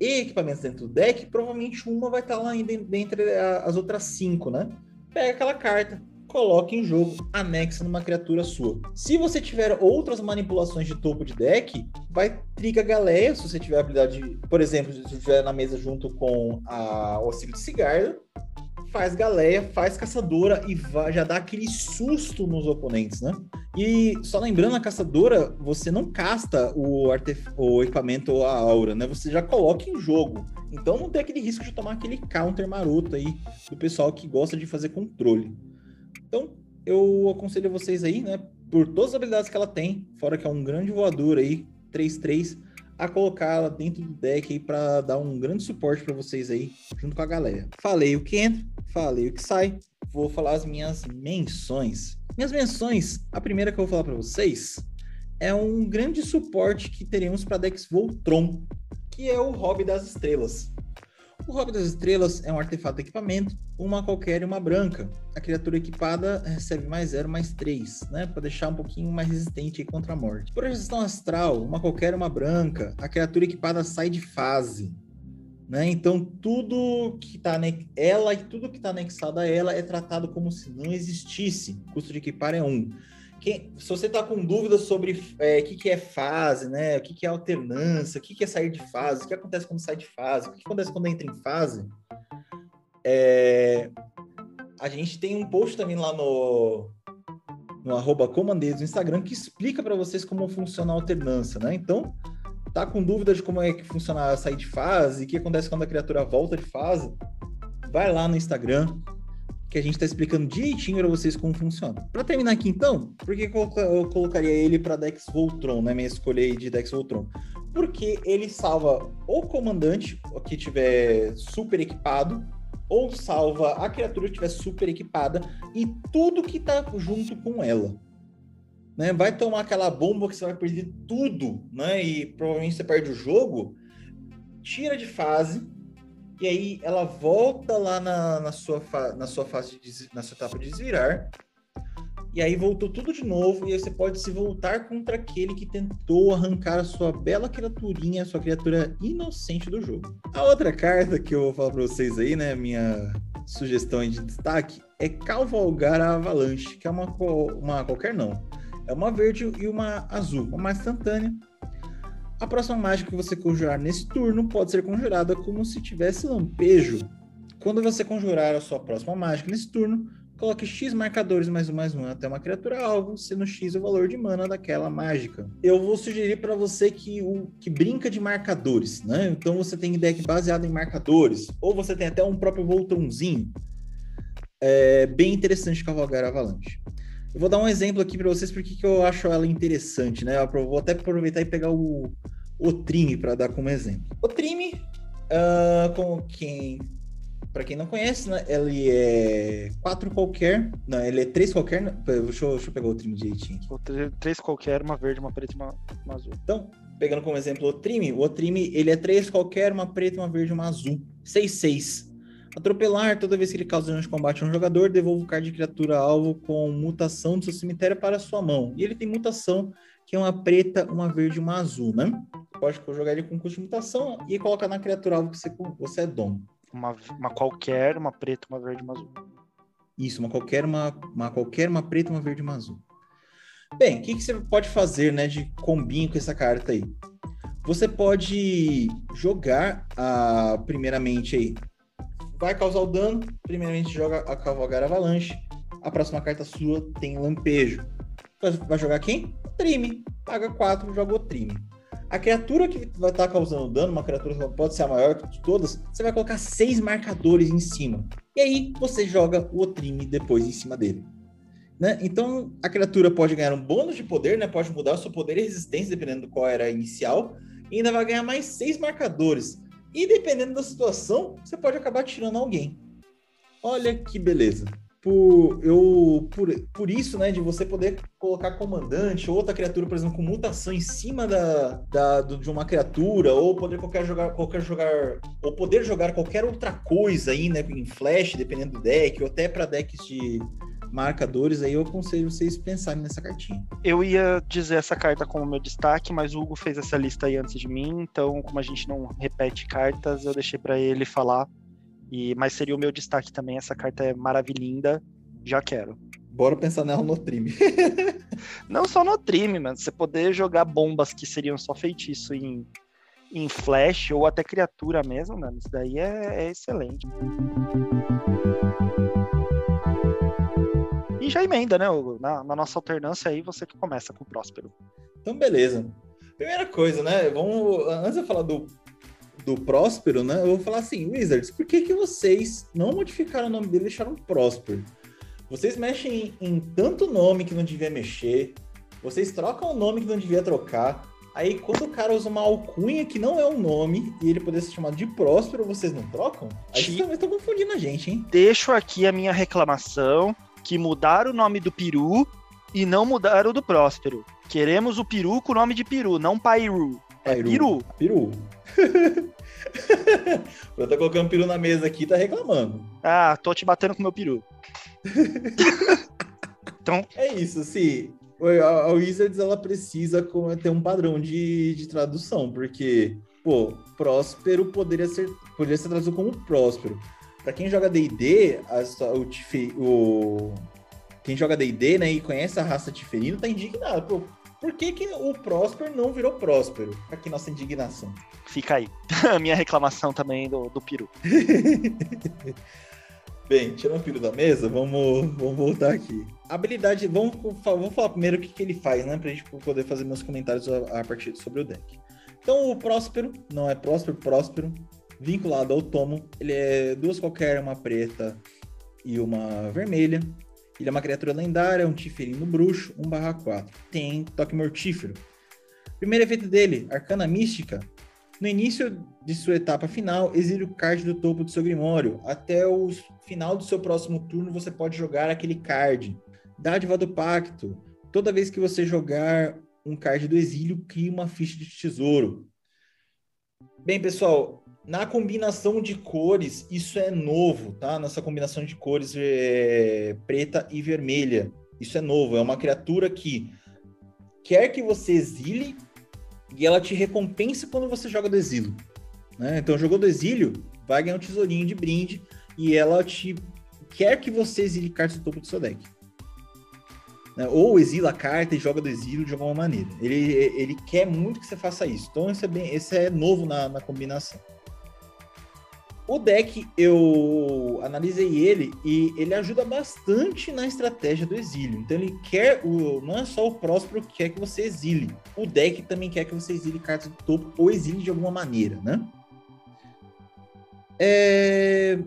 e equipamentos dentro do deck, provavelmente uma vai estar lá ainda dentre as outras cinco, né? Pega aquela carta, coloca em jogo, anexa numa criatura sua. Se você tiver outras manipulações de topo de deck, vai triga Galeia, se você tiver habilidade, de, por exemplo, se você estiver na mesa junto com a Auxílio de Cigarda, faz galeia, faz caçadora e vai, já dá aquele susto nos oponentes, né? E só lembrando, a caçadora, você não casta o, artef o equipamento ou a aura, né? Você já coloca em jogo. Então não tem aquele risco de tomar aquele counter maroto aí do pessoal que gosta de fazer controle. Então, eu aconselho vocês aí, né? Por todas as habilidades que ela tem, fora que é um grande voador aí, 3-3, a colocá-la dentro do deck aí para dar um grande suporte para vocês aí, junto com a galera. Falei o que entra, falei o que sai, vou falar as minhas menções. Minhas menções, a primeira que eu vou falar para vocês é um grande suporte que teremos para decks Voltron, que é o Hobby das Estrelas. O Hobby das Estrelas é um artefato de equipamento, uma qualquer e uma branca. A criatura equipada recebe mais 0, mais 3, né? Para deixar um pouquinho mais resistente contra a morte. Projeção astral, uma qualquer e uma branca. A criatura equipada sai de fase. Né? Então, tudo que está ela e tudo que está anexado a ela é tratado como se não existisse. O custo de equipar é 1. Um. Quem, se você está com dúvidas sobre o é, que, que é fase, né? O que, que é alternância, o que, que é sair de fase, o que acontece quando sai de fase, o que acontece quando entra em fase, é, a gente tem um post também lá no, no arroba no Instagram que explica para vocês como funciona a alternância, né? Então, tá com dúvida de como é que funciona a sair de fase, o que acontece quando a criatura volta de fase, vai lá no Instagram, que a gente está explicando direitinho para vocês como funciona. Para terminar aqui então, por que eu colocaria ele para Dex Voltron, né? Minha escolha de Dex Voltron? Porque ele salva o comandante que tiver super equipado, ou salva a criatura que tiver super equipada e tudo que tá junto com ela. Né? Vai tomar aquela bomba que você vai perder tudo, né? E provavelmente você perde o jogo. Tira de fase, e aí ela volta lá na, na sua, na sua fase, de, na sua etapa de desvirar, e aí voltou tudo de novo, e aí você pode se voltar contra aquele que tentou arrancar a sua bela criaturinha, sua criatura inocente do jogo. A outra carta que eu vou falar pra vocês aí, né, minha sugestão de destaque, é Cavalgar a Avalanche, que é uma, uma qualquer não. É uma verde e uma azul, uma instantânea, a próxima mágica que você conjurar nesse turno pode ser conjurada como se tivesse lampejo. Quando você conjurar a sua próxima mágica nesse turno, coloque X marcadores mais um mais um até uma criatura alvo, sendo X o valor de mana daquela mágica. Eu vou sugerir para você que o que brinca de marcadores, né? Então você tem deck baseado em marcadores, ou você tem até um próprio Voltronzinho. É bem interessante cavalgar Avalanche. Eu vou dar um exemplo aqui para vocês porque que eu acho ela interessante, né? Eu vou até aproveitar e pegar o, o Trime para dar como exemplo. O Trime, uh, com quem para quem não conhece, né, ele é 4 qualquer. Não, ele é 3 qualquer. Deixa eu, deixa eu pegar o trim direitinho
3 qualquer, uma verde, uma preta e uma, uma azul.
Então, pegando como exemplo o Trime, o Trime ele é 3 qualquer, uma preta, uma verde, uma azul. 6-6. Atropelar, toda vez que ele causa dano de combate a um jogador, devolve o card de criatura alvo com mutação do seu cemitério para sua mão. E ele tem mutação, que é uma preta, uma verde e uma azul, né? Pode jogar ele com custo de mutação e colocar na criatura alvo que você, você é dono.
Uma, uma qualquer, uma preta, uma verde e uma azul.
Isso, uma qualquer, uma, uma qualquer, uma preta, uma verde e uma azul. Bem, o que, que você pode fazer, né, de combinho com essa carta aí? Você pode jogar, ah, primeiramente aí, vai causar o dano. Primeiramente joga a Cavalgar Avalanche. A próxima carta sua tem Lampejo. Vai jogar quem? Trime. Paga 4, joga o Trime. A criatura que vai estar tá causando dano, uma criatura que pode ser a maior de todas, você vai colocar seis marcadores em cima. E aí você joga o Trime depois em cima dele. Né? Então a criatura pode ganhar um bônus de poder, né? pode mudar o seu poder e resistência, dependendo do qual era inicial, e ainda vai ganhar mais seis marcadores. E dependendo da situação, você pode acabar tirando alguém. Olha que beleza. Por, eu, por, por isso, né, de você poder colocar comandante ou outra criatura, por exemplo, com mutação em cima da, da, do, de uma criatura, ou poder qualquer jogar, qualquer jogar, ou poder jogar qualquer outra coisa aí, né, em flash, dependendo do deck, ou até para decks de, marcadores, aí eu aconselho vocês pensarem nessa cartinha.
Eu ia dizer essa carta como meu destaque, mas o Hugo fez essa lista aí antes de mim, então como a gente não repete cartas, eu deixei para ele falar. E mas seria o meu destaque também, essa carta é maravilhinda, já quero.
Bora pensar nela no trime. [LAUGHS]
não só no trime, mano, você poder jogar bombas que seriam só feitiço em em flash ou até criatura mesmo, mano, isso daí é, é excelente. E já emenda, né? Na, na, nossa alternância aí, você que começa com o Próspero.
Então, beleza. Primeira coisa, né? Vamos. Antes de eu falar do, do Próspero, né? Eu vou falar assim, Wizards, por que, que vocês não modificaram o nome dele e deixaram Próspero? Vocês mexem em, em tanto nome que não devia mexer, vocês trocam o nome que não devia trocar. Aí, quando o cara usa uma alcunha que não é um nome e ele poder ser chamado de Próspero, vocês não trocam? Aí vocês também estão confundindo a gente, hein?
Deixo aqui a minha reclamação que mudaram o nome do peru e não mudaram o do Próspero. Queremos o peru com o nome de peru, não Pairu. É peru.
Peru. [LAUGHS] Eu tô colocando peru na mesa aqui tá reclamando.
Ah, tô te batendo com meu peru. [LAUGHS]
então... É isso, sim. A Wizards ela precisa ter um padrão de, de tradução, porque, pô, próspero poderia ser, poderia ser traduzido como próspero. Para quem joga D&D, o, o, quem joga D&D, né, e conhece a raça Tiferino, tá indignado. Pô, por que, que o Próspero não virou Próspero? Aqui nossa indignação.
Fica aí. [LAUGHS] a minha reclamação também do, do peru. [LAUGHS]
Bem, tirando o peru da mesa, vamos, vamos voltar aqui. Habilidade, vamos, vamos falar primeiro o que, que ele faz, né? Pra gente poder fazer meus comentários a, a partir sobre o deck. Então, o Próspero, não é Próspero, Próspero, vinculado ao tomo. Ele é duas qualquer, uma preta e uma vermelha. Ele é uma criatura lendária, um tiferino bruxo, 1/4. Tem toque mortífero. Primeiro efeito dele, Arcana Mística. No início de sua etapa final, exile o card do topo do seu grimório. Até o final do seu próximo turno, você pode jogar aquele card. Dádiva do Pacto. Toda vez que você jogar um card do exílio, cria uma ficha de tesouro. Bem, pessoal, na combinação de cores, isso é novo, tá? Nessa combinação de cores é, preta e vermelha. Isso é novo. É uma criatura que quer que você exile e ela te recompensa quando você joga do exílio. Né? Então, jogou do exílio, vai ganhar um tesourinho de brinde e ela te quer que você exile cartas do topo do seu deck. Né? Ou exila a carta e joga do exílio de alguma maneira. Ele, ele quer muito que você faça isso. Então, esse é, bem, esse é novo na, na combinação. O deck, eu analisei ele e ele ajuda bastante na estratégia do exílio. Então ele quer, o, não é só o Próspero que quer que você exile. O deck também quer que você exile cartas do topo ou exile de alguma maneira, né? É...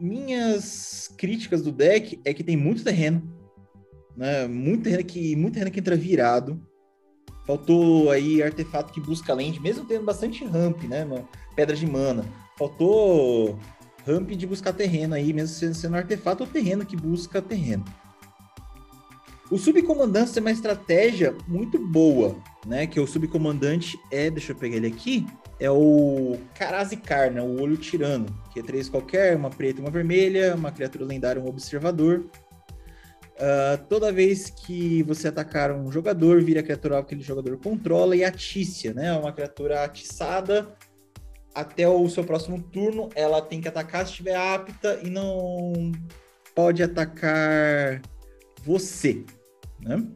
Minhas críticas do deck é que tem muito terreno, né? Muito terreno que, muito terreno que entra virado. Faltou aí artefato que busca land, mesmo tendo bastante ramp, né? Pedra de mana faltou ramp de buscar terreno aí, mesmo sendo artefato ou terreno que busca terreno. O subcomandante tem uma estratégia muito boa, né? Que o subcomandante é, deixa eu pegar ele aqui, é o Karazikar, né? O olho tirano, que é três qualquer, uma preta e uma vermelha, uma criatura lendária, um observador. Uh, toda vez que você atacar um jogador, vira a criatura que aquele jogador controla e atícia, né? Uma criatura atiçada até o seu próximo turno, ela tem que atacar se estiver apta e não pode atacar você, né?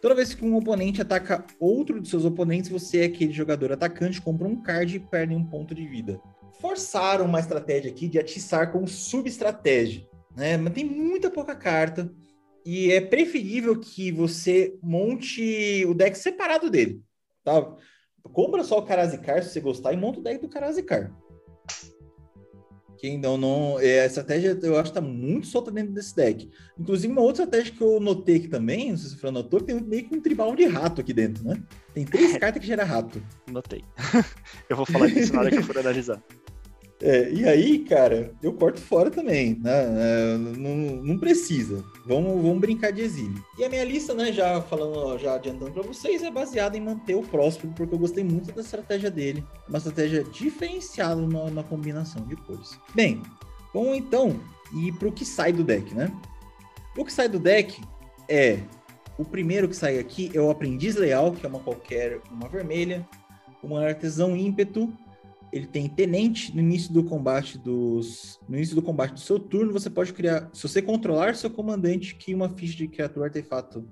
Toda vez que um oponente ataca outro de seus oponentes, você é aquele jogador atacante, compra um card e perde um ponto de vida. Forçaram uma estratégia aqui de atiçar com sub-estratégia, né? Mas tem muita pouca carta e é preferível que você monte o deck separado dele, tá? Compra só o Karazikar se você gostar e monta o deck do Karazikar. Que ainda não. É, a estratégia eu acho que tá muito solta dentro desse deck. Inclusive, uma outra estratégia que eu notei aqui também, não sei se você notou, que tem meio que um tribal de rato aqui dentro, né? Tem três [LAUGHS] cartas que gera rato.
Notei. [LAUGHS] eu vou falar disso na hora que eu for analisar.
É, e aí, cara, eu corto fora também, né? É, não, não precisa. Vamos, vamos brincar de exílio. E a minha lista, né, já falando, já adiantando para vocês, é baseada em manter o próximo, porque eu gostei muito da estratégia dele. Uma estratégia diferenciada na, na combinação de cores. Bem, vamos então ir para o que sai do deck, né? O que sai do deck é o primeiro que sai aqui é o Aprendiz Leal, que é uma qualquer, uma vermelha, uma artesão ímpeto ele tem tenente no início do combate dos no início do combate do seu turno você pode criar se você controlar seu comandante que uma ficha de criatura artefato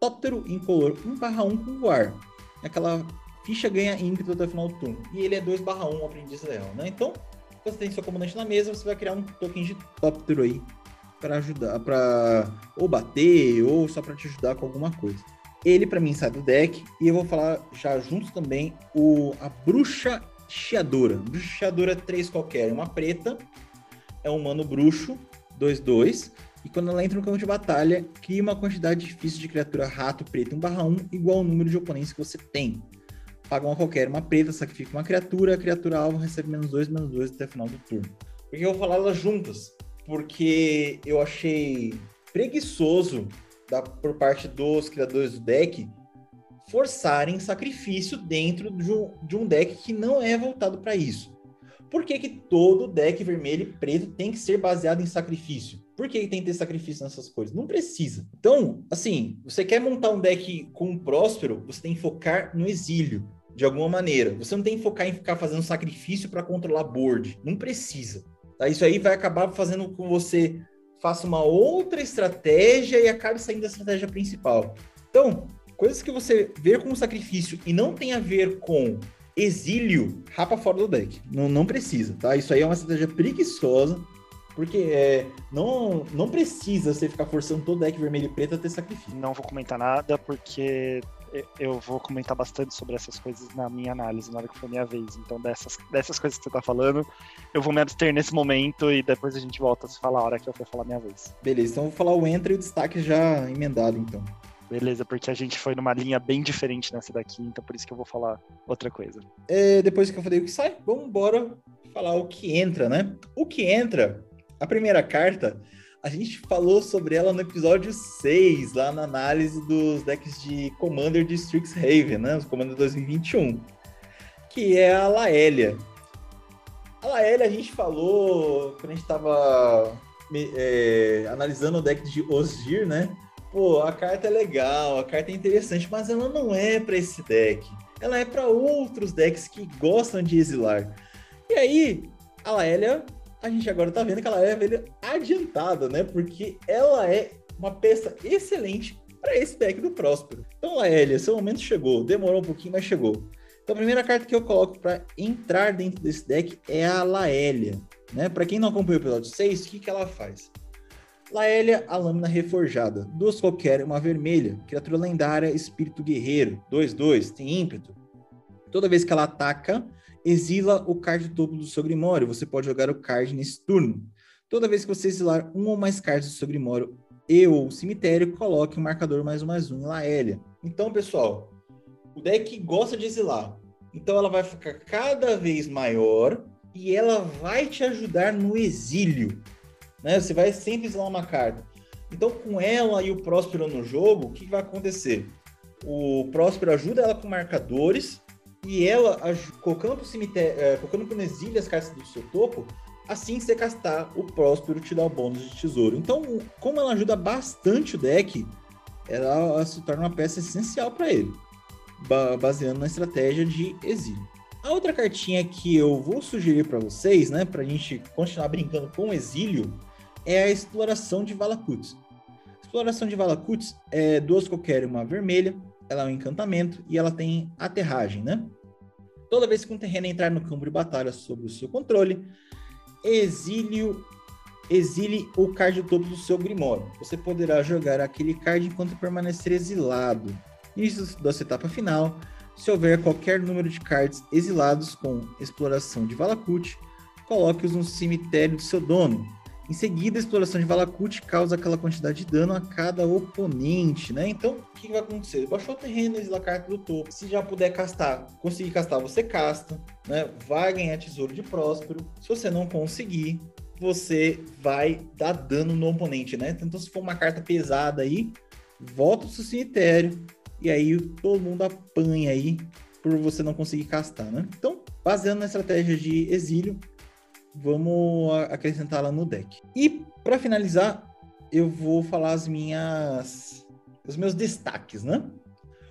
tóptero incolor 1/1 com voar aquela ficha ganha ímpeto até o final do turno. E ele é 2/1 aprendiz leal né? Então você tem seu comandante na mesa você vai criar um token de tóptero aí para ajudar para ou bater ou só para te ajudar com alguma coisa. Ele para mim sai do deck e eu vou falar já junto também o a bruxa Chiadora. Bruxa Chiadora 3 qualquer, uma preta, é um humano bruxo, 2-2, e quando ela entra no campo de batalha, cria uma quantidade difícil de criatura rato preto 1 barra 1 igual ao número de oponentes que você tem. Paga uma qualquer, uma preta, sacrifica uma criatura, a criatura alvo recebe menos 2, menos 2 até o final do turno. Por que eu vou falar elas juntas? Porque eu achei preguiçoso da, por parte dos criadores do deck forçarem sacrifício dentro de um, de um deck que não é voltado para isso. Por que, que todo deck vermelho e preto tem que ser baseado em sacrifício? Por que tem que ter sacrifício nessas coisas? Não precisa. Então, assim, você quer montar um deck com um próspero, você tem que focar no exílio, de alguma maneira. Você não tem que focar em ficar fazendo sacrifício para controlar board. Não precisa. Tá? Isso aí vai acabar fazendo com que você faça uma outra estratégia e acabe saindo da estratégia principal. Então, coisas que você vê como sacrifício e não tem a ver com exílio, rapa fora do deck. Não, não precisa, tá? Isso aí é uma estratégia preguiçosa, porque é, não, não precisa você ficar forçando todo deck vermelho e preto a ter sacrifício.
Não vou comentar nada, porque eu vou comentar bastante sobre essas coisas na minha análise, na hora que for minha vez. Então, dessas, dessas coisas que você tá falando, eu vou me abster nesse momento e depois a gente volta a se falar a hora que eu for falar minha vez.
Beleza, então eu vou falar o entra e o destaque já emendado, então.
Beleza, porque a gente foi numa linha bem diferente nessa daqui, então por isso que eu vou falar outra coisa.
É, depois que eu falei o que sai, vamos embora falar o que entra, né? O que entra, a primeira carta, a gente falou sobre ela no episódio 6, lá na análise dos decks de Commander de Strixhaven, né? Os Commander 2021, que é a Laélia. A Laélia a gente falou quando a gente estava é, analisando o deck de Osgir, né? Pô, a carta é legal, a carta é interessante, mas ela não é para esse deck. Ela é para outros decks que gostam de exilar. E aí, a Laélia, a gente agora tá vendo que ela é adiantada, né? Porque ela é uma peça excelente para esse deck do Próspero. Então, Laélia, seu momento chegou. Demorou um pouquinho, mas chegou. Então, a primeira carta que eu coloco para entrar dentro desse deck é a Laélia. Né? Para quem não acompanhou o episódio 6, o que, que ela faz? Laélia, a lâmina reforjada. Duas qualquer, uma vermelha. Criatura lendária, espírito guerreiro. 2-2, tem ímpeto. Toda vez que ela ataca, exila o card topo do seu Grimório. Você pode jogar o card nesse turno. Toda vez que você exilar um ou mais cards do seu Grimório e ou cemitério, coloque o um marcador mais um mais um em Laélia. Então, pessoal, o deck gosta de exilar. Então ela vai ficar cada vez maior e ela vai te ajudar no exílio. Né? Você vai sempre exilar uma carta. Então, com ela e o Próspero no jogo, o que vai acontecer? O Próspero ajuda ela com marcadores e ela, colocando para o cemitério, é, colocando para o exílio as cartas do seu topo, assim que você castar, o Próspero te dá o bônus de tesouro. Então, como ela ajuda bastante o deck, ela se torna uma peça essencial para ele, baseando na estratégia de exílio. A outra cartinha que eu vou sugerir para vocês, né, para a gente continuar brincando com o exílio, é a exploração de Valakuts. Exploração de Valakuts é duas qualquer, uma vermelha, ela é um encantamento e ela tem aterragem, né? Toda vez que um terreno entrar no campo de batalha sob o seu controle, exílio, exile o card do topo do seu Grimório. Você poderá jogar aquele card enquanto permanecer exilado. Início da etapa final, se houver qualquer número de cards exilados com exploração de Valakut, coloque-os no cemitério do seu dono. Em seguida, a exploração de Valakut causa aquela quantidade de dano a cada oponente, né? Então, o que vai acontecer? Baixou o terreno, exila a carta do topo. Se já puder castar, conseguir castar, você casta, né? Vai ganhar tesouro de próspero. Se você não conseguir, você vai dar dano no oponente, né? Então, se for uma carta pesada aí, volta pro seu cemitério e aí todo mundo apanha aí por você não conseguir castar, né? Então, baseando na estratégia de exílio, vamos acrescentá-la no deck. E para finalizar, eu vou falar as minhas os meus destaques, né?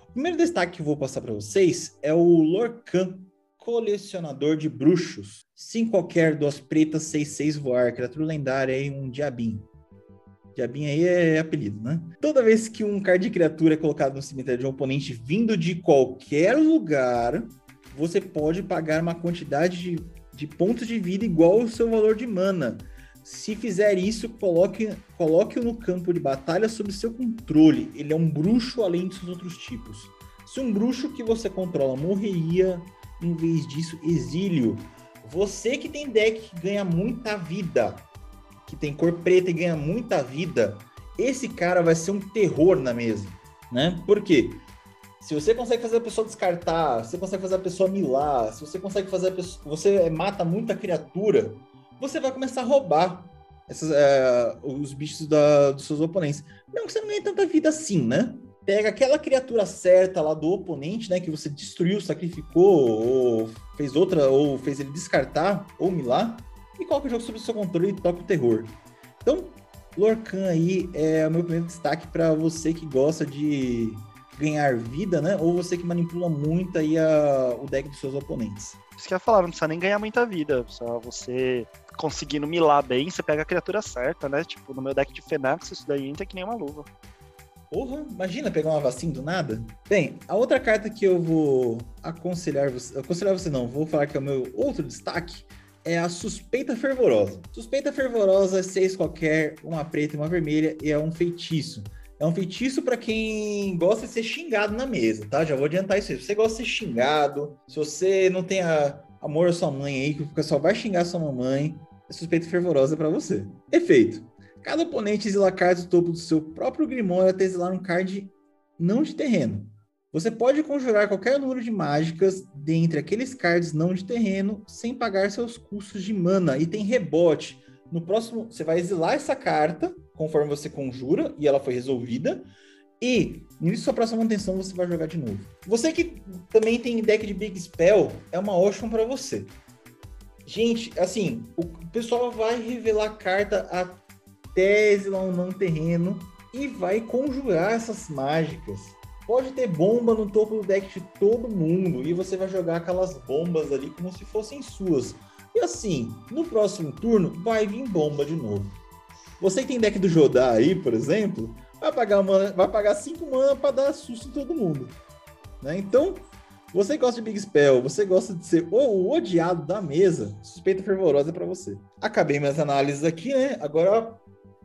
O primeiro destaque que eu vou passar para vocês é o Lorcan, colecionador de bruxos. Sim, qualquer duas pretas, 6-6 voar, criatura lendária e um diabinho. Diabinho aí é apelido, né? Toda vez que um card de criatura é colocado no cemitério de um oponente vindo de qualquer lugar, você pode pagar uma quantidade de de pontos de vida igual ao seu valor de mana. Se fizer isso, coloque, coloque-o no campo de batalha sob seu controle. Ele é um bruxo além seus outros tipos. Se um bruxo que você controla morreria, em vez disso, exílio. Você que tem deck que ganha muita vida, que tem cor preta e ganha muita vida, esse cara vai ser um terror na mesa, né? Por quê? Se você consegue fazer a pessoa descartar, se você consegue fazer a pessoa milar, se você consegue fazer a pessoa. Você mata muita criatura, você vai começar a roubar essas, é, os bichos da, dos seus oponentes. Não que você não ganhe tanta vida assim, né? Pega aquela criatura certa lá do oponente, né? Que você destruiu, sacrificou, ou fez outra, ou fez ele descartar, ou milar, e coloca o jogo sob seu controle e toca o terror. Então, Lorcan aí é o meu primeiro destaque para você que gosta de ganhar vida, né? Ou você que manipula muito aí a, o deck dos seus oponentes.
Isso que eu ia falar, não precisa nem ganhar muita vida. Só você conseguindo milar bem, você pega a criatura certa, né? Tipo, no meu deck de Fenax, isso daí entra que nem uma luva.
Porra, imagina pegar uma vacina do nada. Bem, a outra carta que eu vou aconselhar você. Aconselhar você não, vou falar que é o meu outro destaque. É a suspeita fervorosa. Suspeita fervorosa, seis qualquer, uma preta e uma vermelha, e é um feitiço. É um feitiço para quem gosta de ser xingado na mesa, tá? Já vou adiantar isso aí. Se você gosta de ser xingado, se você não tem a, amor à sua mãe aí, que só vai xingar sua mamãe, é suspeita fervorosa para você. Efeito. Cada oponente exila cards do topo do seu próprio Grimório até exilar um card não de terreno. Você pode conjurar qualquer número de mágicas dentre aqueles cards não de terreno sem pagar seus custos de mana e tem rebote. No próximo, você vai exilar essa carta conforme você conjura e ela foi resolvida. E nisso sua próxima manutenção você vai jogar de novo. Você que também tem deck de Big Spell, é uma ótima para você. Gente, assim, o pessoal vai revelar a carta até exilar um não terreno e vai conjurar essas mágicas. Pode ter bomba no topo do deck de todo mundo e você vai jogar aquelas bombas ali como se fossem suas. E assim, no próximo turno vai vir bomba de novo. Você que tem deck do Jodá aí, por exemplo, vai pagar, uma, vai pagar 5 mana para dar susto em todo mundo. Né? Então, você gosta de Big Spell, você gosta de ser o odiado da mesa, suspeita fervorosa para você. Acabei minhas análises aqui, né? Agora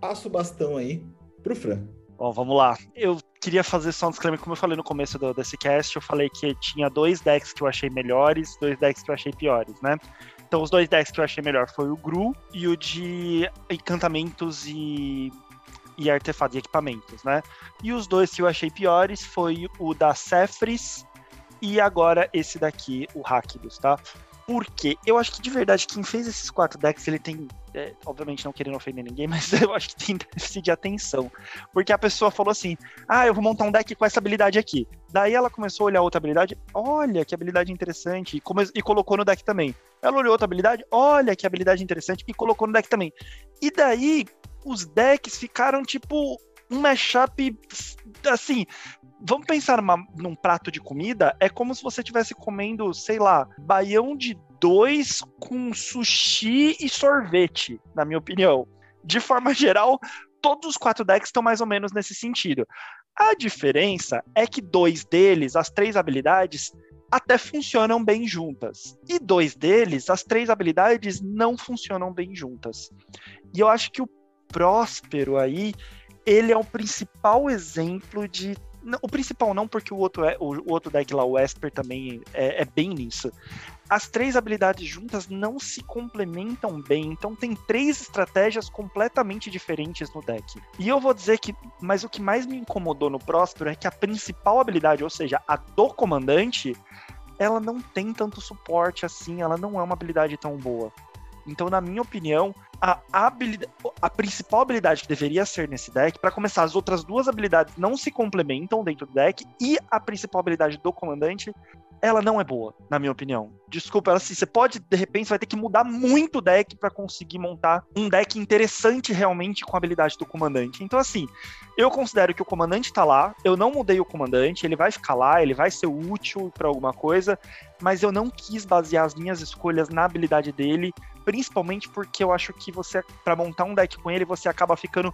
passo o bastão aí pro Fran.
Bom, vamos lá. Eu queria fazer só um disclaimer, como eu falei no começo do, desse cast, eu falei que tinha dois decks que eu achei melhores, dois decks que eu achei piores, né? Então, os dois decks que eu achei melhor foi o Gru e o de encantamentos e, e artefatos e equipamentos, né? E os dois que eu achei piores foi o da Cephris e agora esse daqui, o Rakdos, tá? Por quê? Eu acho que de verdade quem fez esses quatro decks, ele tem. É, obviamente não querendo ofender ninguém, [LAUGHS] mas eu acho que tem déficit de atenção. Porque a pessoa falou assim: ah, eu vou montar um deck com essa habilidade aqui. Daí ela começou a olhar outra habilidade, olha que habilidade interessante, e, come... e colocou no deck também. Ela olhou outra habilidade, olha que habilidade interessante, e colocou no deck também. E daí os decks ficaram tipo um mashup assim, vamos pensar numa, num prato de comida, é como se você estivesse comendo, sei lá, baião de dois com sushi e sorvete, na minha opinião. De forma geral, todos os quatro decks estão mais ou menos nesse sentido. A diferença é que dois deles, as três habilidades, até funcionam bem juntas. E dois deles, as três habilidades não funcionam bem juntas. E eu acho que o Próspero aí, ele é o principal exemplo de o principal não, porque o outro, é, o, outro deck lá, o Esper, também é, é, bem nisso. As três habilidades juntas não se complementam bem, então tem três estratégias completamente diferentes no deck. E eu vou dizer que, mas o que mais me incomodou no Próspero é que a principal habilidade, ou seja, a do comandante, ela não tem tanto suporte assim, ela não é uma habilidade tão boa. Então, na minha opinião, a, habilidade, a principal habilidade que deveria ser nesse deck, para começar, as outras duas habilidades não se complementam dentro do deck, e a principal habilidade do comandante, ela não é boa, na minha opinião. Desculpa, ela assim, você pode, de repente, vai ter que mudar muito o deck para conseguir montar um deck interessante realmente com a habilidade do comandante. Então, assim, eu considero que o comandante tá lá, eu não mudei o comandante, ele vai ficar lá, ele vai ser útil para alguma coisa, mas eu não quis basear as minhas escolhas na habilidade dele principalmente porque eu acho que você, para montar um deck com ele, você acaba ficando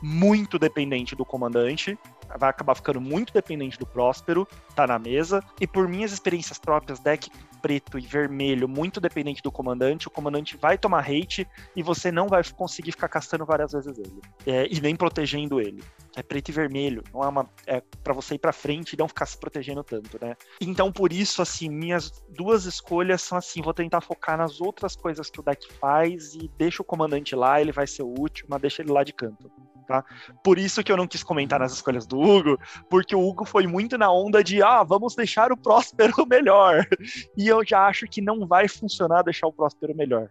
muito dependente do comandante, vai acabar ficando muito dependente do Próspero, tá na mesa, e por minhas experiências próprias, deck preto e vermelho, muito dependente do comandante, o comandante vai tomar hate e você não vai conseguir ficar castando várias vezes ele, é, e nem protegendo ele. É preto e vermelho, não é uma é para você ir para frente e não ficar se protegendo tanto, né? Então por isso assim, minhas duas escolhas são assim, vou tentar focar nas outras coisas que o deck faz e deixa o comandante lá, ele vai ser útil, mas deixa ele lá de canto tá? Por isso que eu não quis comentar nas escolhas do Hugo, porque o Hugo foi muito na onda de, ah, vamos deixar o Próspero [LAUGHS] melhor. E eu já acho que não vai funcionar deixar o Próspero melhor.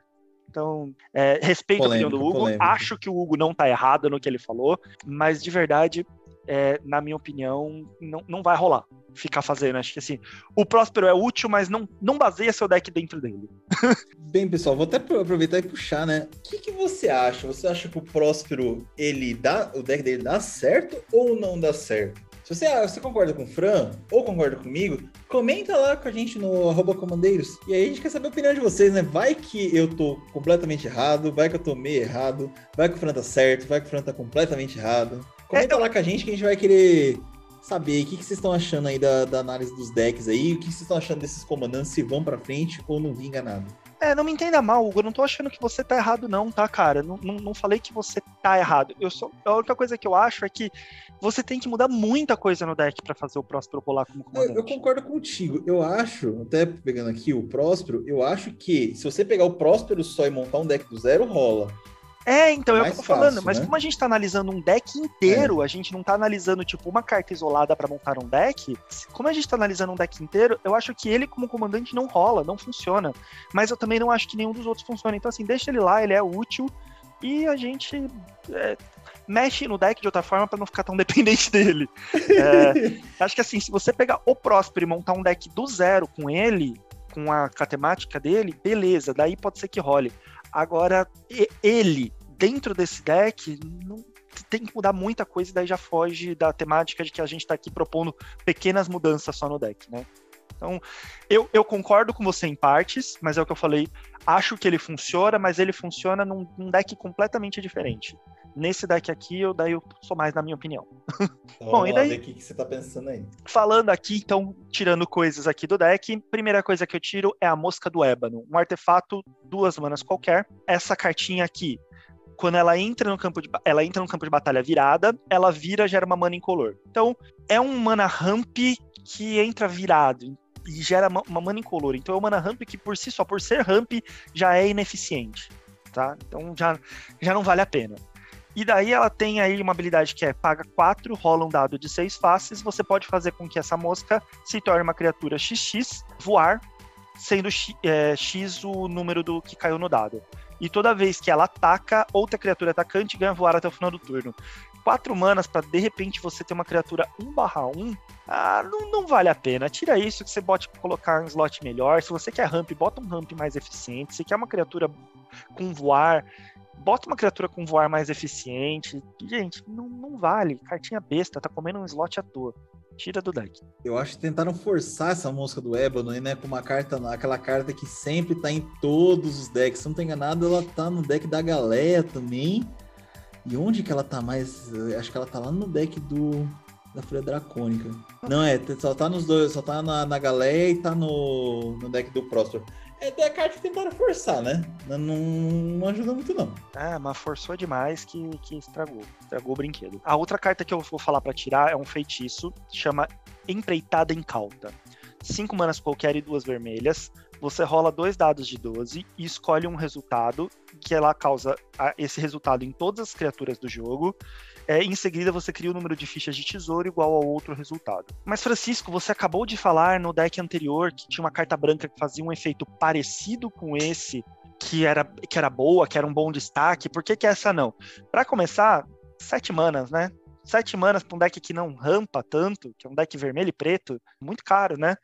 Então, é, respeito polêmica, a opinião do Hugo. Polêmica. Acho que o Hugo não tá errado no que ele falou, mas de verdade, é, na minha opinião, não, não vai rolar ficar fazendo. Acho que assim, o Próspero é útil, mas não, não baseia seu deck dentro dele. [LAUGHS]
Bem, pessoal, vou até aproveitar e puxar, né? O que, que, você acha? Você acha que o Próspero, ele dá, o deck dele dá certo ou não dá certo? Se você, ah, você concorda com o Fran ou concorda comigo, comenta lá com a gente no arroba comandeiros. E aí a gente quer saber a opinião de vocês, né? Vai que eu tô completamente errado, vai que eu tô meio errado, vai que o Fran tá certo, vai que o Fran tá completamente errado. Comenta é, lá com a gente que a gente vai querer saber o que, que vocês estão achando aí da, da, análise dos decks aí, o que, que vocês estão achando desses comandantes, se vão pra frente ou não vinga nada.
É, não me entenda mal, Hugo. Eu não tô achando que você tá errado, não, tá, cara? Não, não, não falei que você tá errado. Eu só, a única coisa que eu acho é que você tem que mudar muita coisa no deck para fazer o Próspero rolar como comandante.
Eu, eu, concordo contigo. Eu acho, até pegando aqui o Próspero, eu acho que se você pegar o Próspero só e montar um deck do zero, rola.
É, então, é, o que eu tô falando, fácil, mas né? como a gente tá analisando um deck inteiro, é. a gente não tá analisando, tipo, uma carta isolada para montar um deck, como a gente tá analisando um deck inteiro, eu acho que ele, como comandante, não rola, não funciona. Mas eu também não acho que nenhum dos outros funciona. Então, assim, deixa ele lá, ele é útil, e a gente é, mexe no deck de outra forma para não ficar tão [LAUGHS] dependente dele. É, [LAUGHS] acho que assim, se você pegar o Próspero e montar um deck do zero com ele, com a, com a temática dele, beleza, daí pode ser que role. Agora, ele, dentro desse deck, não, tem que mudar muita coisa e daí já foge da temática de que a gente está aqui propondo pequenas mudanças só no deck, né? Então, eu, eu concordo com você em partes, mas é o que eu falei. Acho que ele funciona, mas ele funciona num, num deck completamente diferente. Nesse deck aqui, eu daí eu sou mais na minha opinião.
Então, [LAUGHS] Bom, e daí? O que, que você tá pensando aí?
Falando aqui, então, tirando coisas aqui do deck, primeira coisa que eu tiro é a Mosca do Ébano. Um artefato, duas manas qualquer. Essa cartinha aqui, quando ela entra no campo de ela entra no campo de batalha virada, ela vira gera uma mana incolor. Então, é um mana ramp que entra virado e gera uma mana incolor. Então é um mana ramp que por si só, por ser ramp, já é ineficiente, tá? Então já já não vale a pena. E daí ela tem aí uma habilidade que é paga 4, rola um dado de 6 faces, você pode fazer com que essa mosca se torne uma criatura XX, voar, sendo X, é, X o número do que caiu no dado. E toda vez que ela ataca, outra criatura atacante ganha voar até o final do turno. Quatro manas para de repente você ter uma criatura 1/1, ah, não, não, vale a pena. Tira isso que você pode colocar um slot melhor. Se você quer ramp, bota um ramp mais eficiente. Se quer uma criatura com voar, bota uma criatura com voar mais eficiente. Gente, não, não vale. Cartinha besta, tá comendo um slot à toa. Tira do deck.
Eu acho que tentaram forçar essa música do Ebano, né? Com uma carta, aquela carta que sempre tá em todos os decks. Se não tô enganado, ela tá no deck da Galeia também. E onde que ela tá mais? Acho que ela tá lá no deck do da Folha Dracônica. Não, é, só tá nos dois, só tá na, na Galeia e tá no, no deck do Próspero. É carta que tentaram forçar, né? Não, não, ajuda muito, não.
Ah, mas forçou demais que, que estragou. Estragou o brinquedo. A outra carta que eu vou falar para tirar é um feitiço, chama Empreitada Incauta. Cinco manas qualquer e duas vermelhas. Você rola dois dados de 12 e escolhe um resultado que ela causa esse resultado em todas as criaturas do jogo é, em seguida, você cria o número de fichas de tesouro igual ao outro resultado. Mas, Francisco, você acabou de falar no deck anterior que tinha uma carta branca que fazia um efeito parecido com esse, que era, que era boa, que era um bom destaque. Por que, que essa não? Para começar, sete manas, né? Sete manas para um deck que não rampa tanto, que é um deck vermelho e preto, muito caro, né?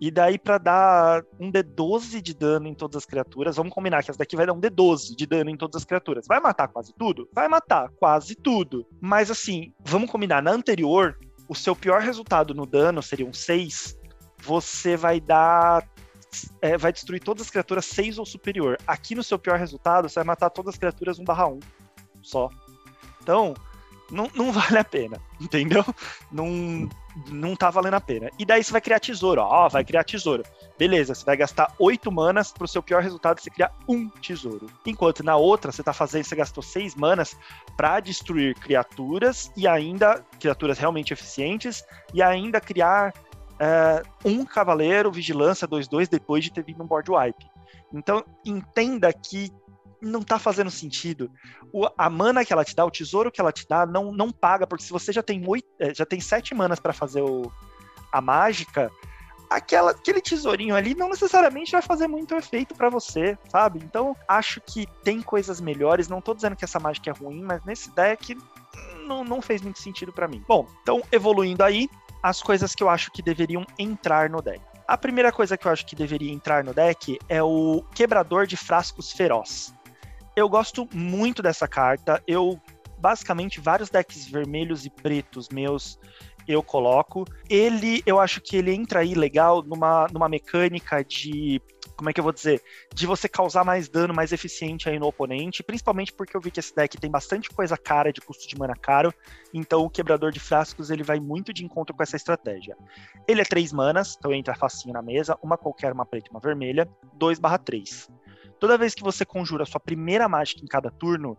E daí, para dar um D12 de dano em todas as criaturas, vamos combinar que essa daqui vai dar um D12 de dano em todas as criaturas. Vai matar quase tudo? Vai matar quase tudo. Mas assim, vamos combinar, na anterior, o seu pior resultado no dano seria um 6. Você vai dar. É, vai destruir todas as criaturas 6 ou superior. Aqui no seu pior resultado, você vai matar todas as criaturas 1/1 só. Então, não, não [LAUGHS] vale a pena, entendeu? Não, não tá valendo a pena. E daí você vai criar tesouro, ó, vai criar tesouro. Beleza, você vai gastar oito manas pro seu pior resultado você criar um tesouro. Enquanto na outra você tá fazendo, você gastou seis manas para destruir criaturas e ainda criaturas realmente eficientes e ainda criar uh, um cavaleiro vigilância 2-2 depois de ter vindo um board wipe. Então entenda que não tá fazendo sentido. O, a mana que ela te dá, o tesouro que ela te dá, não, não paga, porque se você já tem oito, é, já tem sete manas para fazer o, a mágica, aquela, aquele tesourinho ali não necessariamente vai fazer muito efeito para você, sabe? Então, acho que tem coisas melhores. Não tô dizendo que essa mágica é ruim, mas nesse deck não, não fez muito sentido para mim. Bom, então, evoluindo aí, as coisas que eu acho que deveriam entrar no deck. A primeira coisa que eu acho que deveria entrar no deck é o Quebrador de Frascos Feroz. Eu gosto muito dessa carta. Eu basicamente vários decks vermelhos e pretos meus eu coloco. Ele, eu acho que ele entra aí legal numa, numa mecânica de como é que eu vou dizer? De você causar mais dano, mais eficiente aí no oponente, principalmente porque eu vi que esse deck tem bastante coisa cara de custo de mana caro, então o quebrador de frascos ele vai muito de encontro com essa estratégia. Ele é 3 manas, então entra facinho na mesa, uma qualquer, uma preta e uma vermelha, 2/3. Toda vez que você conjura sua primeira mágica em cada turno,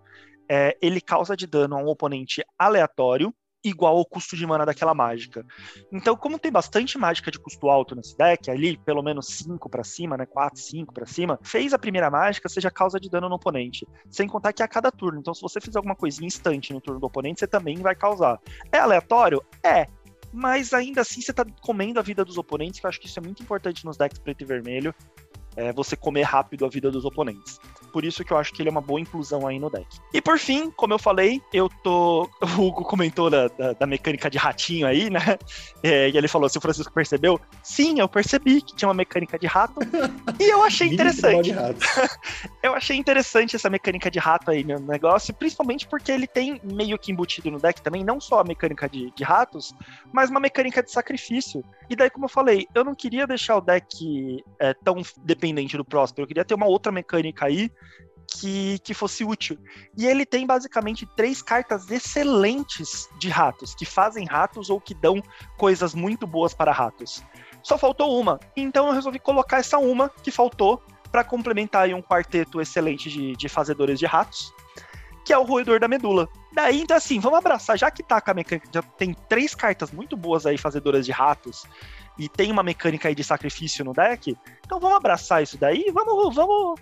é, ele causa de dano a um oponente aleatório, igual ao custo de mana daquela mágica. Então, como tem bastante mágica de custo alto nesse deck, ali pelo menos 5 para cima, né, 4, 5 para cima, fez a primeira mágica, seja causa de dano no oponente. Sem contar que é a cada turno. Então, se você fizer alguma coisinha instante no turno do oponente, você também vai causar. É aleatório? É. Mas ainda assim você tá comendo a vida dos oponentes, que eu acho que isso é muito importante nos decks preto e vermelho é, você comer rápido a vida dos oponentes. Por isso que eu acho que ele é uma boa inclusão aí no deck. E por fim, como eu falei, eu tô. [LAUGHS] O Hugo comentou da, da, da mecânica de ratinho aí, né? É, e ele falou: se o Francisco percebeu? Sim, eu percebi que tinha uma mecânica de rato. [LAUGHS] e eu achei interessante. [LAUGHS] eu achei interessante essa mecânica de rato aí no negócio, principalmente porque ele tem meio que embutido no deck também, não só a mecânica de, de ratos, mas uma mecânica de sacrifício. E daí, como eu falei, eu não queria deixar o deck é, tão dependente independente do Próspero. Eu queria ter uma outra mecânica aí que, que fosse útil. E ele tem basicamente três cartas excelentes de ratos, que fazem ratos ou que dão coisas muito boas para ratos. Só faltou uma. Então eu resolvi colocar essa uma que faltou para complementar um quarteto excelente de, de fazedores de ratos, que é o Roedor da Medula. Daí, então assim, vamos abraçar, já que tá com a mecânica, já tem três cartas muito boas aí, fazedoras de ratos, e tem uma mecânica aí de sacrifício no deck, então vamos abraçar isso daí, vamos, vamos,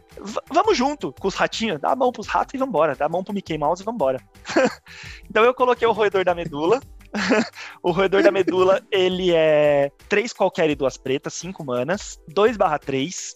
vamos junto com os ratinhos, dá a mão pros ratos e vambora, dá a mão pro Mickey Mouse e vambora. [LAUGHS] então eu coloquei o roedor da medula, [LAUGHS] o roedor da medula, ele é 3 qualquer e duas pretas, 5 manas, 2 barra 3.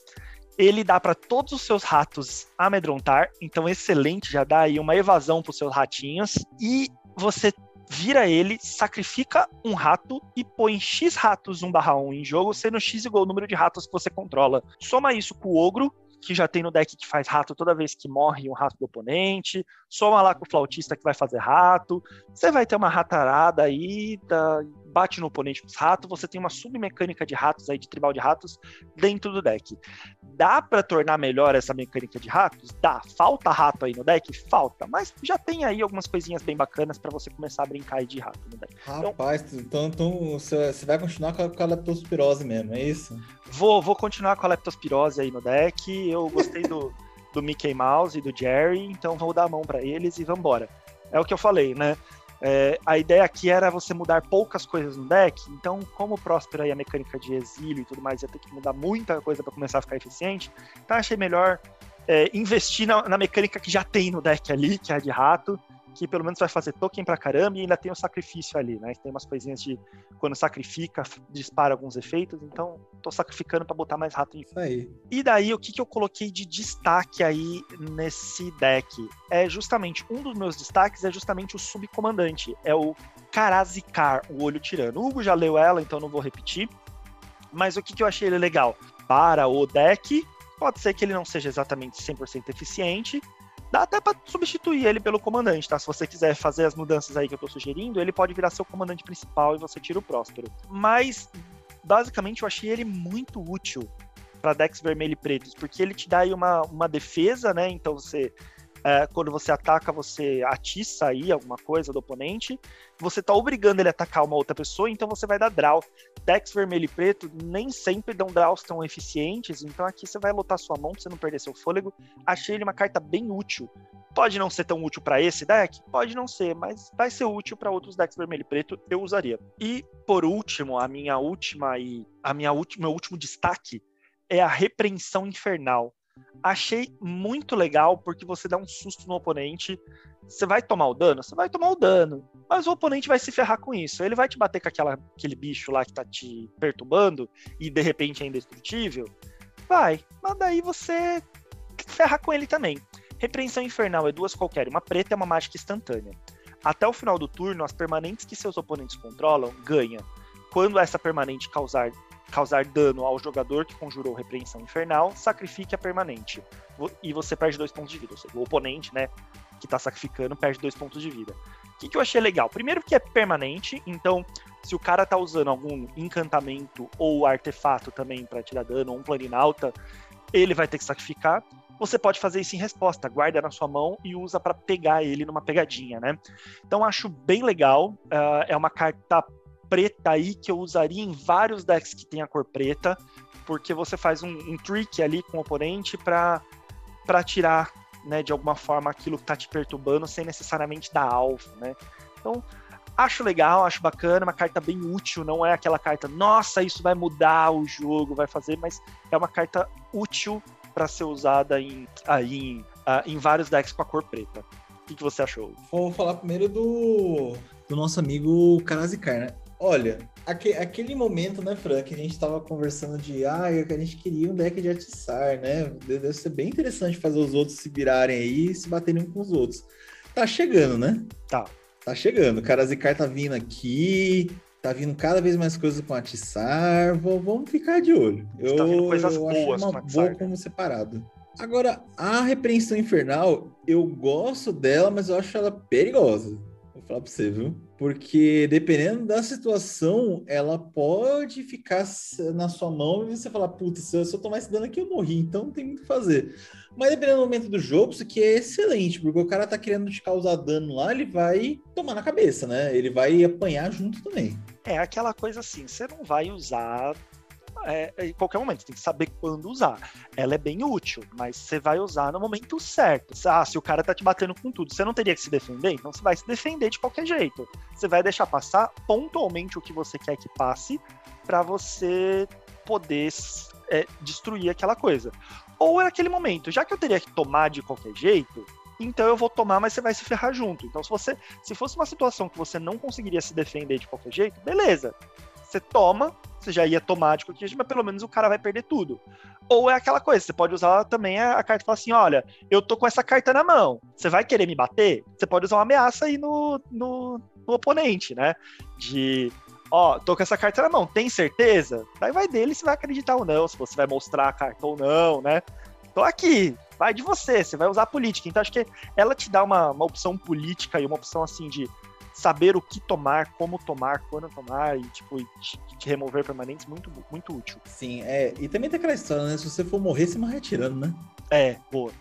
Ele dá para todos os seus ratos amedrontar, então excelente, já dá aí uma evasão para os seus ratinhos. E você vira ele, sacrifica um rato e põe X ratos 1 barra 1 em jogo, sendo X igual ao número de ratos que você controla. Soma isso com o ogro, que já tem no deck que faz rato toda vez que morre um rato do oponente, soma lá com o flautista que vai fazer rato, você vai ter uma ratarada aí, da, bate no oponente com os ratos, você tem uma submecânica de ratos aí, de tribal de ratos, dentro do deck. Dá para tornar melhor essa mecânica de ratos? Dá. Falta rato aí no deck? Falta. Mas já tem aí algumas coisinhas bem bacanas para você começar a brincar aí de rato no deck.
Então Rapaz, então, então você vai continuar com a, com a leptospirose mesmo, é isso?
Vou, vou continuar com a leptospirose aí no deck. Eu gostei do, do Mickey Mouse e do Jerry, então vou dar a mão para eles e vambora. É o que eu falei, né? É, a ideia aqui era você mudar poucas coisas no deck, então, como próspera e a mecânica de exílio e tudo mais ia ter que mudar muita coisa para começar a ficar eficiente, então achei melhor é, investir na, na, mecânica que já tem no deck ali, que é a de rato, que pelo menos vai fazer token pra caramba e ainda tem o sacrifício ali, né? Tem umas coisinhas de quando sacrifica, dispara alguns efeitos, então tô sacrificando para botar mais rato em.
Isso aí.
E daí, o que, que eu coloquei de destaque aí nesse deck? É justamente, um dos meus destaques é justamente o subcomandante, é o Karazikar, o olho tirano. O Hugo já leu ela, então não vou repetir. Mas o que, que eu achei ele legal? Para o deck, pode ser que ele não seja exatamente 100% eficiente, Dá até para substituir ele pelo comandante, tá? Se você quiser fazer as mudanças aí que eu tô sugerindo, ele pode virar seu comandante principal e você tira o Próspero. Mas, basicamente, eu achei ele muito útil para decks vermelho e pretos, porque ele te dá aí uma, uma defesa, né? Então você é, quando você ataca, você atiça aí alguma coisa do oponente, você tá obrigando ele a atacar uma outra pessoa, então você vai dar draw. Decks vermelho e preto nem sempre dão draws tão eficientes, então aqui você vai lotar sua mão pra você não perder seu fôlego. Achei ele uma carta bem útil. Pode não ser tão útil para esse deck? Pode não ser, mas vai ser útil para outros decks vermelho e preto, eu usaria. E por último, a minha última e a minha última, meu último destaque é a repreensão infernal. Achei muito legal porque você dá um susto no oponente. Você vai tomar o dano? Você vai tomar o dano. Mas o oponente vai se ferrar com isso. Ele vai te bater com aquela, aquele bicho lá que tá te perturbando e de repente é indestrutível. Vai. Mas daí você ferra com ele também. Repreensão Infernal é duas qualquer. Uma preta é uma mágica instantânea. Até o final do turno, as permanentes que seus oponentes controlam ganham. Quando essa permanente causar causar dano ao jogador que conjurou repreensão infernal, sacrifique a permanente. E você perde dois pontos de vida. Ou seja, o oponente, né, que tá sacrificando, perde dois pontos de vida. O que, que eu achei legal? Primeiro que é permanente, então se o cara tá usando algum encantamento ou artefato também para tirar dano, ou um planinalta, ele vai ter que sacrificar. Você pode fazer isso em resposta, guarda na sua mão e usa para pegar ele numa pegadinha, né? Então acho bem legal. Uh, é uma carta preta aí que eu usaria em vários decks que tem a cor preta, porque você faz um, um trick ali com o oponente para tirar, né, de alguma forma aquilo que tá te perturbando sem necessariamente dar alvo, né? Então, acho legal, acho bacana, uma carta bem útil, não é aquela carta, nossa, isso vai mudar o jogo, vai fazer, mas é uma carta útil para ser usada em, aí, em, uh, em vários decks com a cor preta. O que, que você achou?
Vou falar primeiro do, do nosso amigo Karazikar, né? Olha, aquele, aquele momento, né, Fran, que a gente tava conversando de ah, a gente queria um deck de Atissar, né? Deve ser bem interessante fazer os outros se virarem aí e se baterem com os outros. Tá chegando, né?
Tá.
Tá chegando. O Karazikar tá vindo aqui, tá vindo cada vez mais coisas com Atissar. Vamos ficar de olho.
Eu, tá vindo coisas eu boas
uma boa como separado. Agora, a Repreensão Infernal, eu gosto dela, mas eu acho ela perigosa. Vou falar pra você, viu? Porque dependendo da situação, ela pode ficar na sua mão e você falar, putz, se eu, tomar esse dano aqui, eu morri, então não tem muito o que fazer. Mas dependendo do momento do jogo, isso aqui é excelente, porque o cara tá querendo te causar dano lá, ele vai tomar na cabeça, né? Ele vai apanhar junto também.
É aquela coisa assim, você não vai usar é, em qualquer momento, tem que saber quando usar. Ela é bem útil, mas você vai usar no momento certo. Ah, se o cara tá te batendo com tudo, você não teria que se defender, então você vai se defender de qualquer jeito. Você vai deixar passar pontualmente o que você quer que passe para você poder é, destruir aquela coisa. Ou é aquele momento, já que eu teria que tomar de qualquer jeito, então eu vou tomar, mas você vai se ferrar junto. Então, se você se fosse uma situação que você não conseguiria se defender de qualquer jeito, beleza. Você toma, você já ia tomar de qualquer jeito, mas pelo menos o cara vai perder tudo. Ou é aquela coisa, você pode usar também a, carta e falar assim: olha, eu tô com essa carta na mão, você vai querer me bater? Você pode usar uma ameaça aí no, no, no oponente, né? De ó, tô com essa carta na mão, tem certeza? Daí vai dele se vai acreditar ou não, se você vai mostrar a carta ou não, né? Tô aqui, vai de você, você vai usar a política. Então acho que ela te dá uma, uma opção política e uma opção assim de saber o que tomar, como tomar, quando tomar e tipo te remover permanentes muito muito útil.
Sim, é, e também tem aquela história, né? Se você for morrer, você morre atirando, né?
É, boa.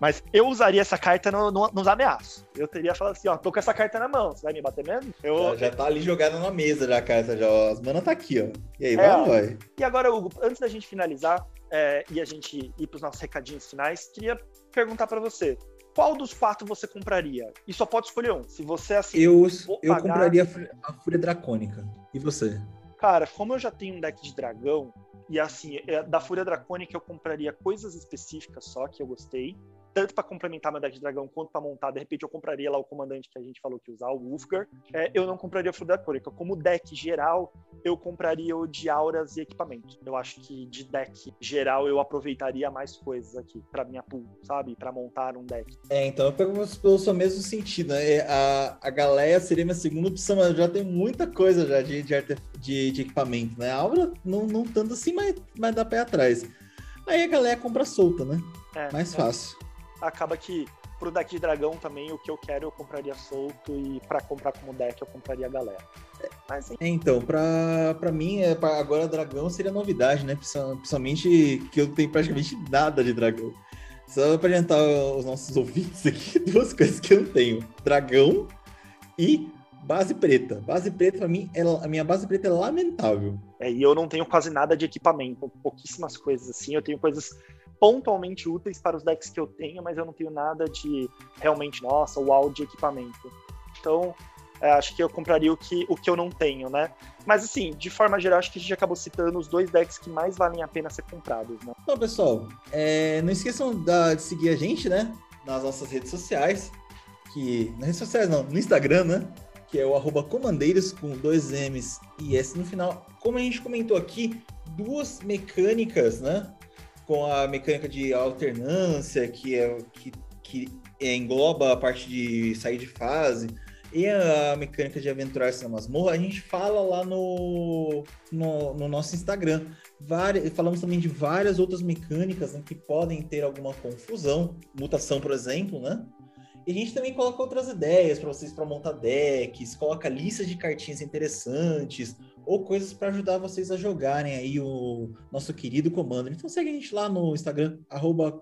Mas eu usaria essa carta no, no, nos ameaços. Eu teria falado assim, ó, tô com essa carta na mão, você vai me bater mesmo?
Eu... Já, já tá ali jogada na mesa já a carta, já, as manas tá aqui, ó. E aí, é, vai ou vai?
E agora, Hugo, antes da gente finalizar é, e a gente ir pros nossos recadinhos finais, queria perguntar para você, qual dos quatro você compraria? E só pode escolher um. Se você assim.
Eu, eu compraria a Fúria Dracônica. E você?
Cara, como eu já tenho um deck de dragão, e assim, é, da Fúria Dracônica eu compraria coisas específicas só que eu gostei tanto para complementar meu deck de dragão quanto para montar. De repente eu compraria lá o comandante que a gente falou que usar, o Wolfgar. É, eu não compraria o Fruta Córica. Como deck geral, eu compraria o de auras e equipamento. Eu acho que de deck geral eu aproveitaria mais coisas aqui para minha pool, sabe? Para montar um deck.
É, então eu pego pelo seu mesmo sentido, né? A, a Galeia seria minha segunda opção, mas já tem muita coisa já de, de, de, de equipamento, né? A aura não, não tanto assim, mas, mas dá pé atrás. Aí a Galeia compra solta, né? É, Mais é. fácil
acaba que pro deck de dragão também, o que eu quero eu compraria solto e para comprar como deck eu compraria a galera.
Mas, é, então, pra, pra mim, é, pra agora dragão seria novidade, né? Principalmente que eu tenho praticamente nada de dragão. Só pra adiantar os nossos ouvintes aqui, [LAUGHS] duas coisas que eu não tenho: dragão e base preta. Base preta, pra mim, é, a minha base preta é lamentável.
É, e eu não tenho quase nada de equipamento, pouquíssimas coisas assim. Eu tenho coisas pontualmente úteis para os decks que eu tenho, mas eu não tenho nada de realmente, nossa, uau de equipamento. Então, é, acho que eu compraria o que, o que eu não tenho, né? Mas assim, de forma geral, acho que a gente acabou citando os dois decks que mais valem a pena ser comprados, né?
Então, pessoal, é, não esqueçam da, de seguir a gente, né? Nas nossas redes sociais. Que. Nas redes sociais não, no Instagram, né? Que é o arroba comandeiros com dois M's e S no final. Como a gente comentou aqui, duas mecânicas, né? Com a mecânica de alternância, que, é, que, que é, engloba a parte de sair de fase, e a mecânica de aventurar-se na masmorra, a gente fala lá no, no, no nosso Instagram. Várias, falamos também de várias outras mecânicas né, que podem ter alguma confusão, mutação, por exemplo, né? E a gente também coloca outras ideias para vocês para montar decks, coloca listas de cartinhas interessantes, ou coisas para ajudar vocês a jogarem aí o nosso querido Commander. Então segue a gente lá no Instagram,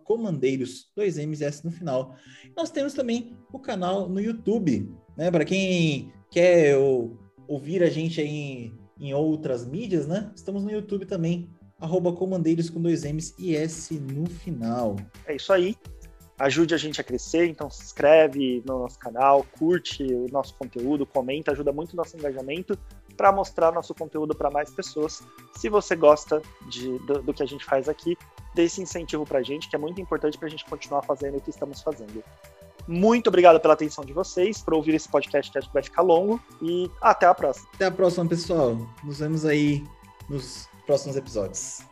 comandeiros, 2Ms no final. Nós temos também o canal no YouTube, né? Para quem quer ouvir a gente aí em, em, outras mídias, né? Estamos no YouTube também, comandeiros com 2Ms e S no final.
É isso aí. Ajude a gente a crescer, então se inscreve no nosso canal, curte o nosso conteúdo, comenta, ajuda muito o nosso engajamento para mostrar nosso conteúdo para mais pessoas. Se você gosta de, do, do, que a gente faz aqui, dê esse incentivo para a gente, que é muito importante para a gente continuar fazendo o que estamos fazendo. Muito obrigado pela atenção de vocês, por ouvir esse podcast que acho que vai ficar longo, e até a próxima.
Até a próxima, pessoal. Nos vemos aí nos próximos episódios.